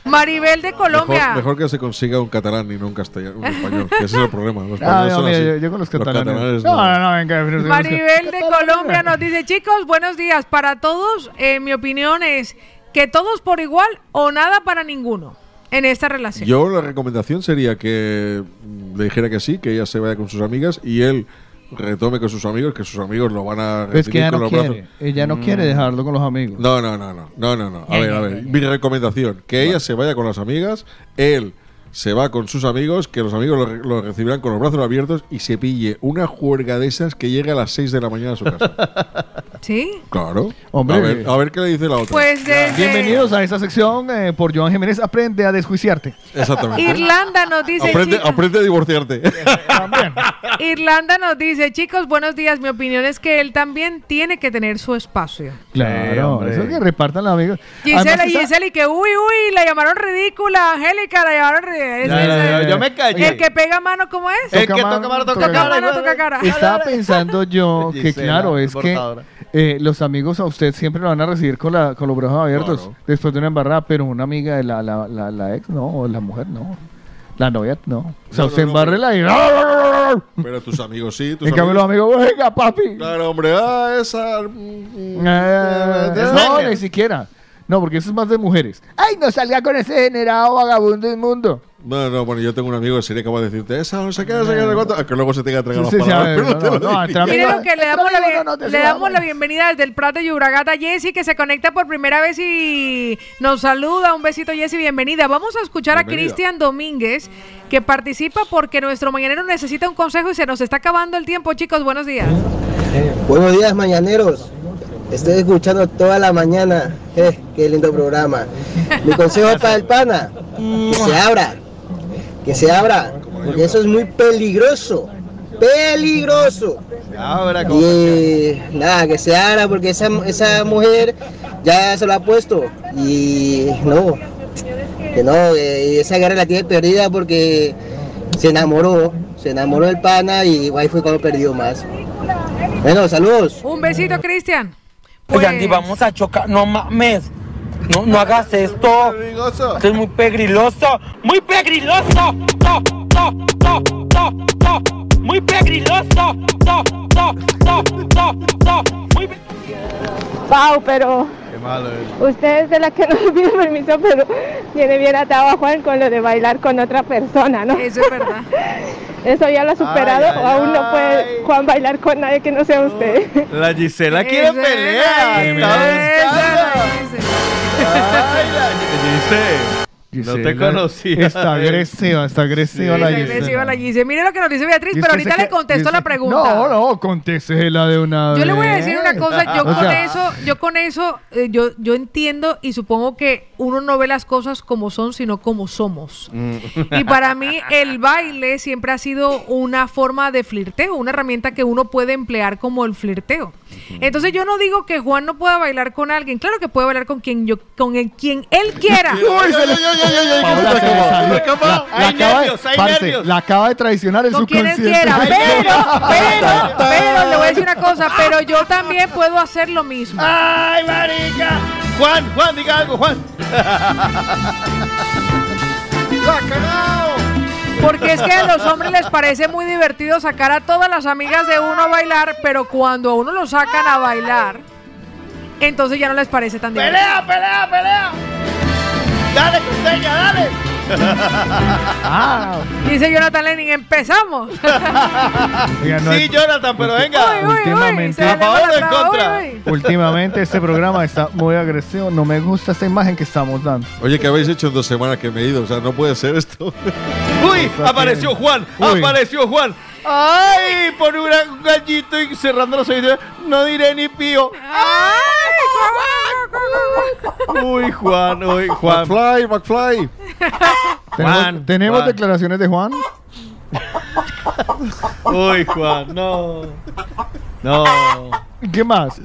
Maribel de Colombia. Mejor, mejor que se consiga un catalán y no un castellano, un español. que ese es el problema. Los españoles no, son mira, así. yo, yo con los catalanes. catalanes no, no, no, venga. pero- Maribel de Colombia nos dice, chicos, buenos días. Para todos, eh, mi opinión es que todos por igual o nada para ninguno en esta relación. Yo la recomendación sería que mm, le dijera que sí, que ella se vaya con sus amigas y él retome con sus amigos, que sus amigos lo van a Es que recibir ella con no los quiere. brazos. Ella no Mm. quiere dejarlo con los amigos. No, no, no, no, no, no, no. A Ya, ver, ya, a ya, ver. Mi recomendación, que ella se vaya con las amigas, él se va con sus amigos, que los amigos lo, lo recibirán con los brazos abiertos y se pille una juerga de esas que llegue a las 6 de la mañana a su casa. ¿Sí? claro. Hombre. A ver, a ver qué le dice la otra. Pues desde Bienvenidos a esta sección eh, por Joan Jiménez. Aprende a desjuiciarte. Exactamente. Irlanda nos dice, Aprende, chicos- aprende a divorciarte. Irlanda nos dice, chicos, buenos días. Mi opinión es que él también tiene que tener su espacio. Claro, hombre. eso que repartan los amigos. Gisela, Gisela, y que uy, uy, la llamaron ridícula. Angélica, la llamaron ridícula. Yo me callé. El que pega mano, ¿cómo es? El que toca mano, toca cara. mano, toca cara. Estaba pensando yo que, Gisela, claro, es que eh, los amigos a usted siempre lo van a recibir con, la, con los brazos abiertos después de una embarrada, pero una amiga de la, la, la, la ex, no, o la mujer, no. La novia, no. O sea, No, usted no, no, embárrela y. Pero tus amigos sí. Tus En cambio, los amigos, venga, papi. Claro, hombre, ah, esa. mm, Eh, eh, no, ni siquiera. No, porque eso es más de mujeres. ¡Ay, no salga con ese generado vagabundo inmundo! No, no, bueno, yo tengo un amigo que sería capaz de decirte esa, no sé qué, no sé qué, no sé cuánto, aunque luego se tenga que entregar Sí, las sí, a palabras. ver, pero te no, lo no, Miren que le damos, la, le damos la bienvenida desde el Prat de Yuragata. Jessy, que se conecta por primera vez y nos saluda. Un besito, Jessy, bienvenida. Vamos a escuchar a. Cristian Domínguez, que participa porque nuestro mañanero necesita un consejo y se nos está acabando el tiempo, chicos. Buenos días. Buenos días, mañaneros. Estoy escuchando toda la mañana. Eh, qué lindo programa. Mi consejo para el pana, que se abra. Que se abra. Porque eso es muy peligroso. Peligroso. Ahora, Y nada, que se abra porque esa, esa mujer ya se lo ha puesto. Y no, que no, eh, esa guerra la tiene perdida porque se enamoró. Se enamoró del pana y ahí fue cuando perdió más. Bueno, saludos. Un besito, Cristian. Oye, Andy, vamos a chocar. No mames. No, no hagas esto. Esto es muy pegriloso. Muy pegriloso. To, to, to, to, to. Muy pegriloso. Muy pe- Pau, pero malo es. usted es de la que no le pide permiso, pero tiene bien atado a Juan con lo de bailar con otra persona, ¿no? Eso es verdad. ¿Eso ya lo ha superado Ay, ay, o aún no puede Juan bailar con nadie que no sea usted? La Gisela quiere Esa pelea. es Está la buscando. Ay, la No te Gisela, conocía. Está agresiva, está agresiva la Está Gisela. agresiva la Gise. Mire lo que nos dice Beatriz, pero ahorita que- le contesto dice- la pregunta. No, no, contéstela de una vez. Yo le voy a decir una cosa, yo O con sea, eso, yo con eso, eh, yo, yo entiendo y supongo que uno no ve las cosas como son, sino como somos. Y para mí el baile siempre ha sido una forma de flirteo, una herramienta que uno puede emplear como el flirteo. Entonces yo no digo que Juan no pueda bailar con alguien, claro que puede bailar con quien yo, con el- quien él quiera. Uy, se le- La- acaba de- nervios, hay parce, nervios. La acaba de traicionar el con subconsciente. quiera, pero, pero, pero, le voy a decir una cosa, pero yo también puedo hacer lo mismo. ¡Ay, marica! Juan, Juan, diga algo, Juan. ¡La cagao! Porque es que a los hombres les parece muy divertido sacar a todas las amigas de uno a bailar, pero cuando a uno lo sacan a bailar, entonces ya no les parece tan divertido. ¡Pelea, pelea, pelea! ¡Dale, costeña, dale! Ah, Dice Jonathan Lenin, empezamos. oiga, no sí, hay- Jonathan, pero venga. Uy, uy, uy, Últimamente- se le ¿A favor o en contra? uy, uy. Últimamente este programa está muy agresivo. No me gusta esta imagen que estamos dando. Oye, ¿qué habéis hecho en dos semanas que me he ido? O sea, no puede ser esto. ¡Uy! Apareció Juan, Uy. apareció Juan. ¡Ay! Por un gallito y cerrando los oídos. No diré ni pío. Uy, Juan, uy, Juan. McFly, McFly. ¿Tenemos, Juan, ¿tenemos Juan. declaraciones de Juan? Uy, Juan, no. No. ¿Qué más?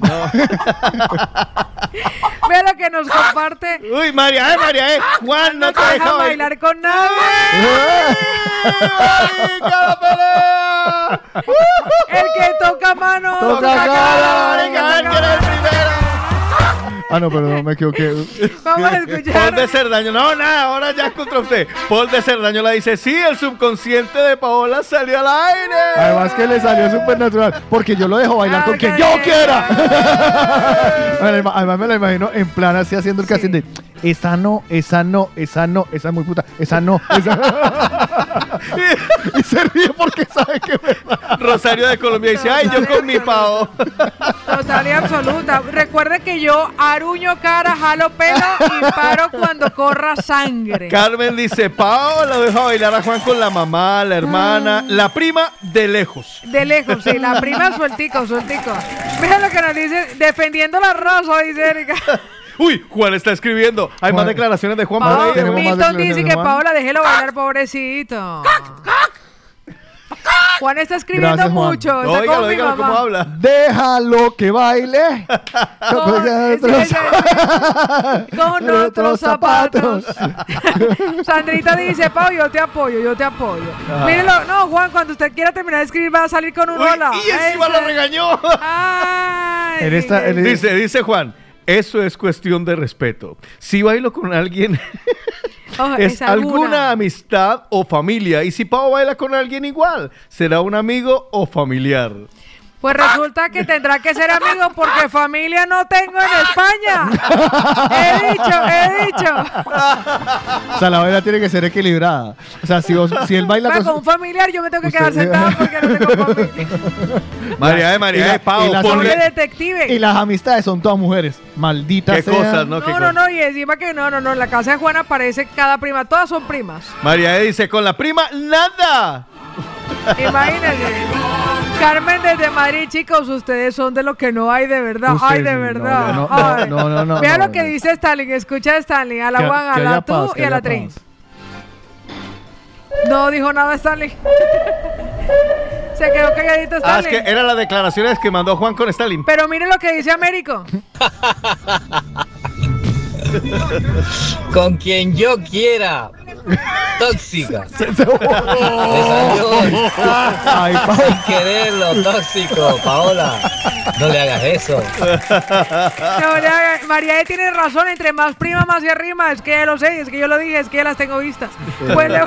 Vea lo que nos comparte. Uy, María, eh, María, eh. Juan no te deja deja bailar. bailar con nadie. ¡Cada pelea! El que toca mano. Toca cara, cara, toca él que era el cara. primero. Ah, no, perdón, me equivoqué. Vamos a Paul escuchar. de Cerdaño, no, nada, ahora ya es contra usted. Paul de Cerdaño la dice, sí, el subconsciente de Paola salió al aire. Además que le salió súper natural. Porque yo lo dejo bailar con quien yo quiera. Además me la imagino en plan así haciendo el casting de esa no, esa no, esa no, esa es muy puta, esa no, esa Y se ríe porque sabe que es verdad. Rosario de Colombia dice, ay, yo con mi Pao. Total y absoluta. Recuerde que yo aruño cara, jalo pelo y paro cuando corra sangre. Carmen dice, Pao la deja bailar a Juan con la mamá, la hermana, la prima de lejos. De lejos, sí, la prima sueltico, sueltico. Mira lo que nos dice, defendiendo la raza, dice Erika. Uy, Juan está escribiendo. Hay más declaraciones de Juan Pao- Moreira. tenemos más Milton declaraciones dice que. Paola, déjelo bailar, pobrecito. Juan está escribiendo Gracias, Juan. mucho. Mi óigalo cómo habla. Déjalo que baile. Con, sí, otros zapatos. Sandrita dice, Pau, yo te apoyo, yo te apoyo. Mírelo, no, Juan, cuando usted quiera terminar de escribir va a salir con un Uy, hola. y encima lo regañó. Ay, En esta- en- Dice, dice Juan, eso es cuestión de respeto. Si bailo con alguien, oh, es alguna amistad o familia. Y si Pau baila con alguien igual, será un amigo o familiar. Pues resulta que tendrá que ser amigo porque familia no tengo en España. He dicho, he dicho. O sea, la baila tiene que ser equilibrada. O sea, si, vos- si él baila Va, con un familiar yo me tengo que quedar sentada porque no tengo familia. María de María Y la- de Pau, y las ponle- detective. Y las amistades son todas mujeres. Malditas Qué cosas, ¿no? Qué No, no, no, y encima que no, no, no, en la casa de Juana aparece cada prima, todas son primas. María E dice, con la prima, nada. Imagínense. Carmen desde Madrid, chicos, ustedes son de lo que no hay de verdad. Ustedes Ay, de verdad. no, no, Ay. no, no, no, Vea no, lo que no. dice Stalin, escucha a Stalin, a la Juan, a la tú paz, y a la Trin. No dijo nada Stalin. Se quedó calladito Ah, Stalin. es que eran las declaraciones que mandó Juan con Stalin. Pero mire lo que dice Américo. Con quien yo quiera. Tóxica. Se- se- Ay, Pau. sin quererlo, tóxico, Paola. No le hagas eso. No, le haga- María E tiene razón, entre más prima, más se arrima. Es que ya lo sé, es que yo lo dije, es que ya las tengo vistas. Pues le-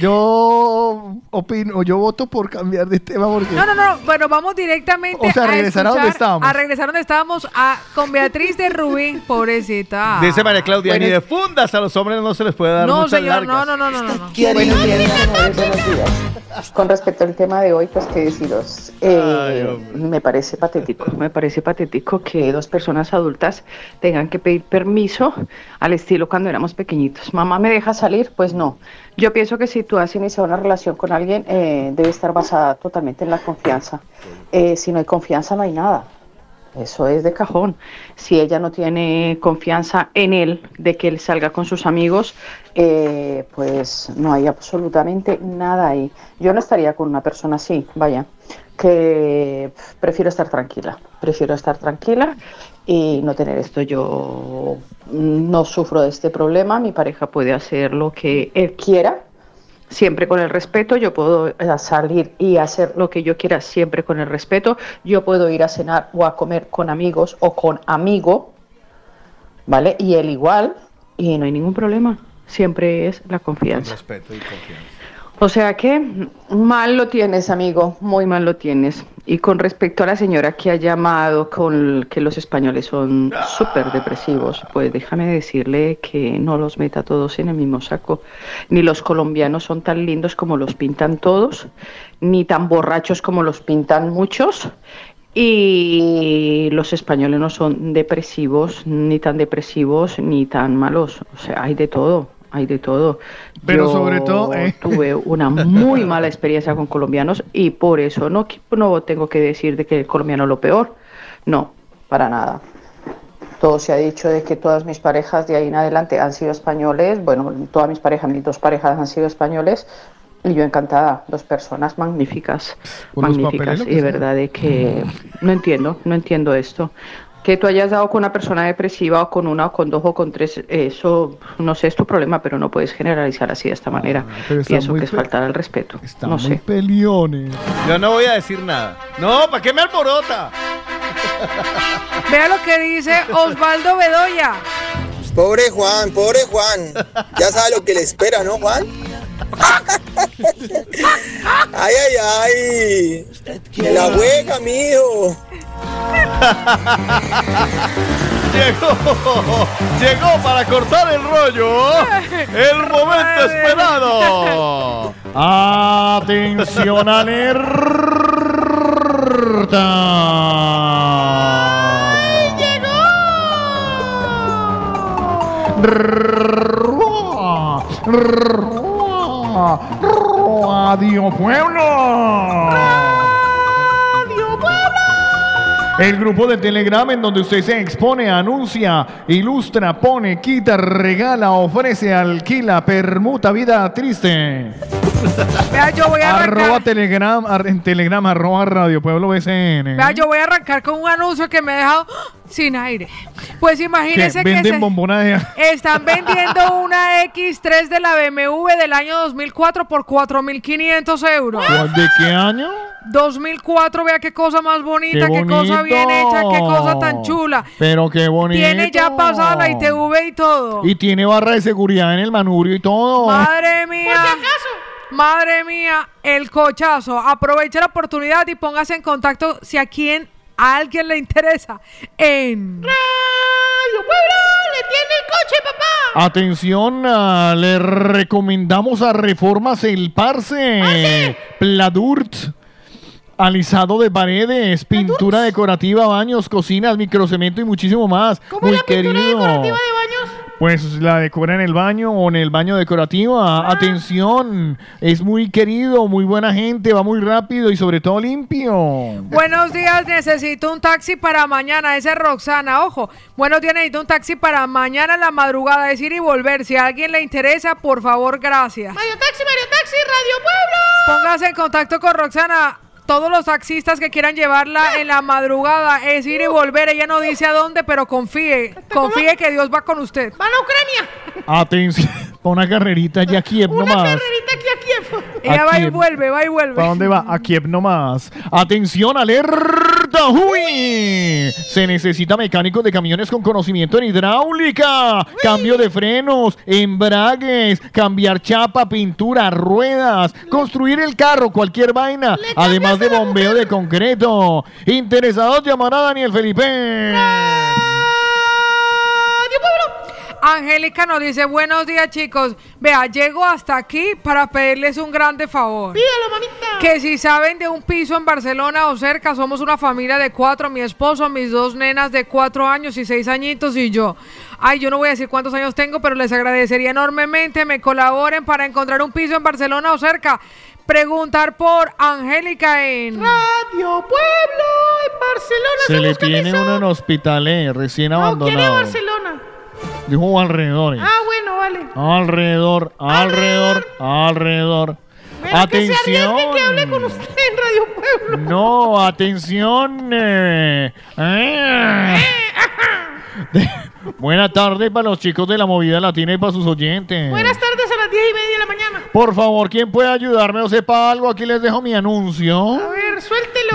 Yo opino, yo voto por cambiar de tema porque. No, no, no. Bueno, vamos directamente O sea, a regresar a donde escuchar- estábamos. A regresar donde estábamos a, con Beatriz de Rubí, pobrecita. Dice María Claudia, Bueno, ni de fundas a los hombres no se les puede dar No, muchas señor, largas. no, no, no, no, no. no. Buenos días, mis amores, buenos días. Con respecto al tema de hoy, pues qué deciros. Eh, me parece patético, me parece patético que dos personas adultas tengan que pedir permiso al estilo cuando éramos pequeñitos. Mamá me deja salir, pues no. Yo pienso que si tú has iniciado una relación con alguien, eh, debe estar basada totalmente en la confianza. Eh, si no hay confianza, no hay nada. Eso es de cajón. Si ella no tiene confianza en él, de que él salga con sus amigos, eh, pues no hay absolutamente nada ahí. Yo no estaría con una persona así, vaya, que prefiero estar tranquila. Prefiero estar tranquila y no tener esto. Yo no sufro de este problema. Mi pareja puede hacer lo que él quiera siempre con el respeto, yo puedo eh, salir y hacer lo que yo quiera siempre con el respeto, yo puedo ir a cenar o a comer con amigos o con amigo, ¿vale? Y él igual, y no hay ningún problema, siempre es la confianza. Respeto y confianza. O sea que mal lo tienes, amigo, muy mal lo tienes. Y con respecto a la señora que ha llamado con que los españoles son súper depresivos, pues déjame decirle que no los meta todos en el mismo saco. Ni los colombianos son tan lindos como los pintan todos, ni tan borrachos como los pintan muchos. Y los españoles no son depresivos, ni tan depresivos, ni tan malos. O sea, hay de todo, hay de todo. Pero Yo sobre todo, eh. tuve una muy mala experiencia con colombianos y por eso no, no tengo que decir de que el colombiano es lo peor. No, para nada. Todo se ha dicho de que todas mis parejas de ahí en adelante han sido españoles. Bueno, todas mis parejas, mis dos parejas han sido españoles. Y yo encantada, dos personas magníficas, magníficas. Y de verdad de que no entiendo, no entiendo esto. Que tú hayas dado con una persona depresiva o con una o con dos o con tres, eso no sé, es tu problema, pero no puedes generalizar así de esta manera. Ah, pero está Pienso que es faltar al respeto. no muy sé. peliones. Yo no voy a decir nada. No, ¿para qué me alborota? Vea lo que dice Osvaldo Bedoya. Pobre Juan, pobre Juan. Ya sabe lo que le espera, ¿no, Juan? Ay, ay, ay. Me la juega, mijo. Llegó, llegó para cortar el rollo. El momento esperado. Atención alerta. Radio Pueblo. El grupo de Telegram en donde usted se expone, anuncia, ilustra, pone, quita, regala, ofrece, alquila, permuta, vida triste. Vea, yo voy a Arroba arrancar. Telegram, ar- en Telegram, arroba Radio Pueblo BCN. Vea, yo voy a arrancar con un anuncio que me ha dejado sin aire. Pues que imagínense que, venden se- de... están vendiendo una X3 de la BMW del año 2004 por 4.500 euros. ¿Cuál- ¿De qué año? 2004, vea qué cosa más bonita, Qué qué, cosa bien hecha, qué cosa tan chula. Pero qué bonito. Tiene ya pasada la ITV y todo. Y tiene barra de seguridad en el manubrio y todo. Madre mía. Madre mía, el cochazo. Aproveche la oportunidad y póngase en contacto si a quien a alguien le interesa. En Radio Pueblo le tiene el coche, papá. Atención, ah, le recomendamos a Reformas El Parce, Pladurt, alisado de paredes, pintura decorativa, baños, cocinas, microcemento y muchísimo más. Muy querido. Pues la decora en el baño o en el baño decorativa. Ah. Atención, es muy querido, muy buena gente, va muy rápido y sobre todo limpio. Buenos días, necesito un taxi para mañana. Ese es Roxana, ojo. Buenos días, necesito un taxi para mañana en la madrugada, decir y volver. Si a alguien le interesa, por favor, gracias. Mario Taxi, Mario Taxi, Radio Pueblo. Póngase en contacto con Roxana. Todos los taxistas que quieran llevarla en la madrugada es ir y volver. Ella no dice a dónde, pero confíe. Confíe que Dios va con usted. Van a Ucrania. Atención, pa' una carrerita ya Kiev nomás. aquí a Kiev. Ella va y vuelve, va y vuelve. ¿Para dónde va? A Kiev nomás. Atención, alerta. ¡Uy! Se necesita mecánicos de camiones con conocimiento en hidráulica, cambio de frenos, embragues, cambiar chapa, pintura, ruedas, construir el carro, cualquier vaina, además de bombeo de concreto. Interesados llamar a Daniel Felipe. Angélica nos dice, buenos días chicos. Vea, llego hasta aquí para pedirles un grande favor. Pídalo, mamita. Que si saben de un piso en Barcelona o cerca, somos una familia de cuatro, mi esposo, mis dos nenas de cuatro años y seis añitos y yo. Ay, yo no voy a decir cuántos años tengo, pero les agradecería enormemente me colaboren para encontrar un piso en Barcelona o cerca. Preguntar por Angélica en... Radio Pueblo en Barcelona. Se le tiene piso. uno en hospitales, recién No, quiere abandonado. Barcelona. Dijo alrededor. Ah, bueno, vale. Alrededor, alrededor, alrededor. Bueno, que se arriesgue Atención. que hable con usted en Radio Pueblo. No, atención. eh, eh. Buena tarde para los chicos de la movida latina y para sus oyentes. Buenas tardes a las diez y media de la mañana. Por favor, ¿quién puede ayudarme o sepa algo? Aquí les dejo mi anuncio. A ver,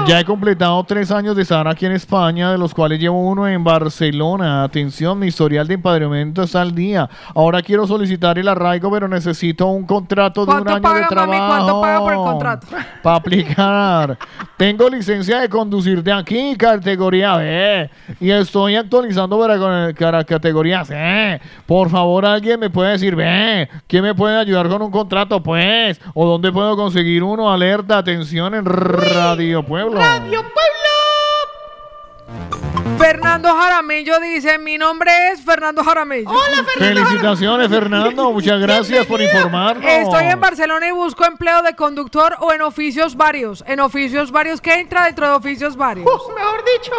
Ya he completado tres años de estar aquí en España, de los cuales llevo uno en Barcelona. Atención, mi historial de empadronamiento está al día. Ahora quiero solicitar el arraigo, pero necesito un contrato de un ¿Cuánto año de paga, trabajo. mami? ¿Cuánto paga por el contrato? Para aplicar. Tengo licencia de conducir de aquí, categoría B. Y estoy actualizando para, para categoría C. Por favor, alguien me puede decir, ve, ¿quién me puede ayudar con un contrato, pues? ¿O dónde puedo conseguir uno? Alerta, atención en Radio Pueblo. Radio Pueblo. Fernando Jaramillo dice, mi nombre es Fernando Jaramillo. Hola, Felicitaciones, Fernando. Muchas gracias por informarnos. Estoy en Barcelona y busco empleo de conductor o en oficios varios. En oficios varios, ¿qué entra dentro de oficios varios? mejor dicho.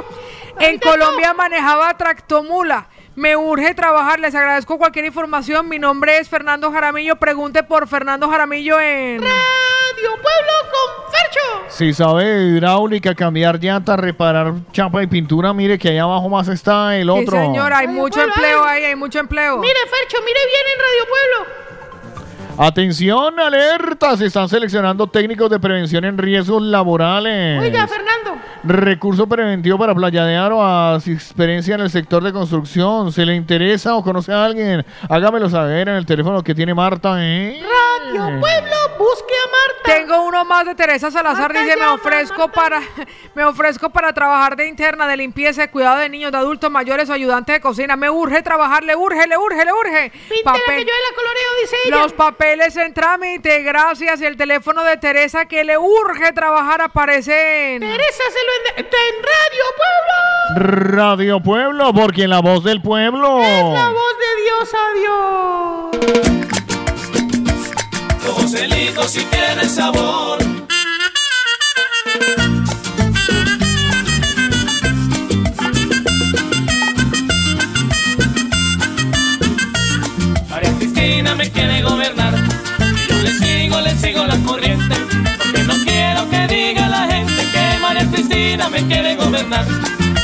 En Colombia manejaba tractomula. Me urge trabajar, les agradezco cualquier información. Mi nombre es Fernando Jaramillo. Pregunte por Fernando Jaramillo en... Radio Pueblo con Fercho. Si sabe de hidráulica, cambiar llantas, reparar chapa y pintura, mire que ahí abajo más está el Sí, otro. señora, hay mucho Pueblo, empleo ahí, hay mucho empleo. Mire, Fercho, mire bien en Radio Pueblo. Atención, alerta. Se están seleccionando técnicos de prevención en riesgos laborales. Oiga, Fernando. Recurso preventivo para playadear o a experiencia en el sector de construcción. ¿Se le interesa o conoce a alguien? Hágamelo saber en el teléfono que tiene Marta. ¿eh? Radio Pueblo, busque a Marta. Tengo uno más de Teresa Salazar, Marta dice, me ofrezco para me ofrezco para trabajar de interna de limpieza y cuidado de niños, de adultos mayores o ayudante de cocina. Me urge trabajar, le urge, le urge, le urge. Píntela que yo la coloreo, dice ella. Los papeles en trámite, gracias. Y el teléfono de Teresa que le urge trabajar aparece en... Teresa se lo en, en Radio Pueblo. Radio Pueblo, porque la voz del pueblo. La voz de Dios, adiós. Joselito si tiene sabor. Cristina me quiere gobernar.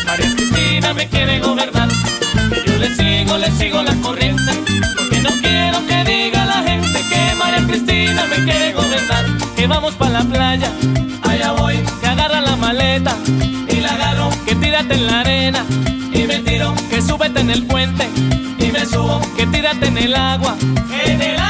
María Cristina me quiere gobernar. Y yo le sigo, le sigo la corriente. Porque no quiero que diga la gente que María Cristina me quiere gobernar. Que vamos para la playa, allá voy. Que agarra la maleta y la agarro. Que tírate en la arena y me tiro. Que súbete en el puente y me subo. Que tírate en el agua, en el agua.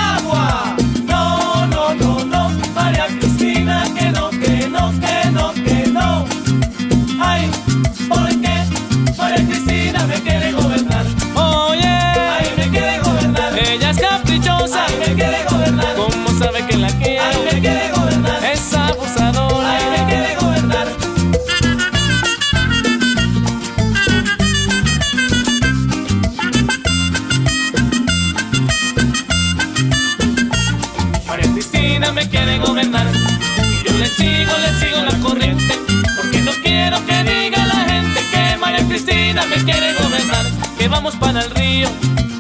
Cristina me quiere gobernar. Que vamos para el río,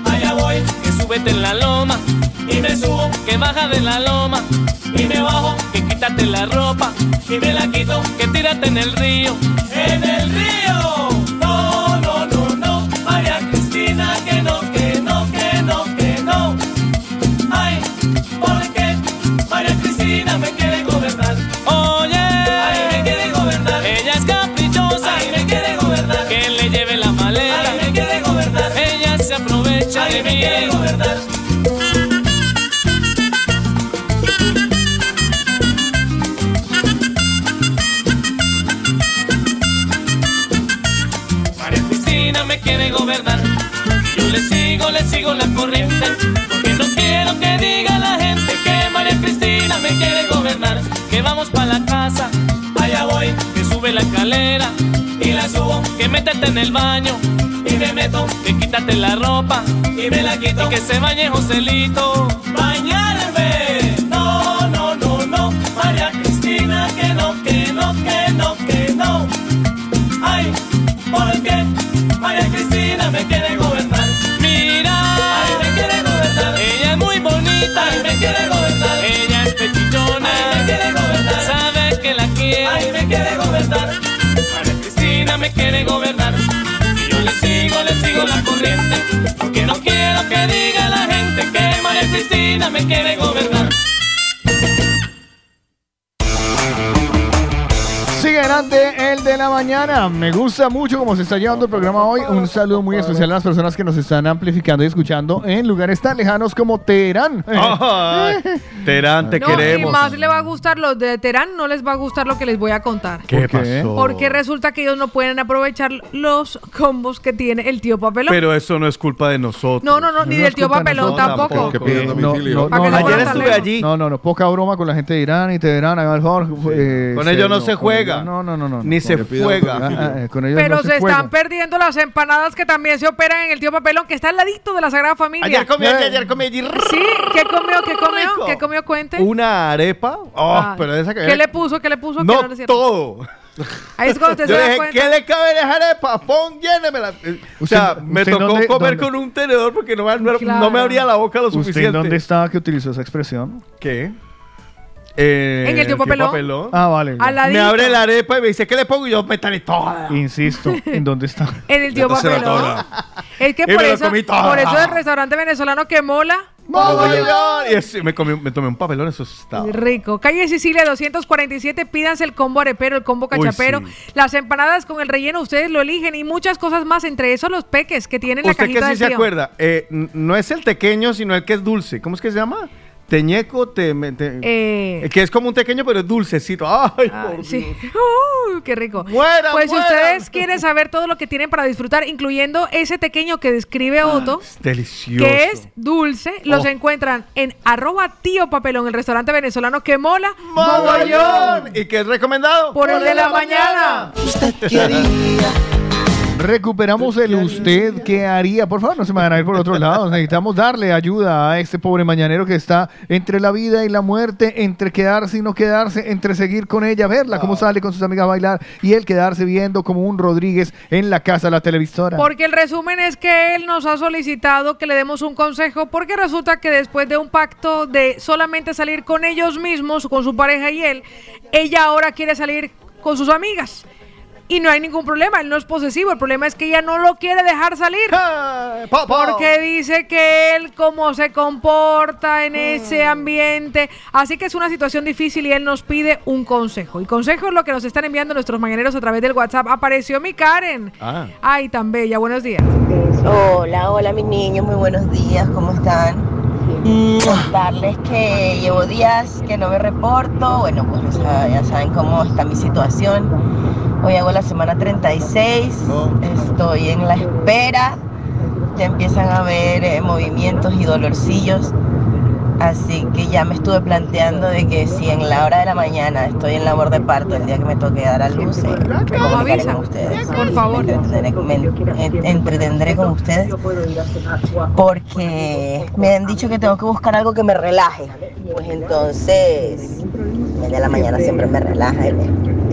allá voy, que súbete en la loma. Y me subo, que baja de la loma. Y me bajo, que quítate la ropa. Y me la quito, que tírate en el río, en el río, no, nadie me quiere gobernar. María Cristina me quiere gobernar. Yo le sigo, le sigo la corriente. Porque no quiero que diga la gente que María Cristina me quiere gobernar. Que vamos para la casa, allá voy, que sube la escalera y la subo, que métete en el baño y me meto. Que quítate la ropa y me la quito. Y que se bañe Joselito. Bañarme. No, no, no, no. María Cristina, que no, que no, que no, que no. Ay, porque María Cristina me quiere gobernar. Mira, ay, me quiere gobernar. Ella es muy bonita, ay, me quiere gobernar. Porque no quiero que diga la gente que María Cristina me quiere gobernar. Mañana. Me gusta mucho cómo se está llevando el programa hoy. Un saludo muy especial a las personas que nos están amplificando y escuchando en lugares tan lejanos como Teherán. Ay, Terán, te No, queremos. Y más le va a gustar los de Terán, no les va a gustar lo que les voy a contar. ¿Qué pasó? Porque resulta que ellos no pueden aprovechar los combos que tiene el tío Papelón. Pero eso no es culpa de nosotros. No, no, no, ni del tío Papelón tampoco. Que piden No, no, darle- allí. No, no, no, poca broma con la gente de Irán y Teherán, favor, eh, Con ellos no se juega. No, no, no, no. Ni se Juega. Ah, ah, con ellos Pero no se, están perdiendo las empanadas que también se operan en el tío Papelón, que está al ladito de la Sagrada Familia. Ayer comí, ayer comí allí. Sí, ¿qué comió? ¿Qué comió? Rico. ¿Qué comió? Cuente. Una arepa. Oh, Ah, pero esa que ¿Qué le puso? ¿Qué le puso? No le cierra. todo. Ahí es cuando usted Yo se da cuenta. ¿qué le cabe en esa arepa? Pon, llénemela. Eh, O Usted- sea, me usted tocó dónde- comer dónde- con un tenedor porque no, me- no, Claro. no me abría la boca lo ¿Usted suficiente. dónde estaba que utilizó esa expresión? ¿Qué? Eh, En el tío Papelón. Ah, vale. Al Me ladito. abre la arepa y me dice, ¿qué le pongo? Y yo, métale toda. Insisto, ¿en dónde está? En el tío Papelón. toda. Es que Y por me lo eso, comí por eso el restaurante venezolano que mola. ¡Mogollón! Y me, comí- me tomé un papelón, eso estaba. Rico. Calle Sicilia 247, pídanse el combo arepero, el combo Uy, cachapero, sí. las empanadas con el relleno, ustedes lo eligen y muchas cosas más, entre esos los peques que tienen la Usted que cajita sí del se tío. acuerda, eh, n- no es el tequeño, sino el que es dulce. ¿Cómo es que se llama? Teñeco, te, Eh, que es como un tequeño, pero es dulcecito. ¡Ay, Ah, por sí. Dios! Uy, qué rico. Muera, pues si ustedes quieren saber todo lo que tienen para disfrutar, incluyendo ese pequeño que describe Otto, Delicioso. que es dulce, los Oh. encuentran en arroba tío papelón, el restaurante venezolano que mola ¡Mogollón! ¿Y qué es recomendado? por el de la mañana. Usted quería Recuperamos el usted que haría. Por favor, no se me van a ir por otro lado. Necesitamos darle ayuda a este pobre mañanero que está entre la vida y la muerte, entre quedarse y no quedarse, entre seguir con ella, verla cómo sale con sus amigas a bailar y él quedarse viendo como un Rodríguez en la casa de la televisora. Porque el resumen es que él nos ha solicitado que le demos un consejo porque resulta que después de un pacto de solamente salir con ellos mismos, con su pareja y él, ella ahora quiere salir con sus amigas. Y no hay ningún problema, él no es posesivo, el problema es que ella no lo quiere dejar salir. po, po. Porque dice que él cómo se comporta en ese ambiente. Así que es una situación difícil y él nos pide un consejo. Y consejo es lo que nos están enviando nuestros mañaneros a través del WhatsApp. Apareció mi Karen. Ah. Ay, tan bella. Buenos días. Hola, hola mis niños, muy buenos días, ¿cómo están? Contarles que llevo días que no me reporto, bueno, pues ya saben cómo está mi situación. Hoy hago la semana 36, estoy en la espera, ya empiezan a haber eh, movimientos y dolorcillos, así que ya me estuve planteando de que si en la hora de la mañana estoy en labor de parto, el día que me toque dar a luz, eh, me comunicaré con ustedes. por favor. Me con ustedes porque me han dicho que tengo que buscar algo que me relaje. Pues entonces, media de la mañana siempre me relaja y me,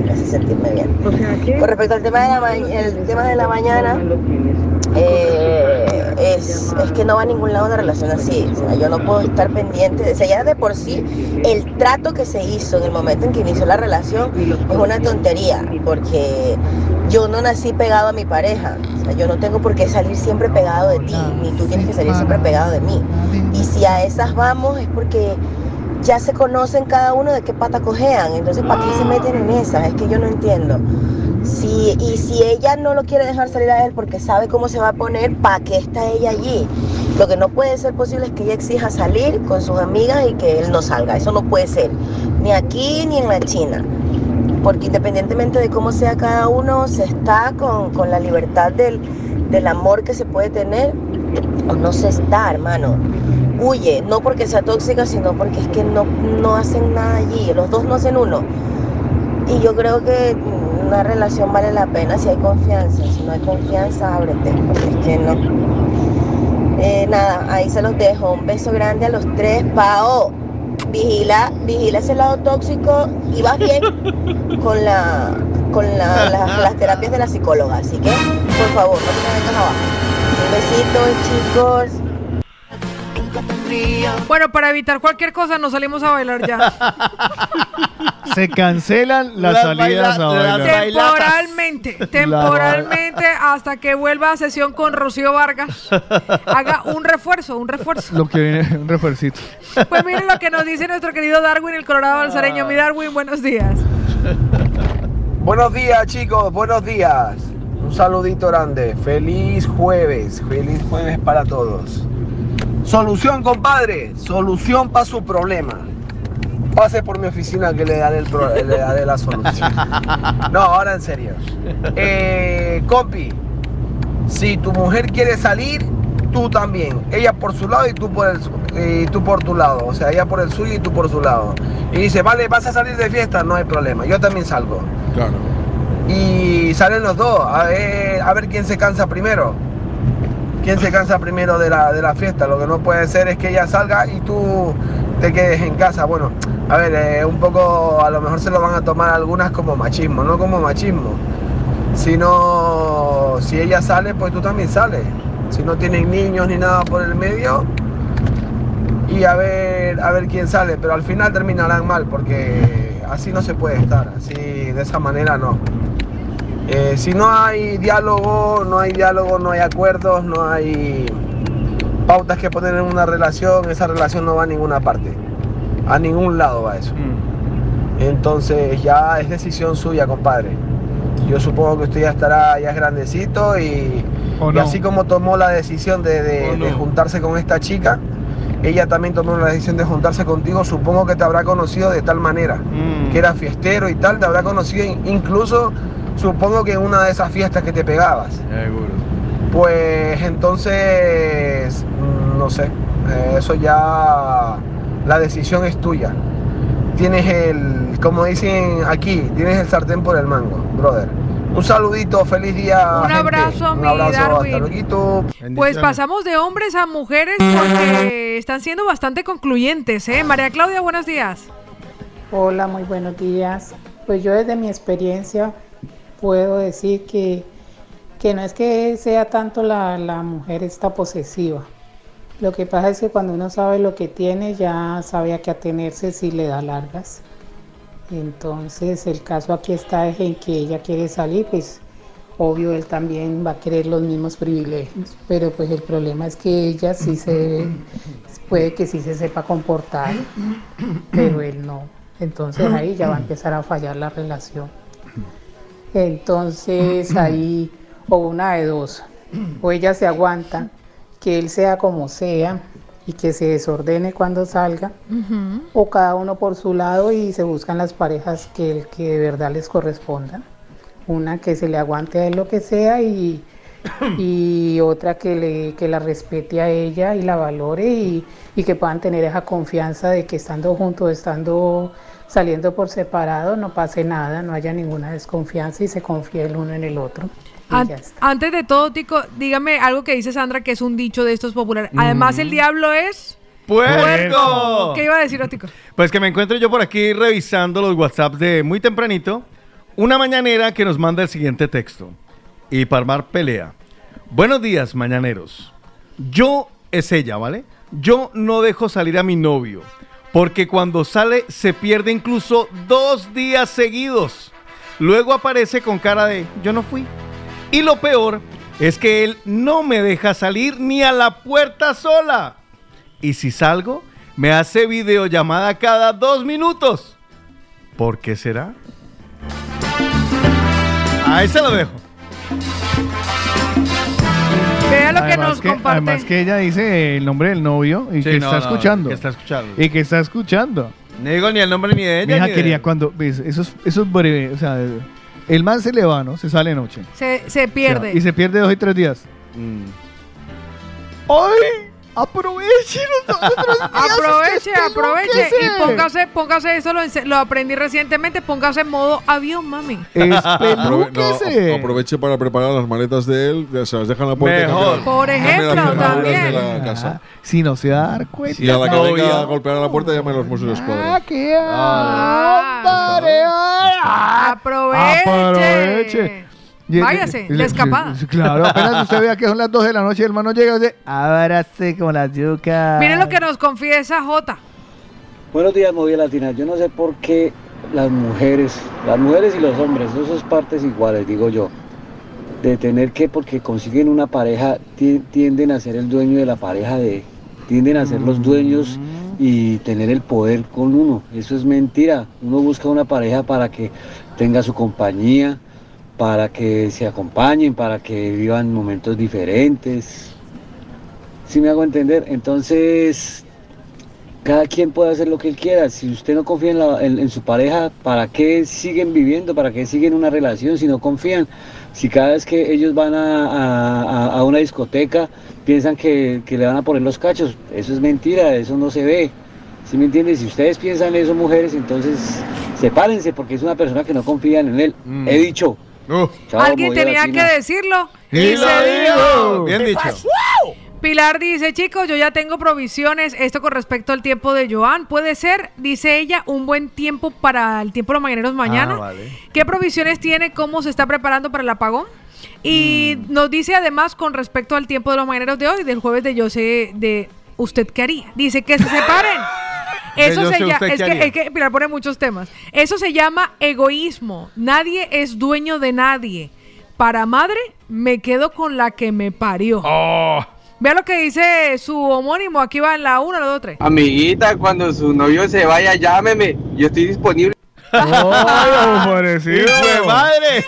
me hace sentirme bien. Con respecto al tema de la, ma- el tema de la mañana, eh, es, es que no va a ningún lado una relación así. O sea, yo no puedo estar pendiente. Sea, ya de por sí, el trato que se hizo en el momento en que inició la relación es una tontería, porque yo no nací pegado a mi pareja. O sea, yo no tengo por qué salir siempre pegado de ti, ni tú tienes que salir siempre pegado de mí. Y si a esas vamos es porque ya se conocen cada uno de qué pata cojean. Entonces, ¿para qué se meten en esas? Es que yo no entiendo. Si, y si ella no lo quiere dejar salir a él porque sabe cómo se va a poner, ¿para qué está ella allí? Lo que no puede ser posible es que ella exija salir con sus amigas y que él no salga. Eso no puede ser. Ni aquí ni en la China. Porque independientemente de cómo sea cada uno, se está con, con la libertad del, del amor que se puede tener o no se está, hermano. huye, no porque sea tóxica, sino porque es que no, no hacen nada allí, los dos no hacen uno. Y yo creo que una relación vale la pena si hay confianza, si no hay confianza, ábrete, porque es que no. Eh, nada, ahí se los dejo, un beso grande a los tres, Pao. Vigila, vigila ese lado tóxico y vas bien con la con la- la- las terapias de la psicóloga, así que por favor, no te vengas abajo. Un besito, chicos. Bueno, para evitar cualquier cosa nos salimos a bailar ya. Se cancelan las, Las salidas baila- a bailar. Temporalmente, temporalmente hasta que vuelva a sesión con Rocío Vargas. Haga un refuerzo, un refuerzo. Lo que viene, un refuercito. Pues miren lo que nos dice nuestro querido Darwin, el Colorado Balsareño. Mi Darwin, buenos días. Buenos días chicos, buenos días. Un saludito grande. Feliz jueves, feliz jueves para todos. Solución, compadre. Solución para su problema. Pase por mi oficina que le daré, el pro- le daré la solución. No, ahora en serio. Eh, compi, si tu mujer quiere salir, tú también. Ella por su lado y tú por, el, y tú por tu lado. O sea, ella por el suyo y tú por su lado. Y dice, vale, ¿vas a salir de fiesta? No hay problema. Yo también salgo. Claro. Y salen los dos, a ver, a ver quién se cansa primero. ¿Quién se cansa primero de la, de la fiesta? Lo que no puede ser es que ella salga y tú te quedes en casa. Bueno, a ver, eh, un poco, a lo mejor se lo van a tomar algunas como machismo, no como machismo. Sino, si ella sale, pues tú también sales. Si no tienen niños ni nada por el medio, y a ver, a ver quién sale, pero al final terminarán mal porque así no se puede estar, así de esa manera no. Eh, si no hay diálogo, no hay diálogo, no hay acuerdos, no hay pautas que poner en una relación, esa relación no va a ninguna parte, a ningún lado va eso. Entonces ya es decisión suya, compadre. Yo supongo que usted ya estará, ya es grandecito y, así como tomó la decisión de, de- ¿O no? de juntarse con esta chica, ella también tomó la decisión de juntarse contigo, supongo que te habrá conocido de tal manera, que era fiestero y tal, te habrá conocido in- incluso, supongo que en una de esas fiestas que te pegabas. Seguro. Pues entonces, no sé, eh, eso ya, la decisión es tuya. Tienes el, como dicen aquí, tienes el sartén por el mango, brother. Un saludito, feliz día. Un gente. abrazo, Un mi abrazo, Darwin. hasta luego. Pues pasamos de hombres a mujeres porque están siendo bastante concluyentes, ¿eh? María Claudia, buenos días. Hola, muy buenos días. Pues yo desde mi experiencia puedo decir que, que no es que sea tanto la, la mujer esta posesiva. Lo que pasa es que cuando uno sabe lo que tiene ya sabe a qué atenerse si le da largas. Entonces el caso aquí está es en que ella quiere salir, pues obvio él también va a querer los mismos privilegios, pero pues el problema es que ella sí se puede que sí se sepa comportar, pero él no. Entonces ahí ya va a empezar a fallar la relación. Entonces ahí, o una de dos, o ella se aguanta, que él sea como sea y que se desordene cuando salga, o cada uno por su lado y se buscan las parejas que, que de verdad les correspondan. Una que se le aguante a él lo que sea y, y otra que, le, que la respete a ella y la valore y, y que puedan tener esa confianza de que estando juntos, estando saliendo por separado, no pase nada, no haya ninguna desconfianza y se confíe el uno en el otro. An- antes de todo, Tico, dígame algo que dice Sandra que es un dicho de estos populares. Además, el diablo es... ¡Puerco! ¿Qué iba a decir, Tico? Pues que me encuentro yo por aquí revisando los WhatsApps de muy tempranito. Una mañanera que nos manda el siguiente texto. Y Parmar pelea. Buenos días, mañaneros. Yo es ella, ¿vale? Yo no dejo salir a mi novio. Porque cuando sale se pierde incluso dos días seguidos. Luego aparece con cara de yo no fui. Y lo peor es que él no me deja salir ni a la puerta sola. Y si salgo, me hace videollamada cada dos minutos. ¿Por qué será? Ahí se lo dejo. Vea lo que Además nos que, comparte. además que ella dice el nombre del novio y Sí, que no, está no, escuchando. que está escuchando. Y que está escuchando. No digo ni el nombre ni de ella. Mi hija ni de quería él. cuando, eso es, eso es breve, o sea, el man se le va, ¿no? Se sale de noche. Se, se pierde. Y se pierde dos y tres días. Mm. ¡Ay! Aproveche los otros días, Aproveche, aproveche y póngase, póngase eso, lo, lo aprendí recientemente, póngase en modo avión, mami. No, ap- aproveche para preparar las maletas de él, se las deja en la puerta. Mejor. Por ejemplo, también. la casa. Si no se va a dar cuenta. Y a la que venga a golpear a la puerta, llame a los Mossos de Escuadra. Ah, qué hombre, Aproveche. Aproveche. Váyase, de escapada. Claro, apenas usted vea que son las 12 de la noche y el hermano llega y dice, sé como la yuca. Miren lo que nos confiesa Jota. Buenos días, Movida Latina. Yo no sé por qué las mujeres, las mujeres y los hombres, son partes iguales, digo yo. De tener que, porque consiguen una pareja, ti- tienden a ser el dueño de la pareja, de, tienden a ser los dueños y tener el poder con uno. Eso es mentira. Uno busca una pareja para que tenga su compañía, para que se acompañen, para que vivan momentos diferentes. Si me hago entender? Entonces, cada quien puede hacer lo que él quiera. Si usted no confía en, la- en- en su pareja, ¿para qué siguen viviendo? ¿Para qué siguen una relación si no confían? Si cada vez que ellos van a, a- a- a una discoteca piensan que, que le van a poner los cachos, eso es mentira, eso no se ve. ¿Sí me entiendes? Si ustedes piensan eso, mujeres, entonces sepárense porque es una persona que no confían en él. He dicho. Alguien tenía que decirlo. Y lo dijo. Bien dicho. Pilar dice, chicos, yo ya tengo provisiones. Esto con respecto al tiempo de Joan. Puede ser, dice ella, un buen tiempo para el tiempo de los mañaneros mañana. Ah, vale. ¿Qué provisiones tiene? ¿Cómo se está preparando para el apagón? Y nos dice además con respecto al tiempo de los mañaneros de hoy, del jueves de yo sé de usted qué haría. Dice que se separen. Eso se llama, es que, es que Pilar pone muchos temas. Eso se llama egoísmo. Nadie es dueño de nadie. Para madre, me quedo con la que me parió. Oh. Vea lo que dice su homónimo. Aquí va en la 1, la 2, 3. Amiguita, cuando su novio se vaya, llámeme. Yo estoy disponible. ofrecido! ¡Hijo de madre!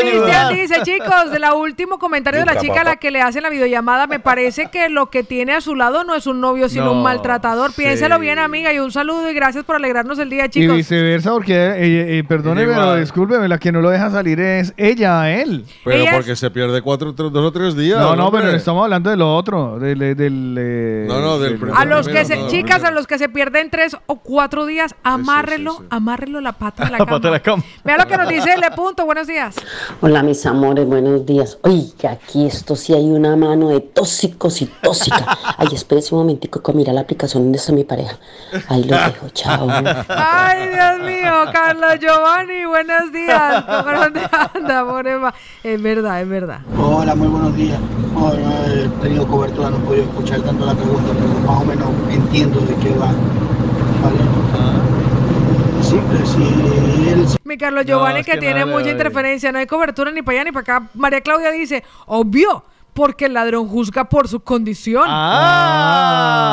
Cristian dice, chicos, de la último comentario de la chica a la que le hacen la videollamada, me parece que lo que tiene a su lado no es un novio, sino No, un maltratador. Piénselo sí. bien, amiga, y un saludo y gracias por alegrarnos el día, Y chicos. viceversa, porque, eh, eh, perdóneme, Igual. pero discúlpeme, la que no lo deja salir es ella a él. Pero Ella es- porque se pierde cuatro, tres- dos o tres días. No, no, hombre. pero estamos hablando de lo otro, del... eh, del eh, No, no, del A los que se, no, chicas, primero. a los que se pierden tres o cuatro días, amárrelo, amárrelo la pata de la, La cama. pata de la cama. Vea lo que nos dice Le Punto, buenos días. Hola mis amores, buenos días. Oiga, aquí esto sí hay una mano de tóxicos y tóxica. Ay, espérese un momentico que mira la aplicación donde está mi pareja. Ahí lo dejo, chao. Ay, Dios mío, Carlos Giovanni, buenos días. ¿Por dónde anda, Morema? Es verdad, es verdad. Hola, muy buenos días. No, no he tenido cobertura, no he podido escuchar tanto la pregunta, pero más o menos entiendo de qué va. ¿Vale? Él Mi Carlos Giovanni es que, que tiene nada, mucha interferencia, no hay cobertura ni para allá ni para acá. María Claudia dice, obvio, porque el ladrón juzga por su condición. Ah.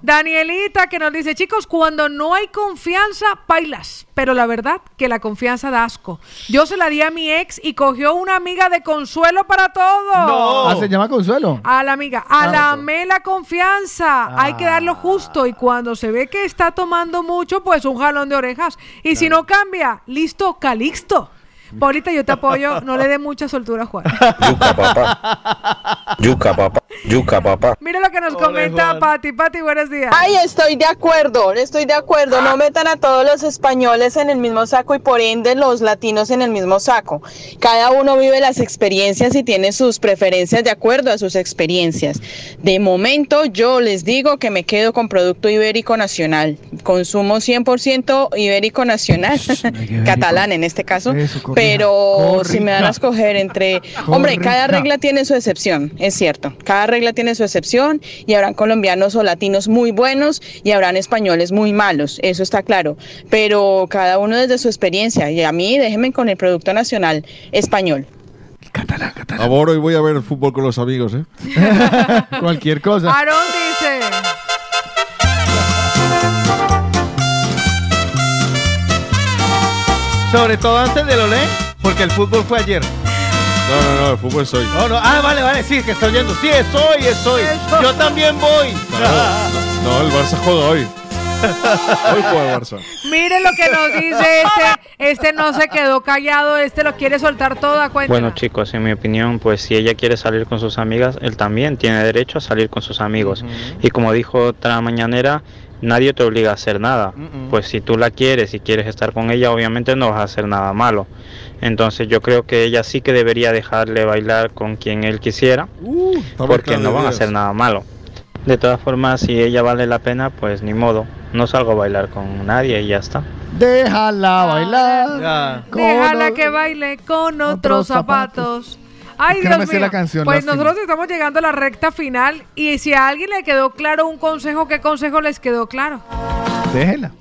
Danielita que nos dice, chicos, cuando no hay confianza, bailas. Pero la verdad que la confianza da asco. Yo se la di a mi ex y cogió una amiga de consuelo para todo. Ah, se llama Consuelo. A la amiga, a la me la confianza. Hay que dar lo justo. Y cuando se ve que está tomando mucho, pues un jalón de orejas. Y si no cambia, listo, calixto. Paulita, yo te apoyo. No le dé mucha soltura a Juan. Yuca, papá. Yuca, papá. Yuca, papá. Mira lo que nos comenta Pati. Pati, buenos días. Ay, estoy de acuerdo, estoy de acuerdo. No metan a todos los españoles en el mismo saco y por ende los latinos en el mismo saco. Cada uno vive las experiencias y tiene sus preferencias de acuerdo a sus experiencias. De momento yo les digo que me quedo con producto ibérico nacional. Consumo 100% ibérico nacional, catalán en este caso. Pero si me van a escoger entre... Hombre, cada regla tiene su excepción, es cierto. Cada regla tiene su excepción y habrán colombianos o latinos muy buenos y habrán españoles muy malos, eso está claro. Pero cada uno desde su experiencia y a mí déjenme con el producto nacional español. Ahora hoy voy a ver el fútbol con los amigos, ¿eh? Cualquier cosa. Aarón dice. Sobre todo antes del Olé, porque el fútbol fue ayer. No, no, no, el fútbol soy. No, no, ah, vale, vale, sí, que está oyendo. Sí, es hoy, es hoy. Yo también voy. No, el Barça juega hoy. Hoy juega el Barça. Miren lo que nos dice este. Este no se quedó callado, este lo quiere soltar todo a cuenta. Bueno chicos, en mi opinión, pues si ella quiere salir con sus amigas, él también tiene derecho a salir con sus amigos. Y como dijo otra mañanera, nadie te obliga a hacer nada. Pues si tú la quieres y quieres estar con ella, obviamente no vas a hacer nada malo. Entonces yo creo que ella sí que debería dejarle bailar con quien él quisiera, porque no van a hacer nada malo. De todas formas, si ella vale la pena, pues ni modo. No salgo a bailar con nadie y ya está. Déjala bailar. Déjala que baile con otros zapatos. Ay, no Dios mío. la canción, pues nosotros estamos llegando a la recta final y si a alguien le quedó claro un consejo, ¿qué consejo les quedó claro? Déjela.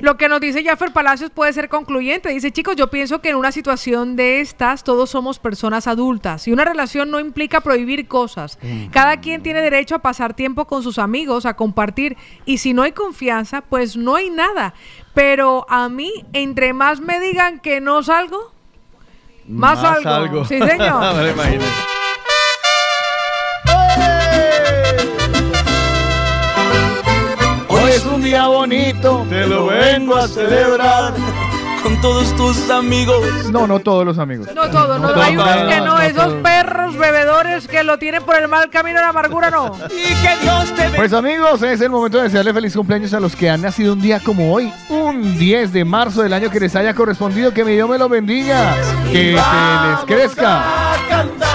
Lo que nos dice Jaffer Palacios puede ser concluyente. Dice, chicos, yo pienso que en una situación de estas todos somos personas adultas y una relación no implica prohibir cosas. Cada quien tiene derecho a pasar tiempo con sus amigos, a compartir y si no hay confianza, pues no hay nada. Pero a mí, entre más me digan que no salgo, más, salgo. Sí, señor. Me lo imagino. Hoy es un día bonito. Te lo vengo a celebrar. Con todos tus amigos. No, no todos los amigos. No todo, no, No hay unos que no, esos perros bebedores que lo tienen por el mal camino de la amargura, no. Y que Dios te Pues amigos, es el momento de desearle feliz cumpleaños a los que han nacido un día como hoy, un 10 de marzo del año que les haya correspondido, que mi Dios me lo bendiga, que se les crezca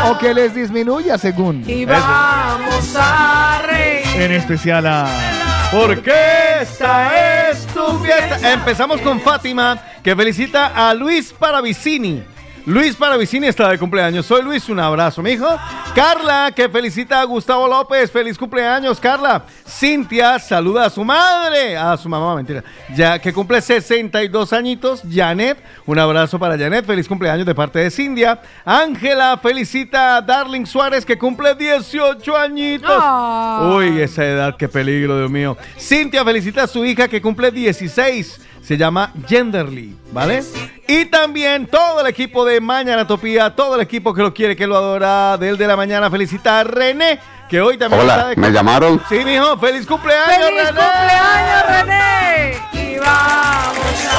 o que les disminuya según. Y vamos a reír. En especial a... Porque esta es tu fiesta. Empezamos con Fátima, que felicita a Luis Paravicini. Luis Paravicini está de cumpleaños. Soy Luis, un abrazo, mijo. Carla, que felicita a Gustavo López. Feliz cumpleaños, Carla. Cintia, saluda a su madre, a su mamá, mentira. Ya que cumple 62 añitos. Janet, un abrazo para Janet. Feliz cumpleaños de parte de Cintia. Ángela, felicita a Darling Suárez, que cumple 18 añitos. Ah. Uy, esa edad, qué peligro, Dios mío. Cintia felicita a su hija que cumple 16. Se llama Genderly, ¿vale? Y también todo el equipo de Mañana Topía, todo el equipo que lo quiere, que lo adora, del de la mañana, felicita a René, que hoy también está Hola, de ¿me llamaron? Sí, mijo, feliz cumpleaños, ¡Feliz René. cumpleaños, René! Y vamos a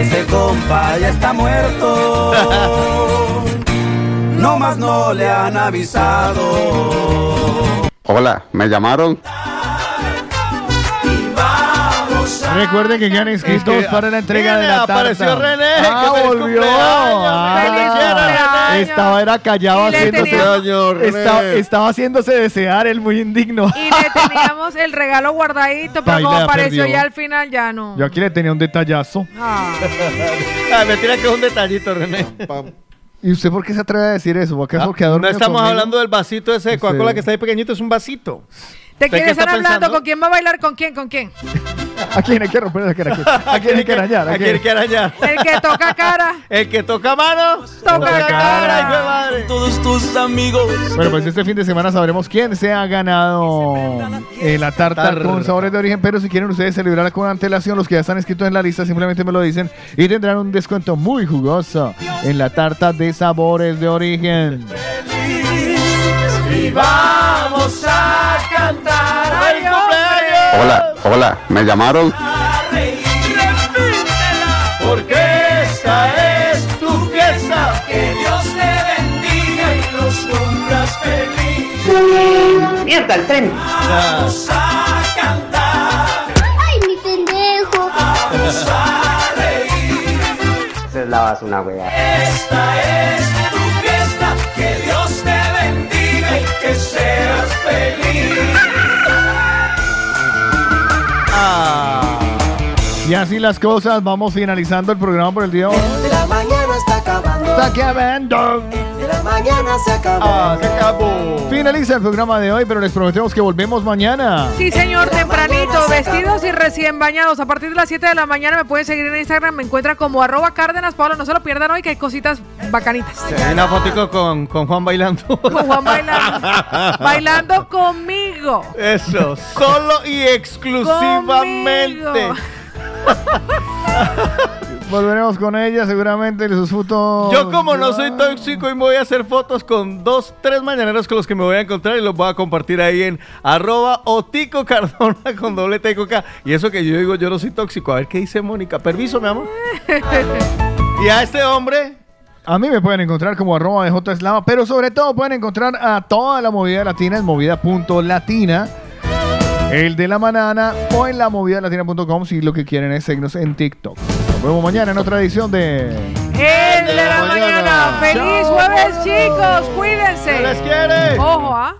Ese compa ya está muerto. No más no le han avisado. Hola, ¿me llamaron? Recuerden que quedan inscritos Es que- para la entrega de la tarta. apareció René, Ah, que feliz volvió. cumpleaños, Ah, estaba era callado haciéndose. teníamos- Estaba, estaba haciéndose desear el muy indigno. Y le teníamos el regalo guardadito, pero Baila, como apareció perdió. ya al final, ya no. Yo aquí le tenía un detallazo. Ah. Ah, me tira que es un detallito, René. ¿Y usted por qué se atreve a decir eso? ¿Acaso que ha No estamos conmigo? hablando del vasito ese de Coca-Cola Sí. que está ahí pequeñito, es un vasito. ¿De ¿Usted quién qué están está hablando? pensando? ¿Con quién va a bailar? ¿Con quién? ¿Con quién? ¿A quién hay que romper la cara? ¿A quién hay que arañar? ¿A quién hay que arañar? El que toca cara. El que toca mano, Toca cara. hijo de madre. Todos tus amigos. Bueno, pues este fin de semana sabremos quién se ha ganado eh, la tarta Tarta. con sabores de origen. Pero si quieren ustedes celebrarla con antelación, los que ya están escritos en la lista simplemente me lo dicen y tendrán un descuento muy jugoso en la tarta de sabores de origen. Y vamos a. Hola, hola, ¿me llamaron? Porque esta es tu fiesta. Que Dios te bendiga y los cumplas feliz. Mierda, el tren. Vamos a cantar. ¡Ay, mi pendejo! Vamos a reír. Esa es la basura, weá. Esta es Y así las cosas, vamos finalizando el programa por el día de hoy. De la mañana está acabando. Está acabando. De la mañana se acabó. Ah, se acabó. Finaliza el programa de hoy, pero les prometemos que volvemos mañana. Sí, señor, tempranito, vestidos y recién bañados. A partir de las 7 de la mañana me pueden seguir en Instagram, me encuentran como arroba cárdenas. Pablo, no se lo pierdan hoy, que hay cositas bacanitas. Hay una fotico con, con Juan bailando. Con Juan bailando, bailando conmigo. Eso, solo y exclusivamente. Conmigo. Volveremos con ella seguramente en sus fotos. Yo como no soy tóxico y me voy a hacer fotos con dos, tres mañaneros con los que me voy a encontrar y los voy a compartir ahí en arroba otico cardona con doble T K. Y eso que yo digo, yo no soy tóxico. A ver qué dice Mónica. Permiso, mi amor. y a este hombre, A mí me pueden encontrar como arroba de J Eslava, pero sobre todo pueden encontrar a toda la movida latina en movida.latina, el de la manana o en la movidalatina.com si lo que quieren es seguirnos en TikTok. Nos vemos mañana en otra edición de... El de la mañana. Feliz jueves, chicos. Cuídense. ¡Se les quiere! Ojo, ¿ah?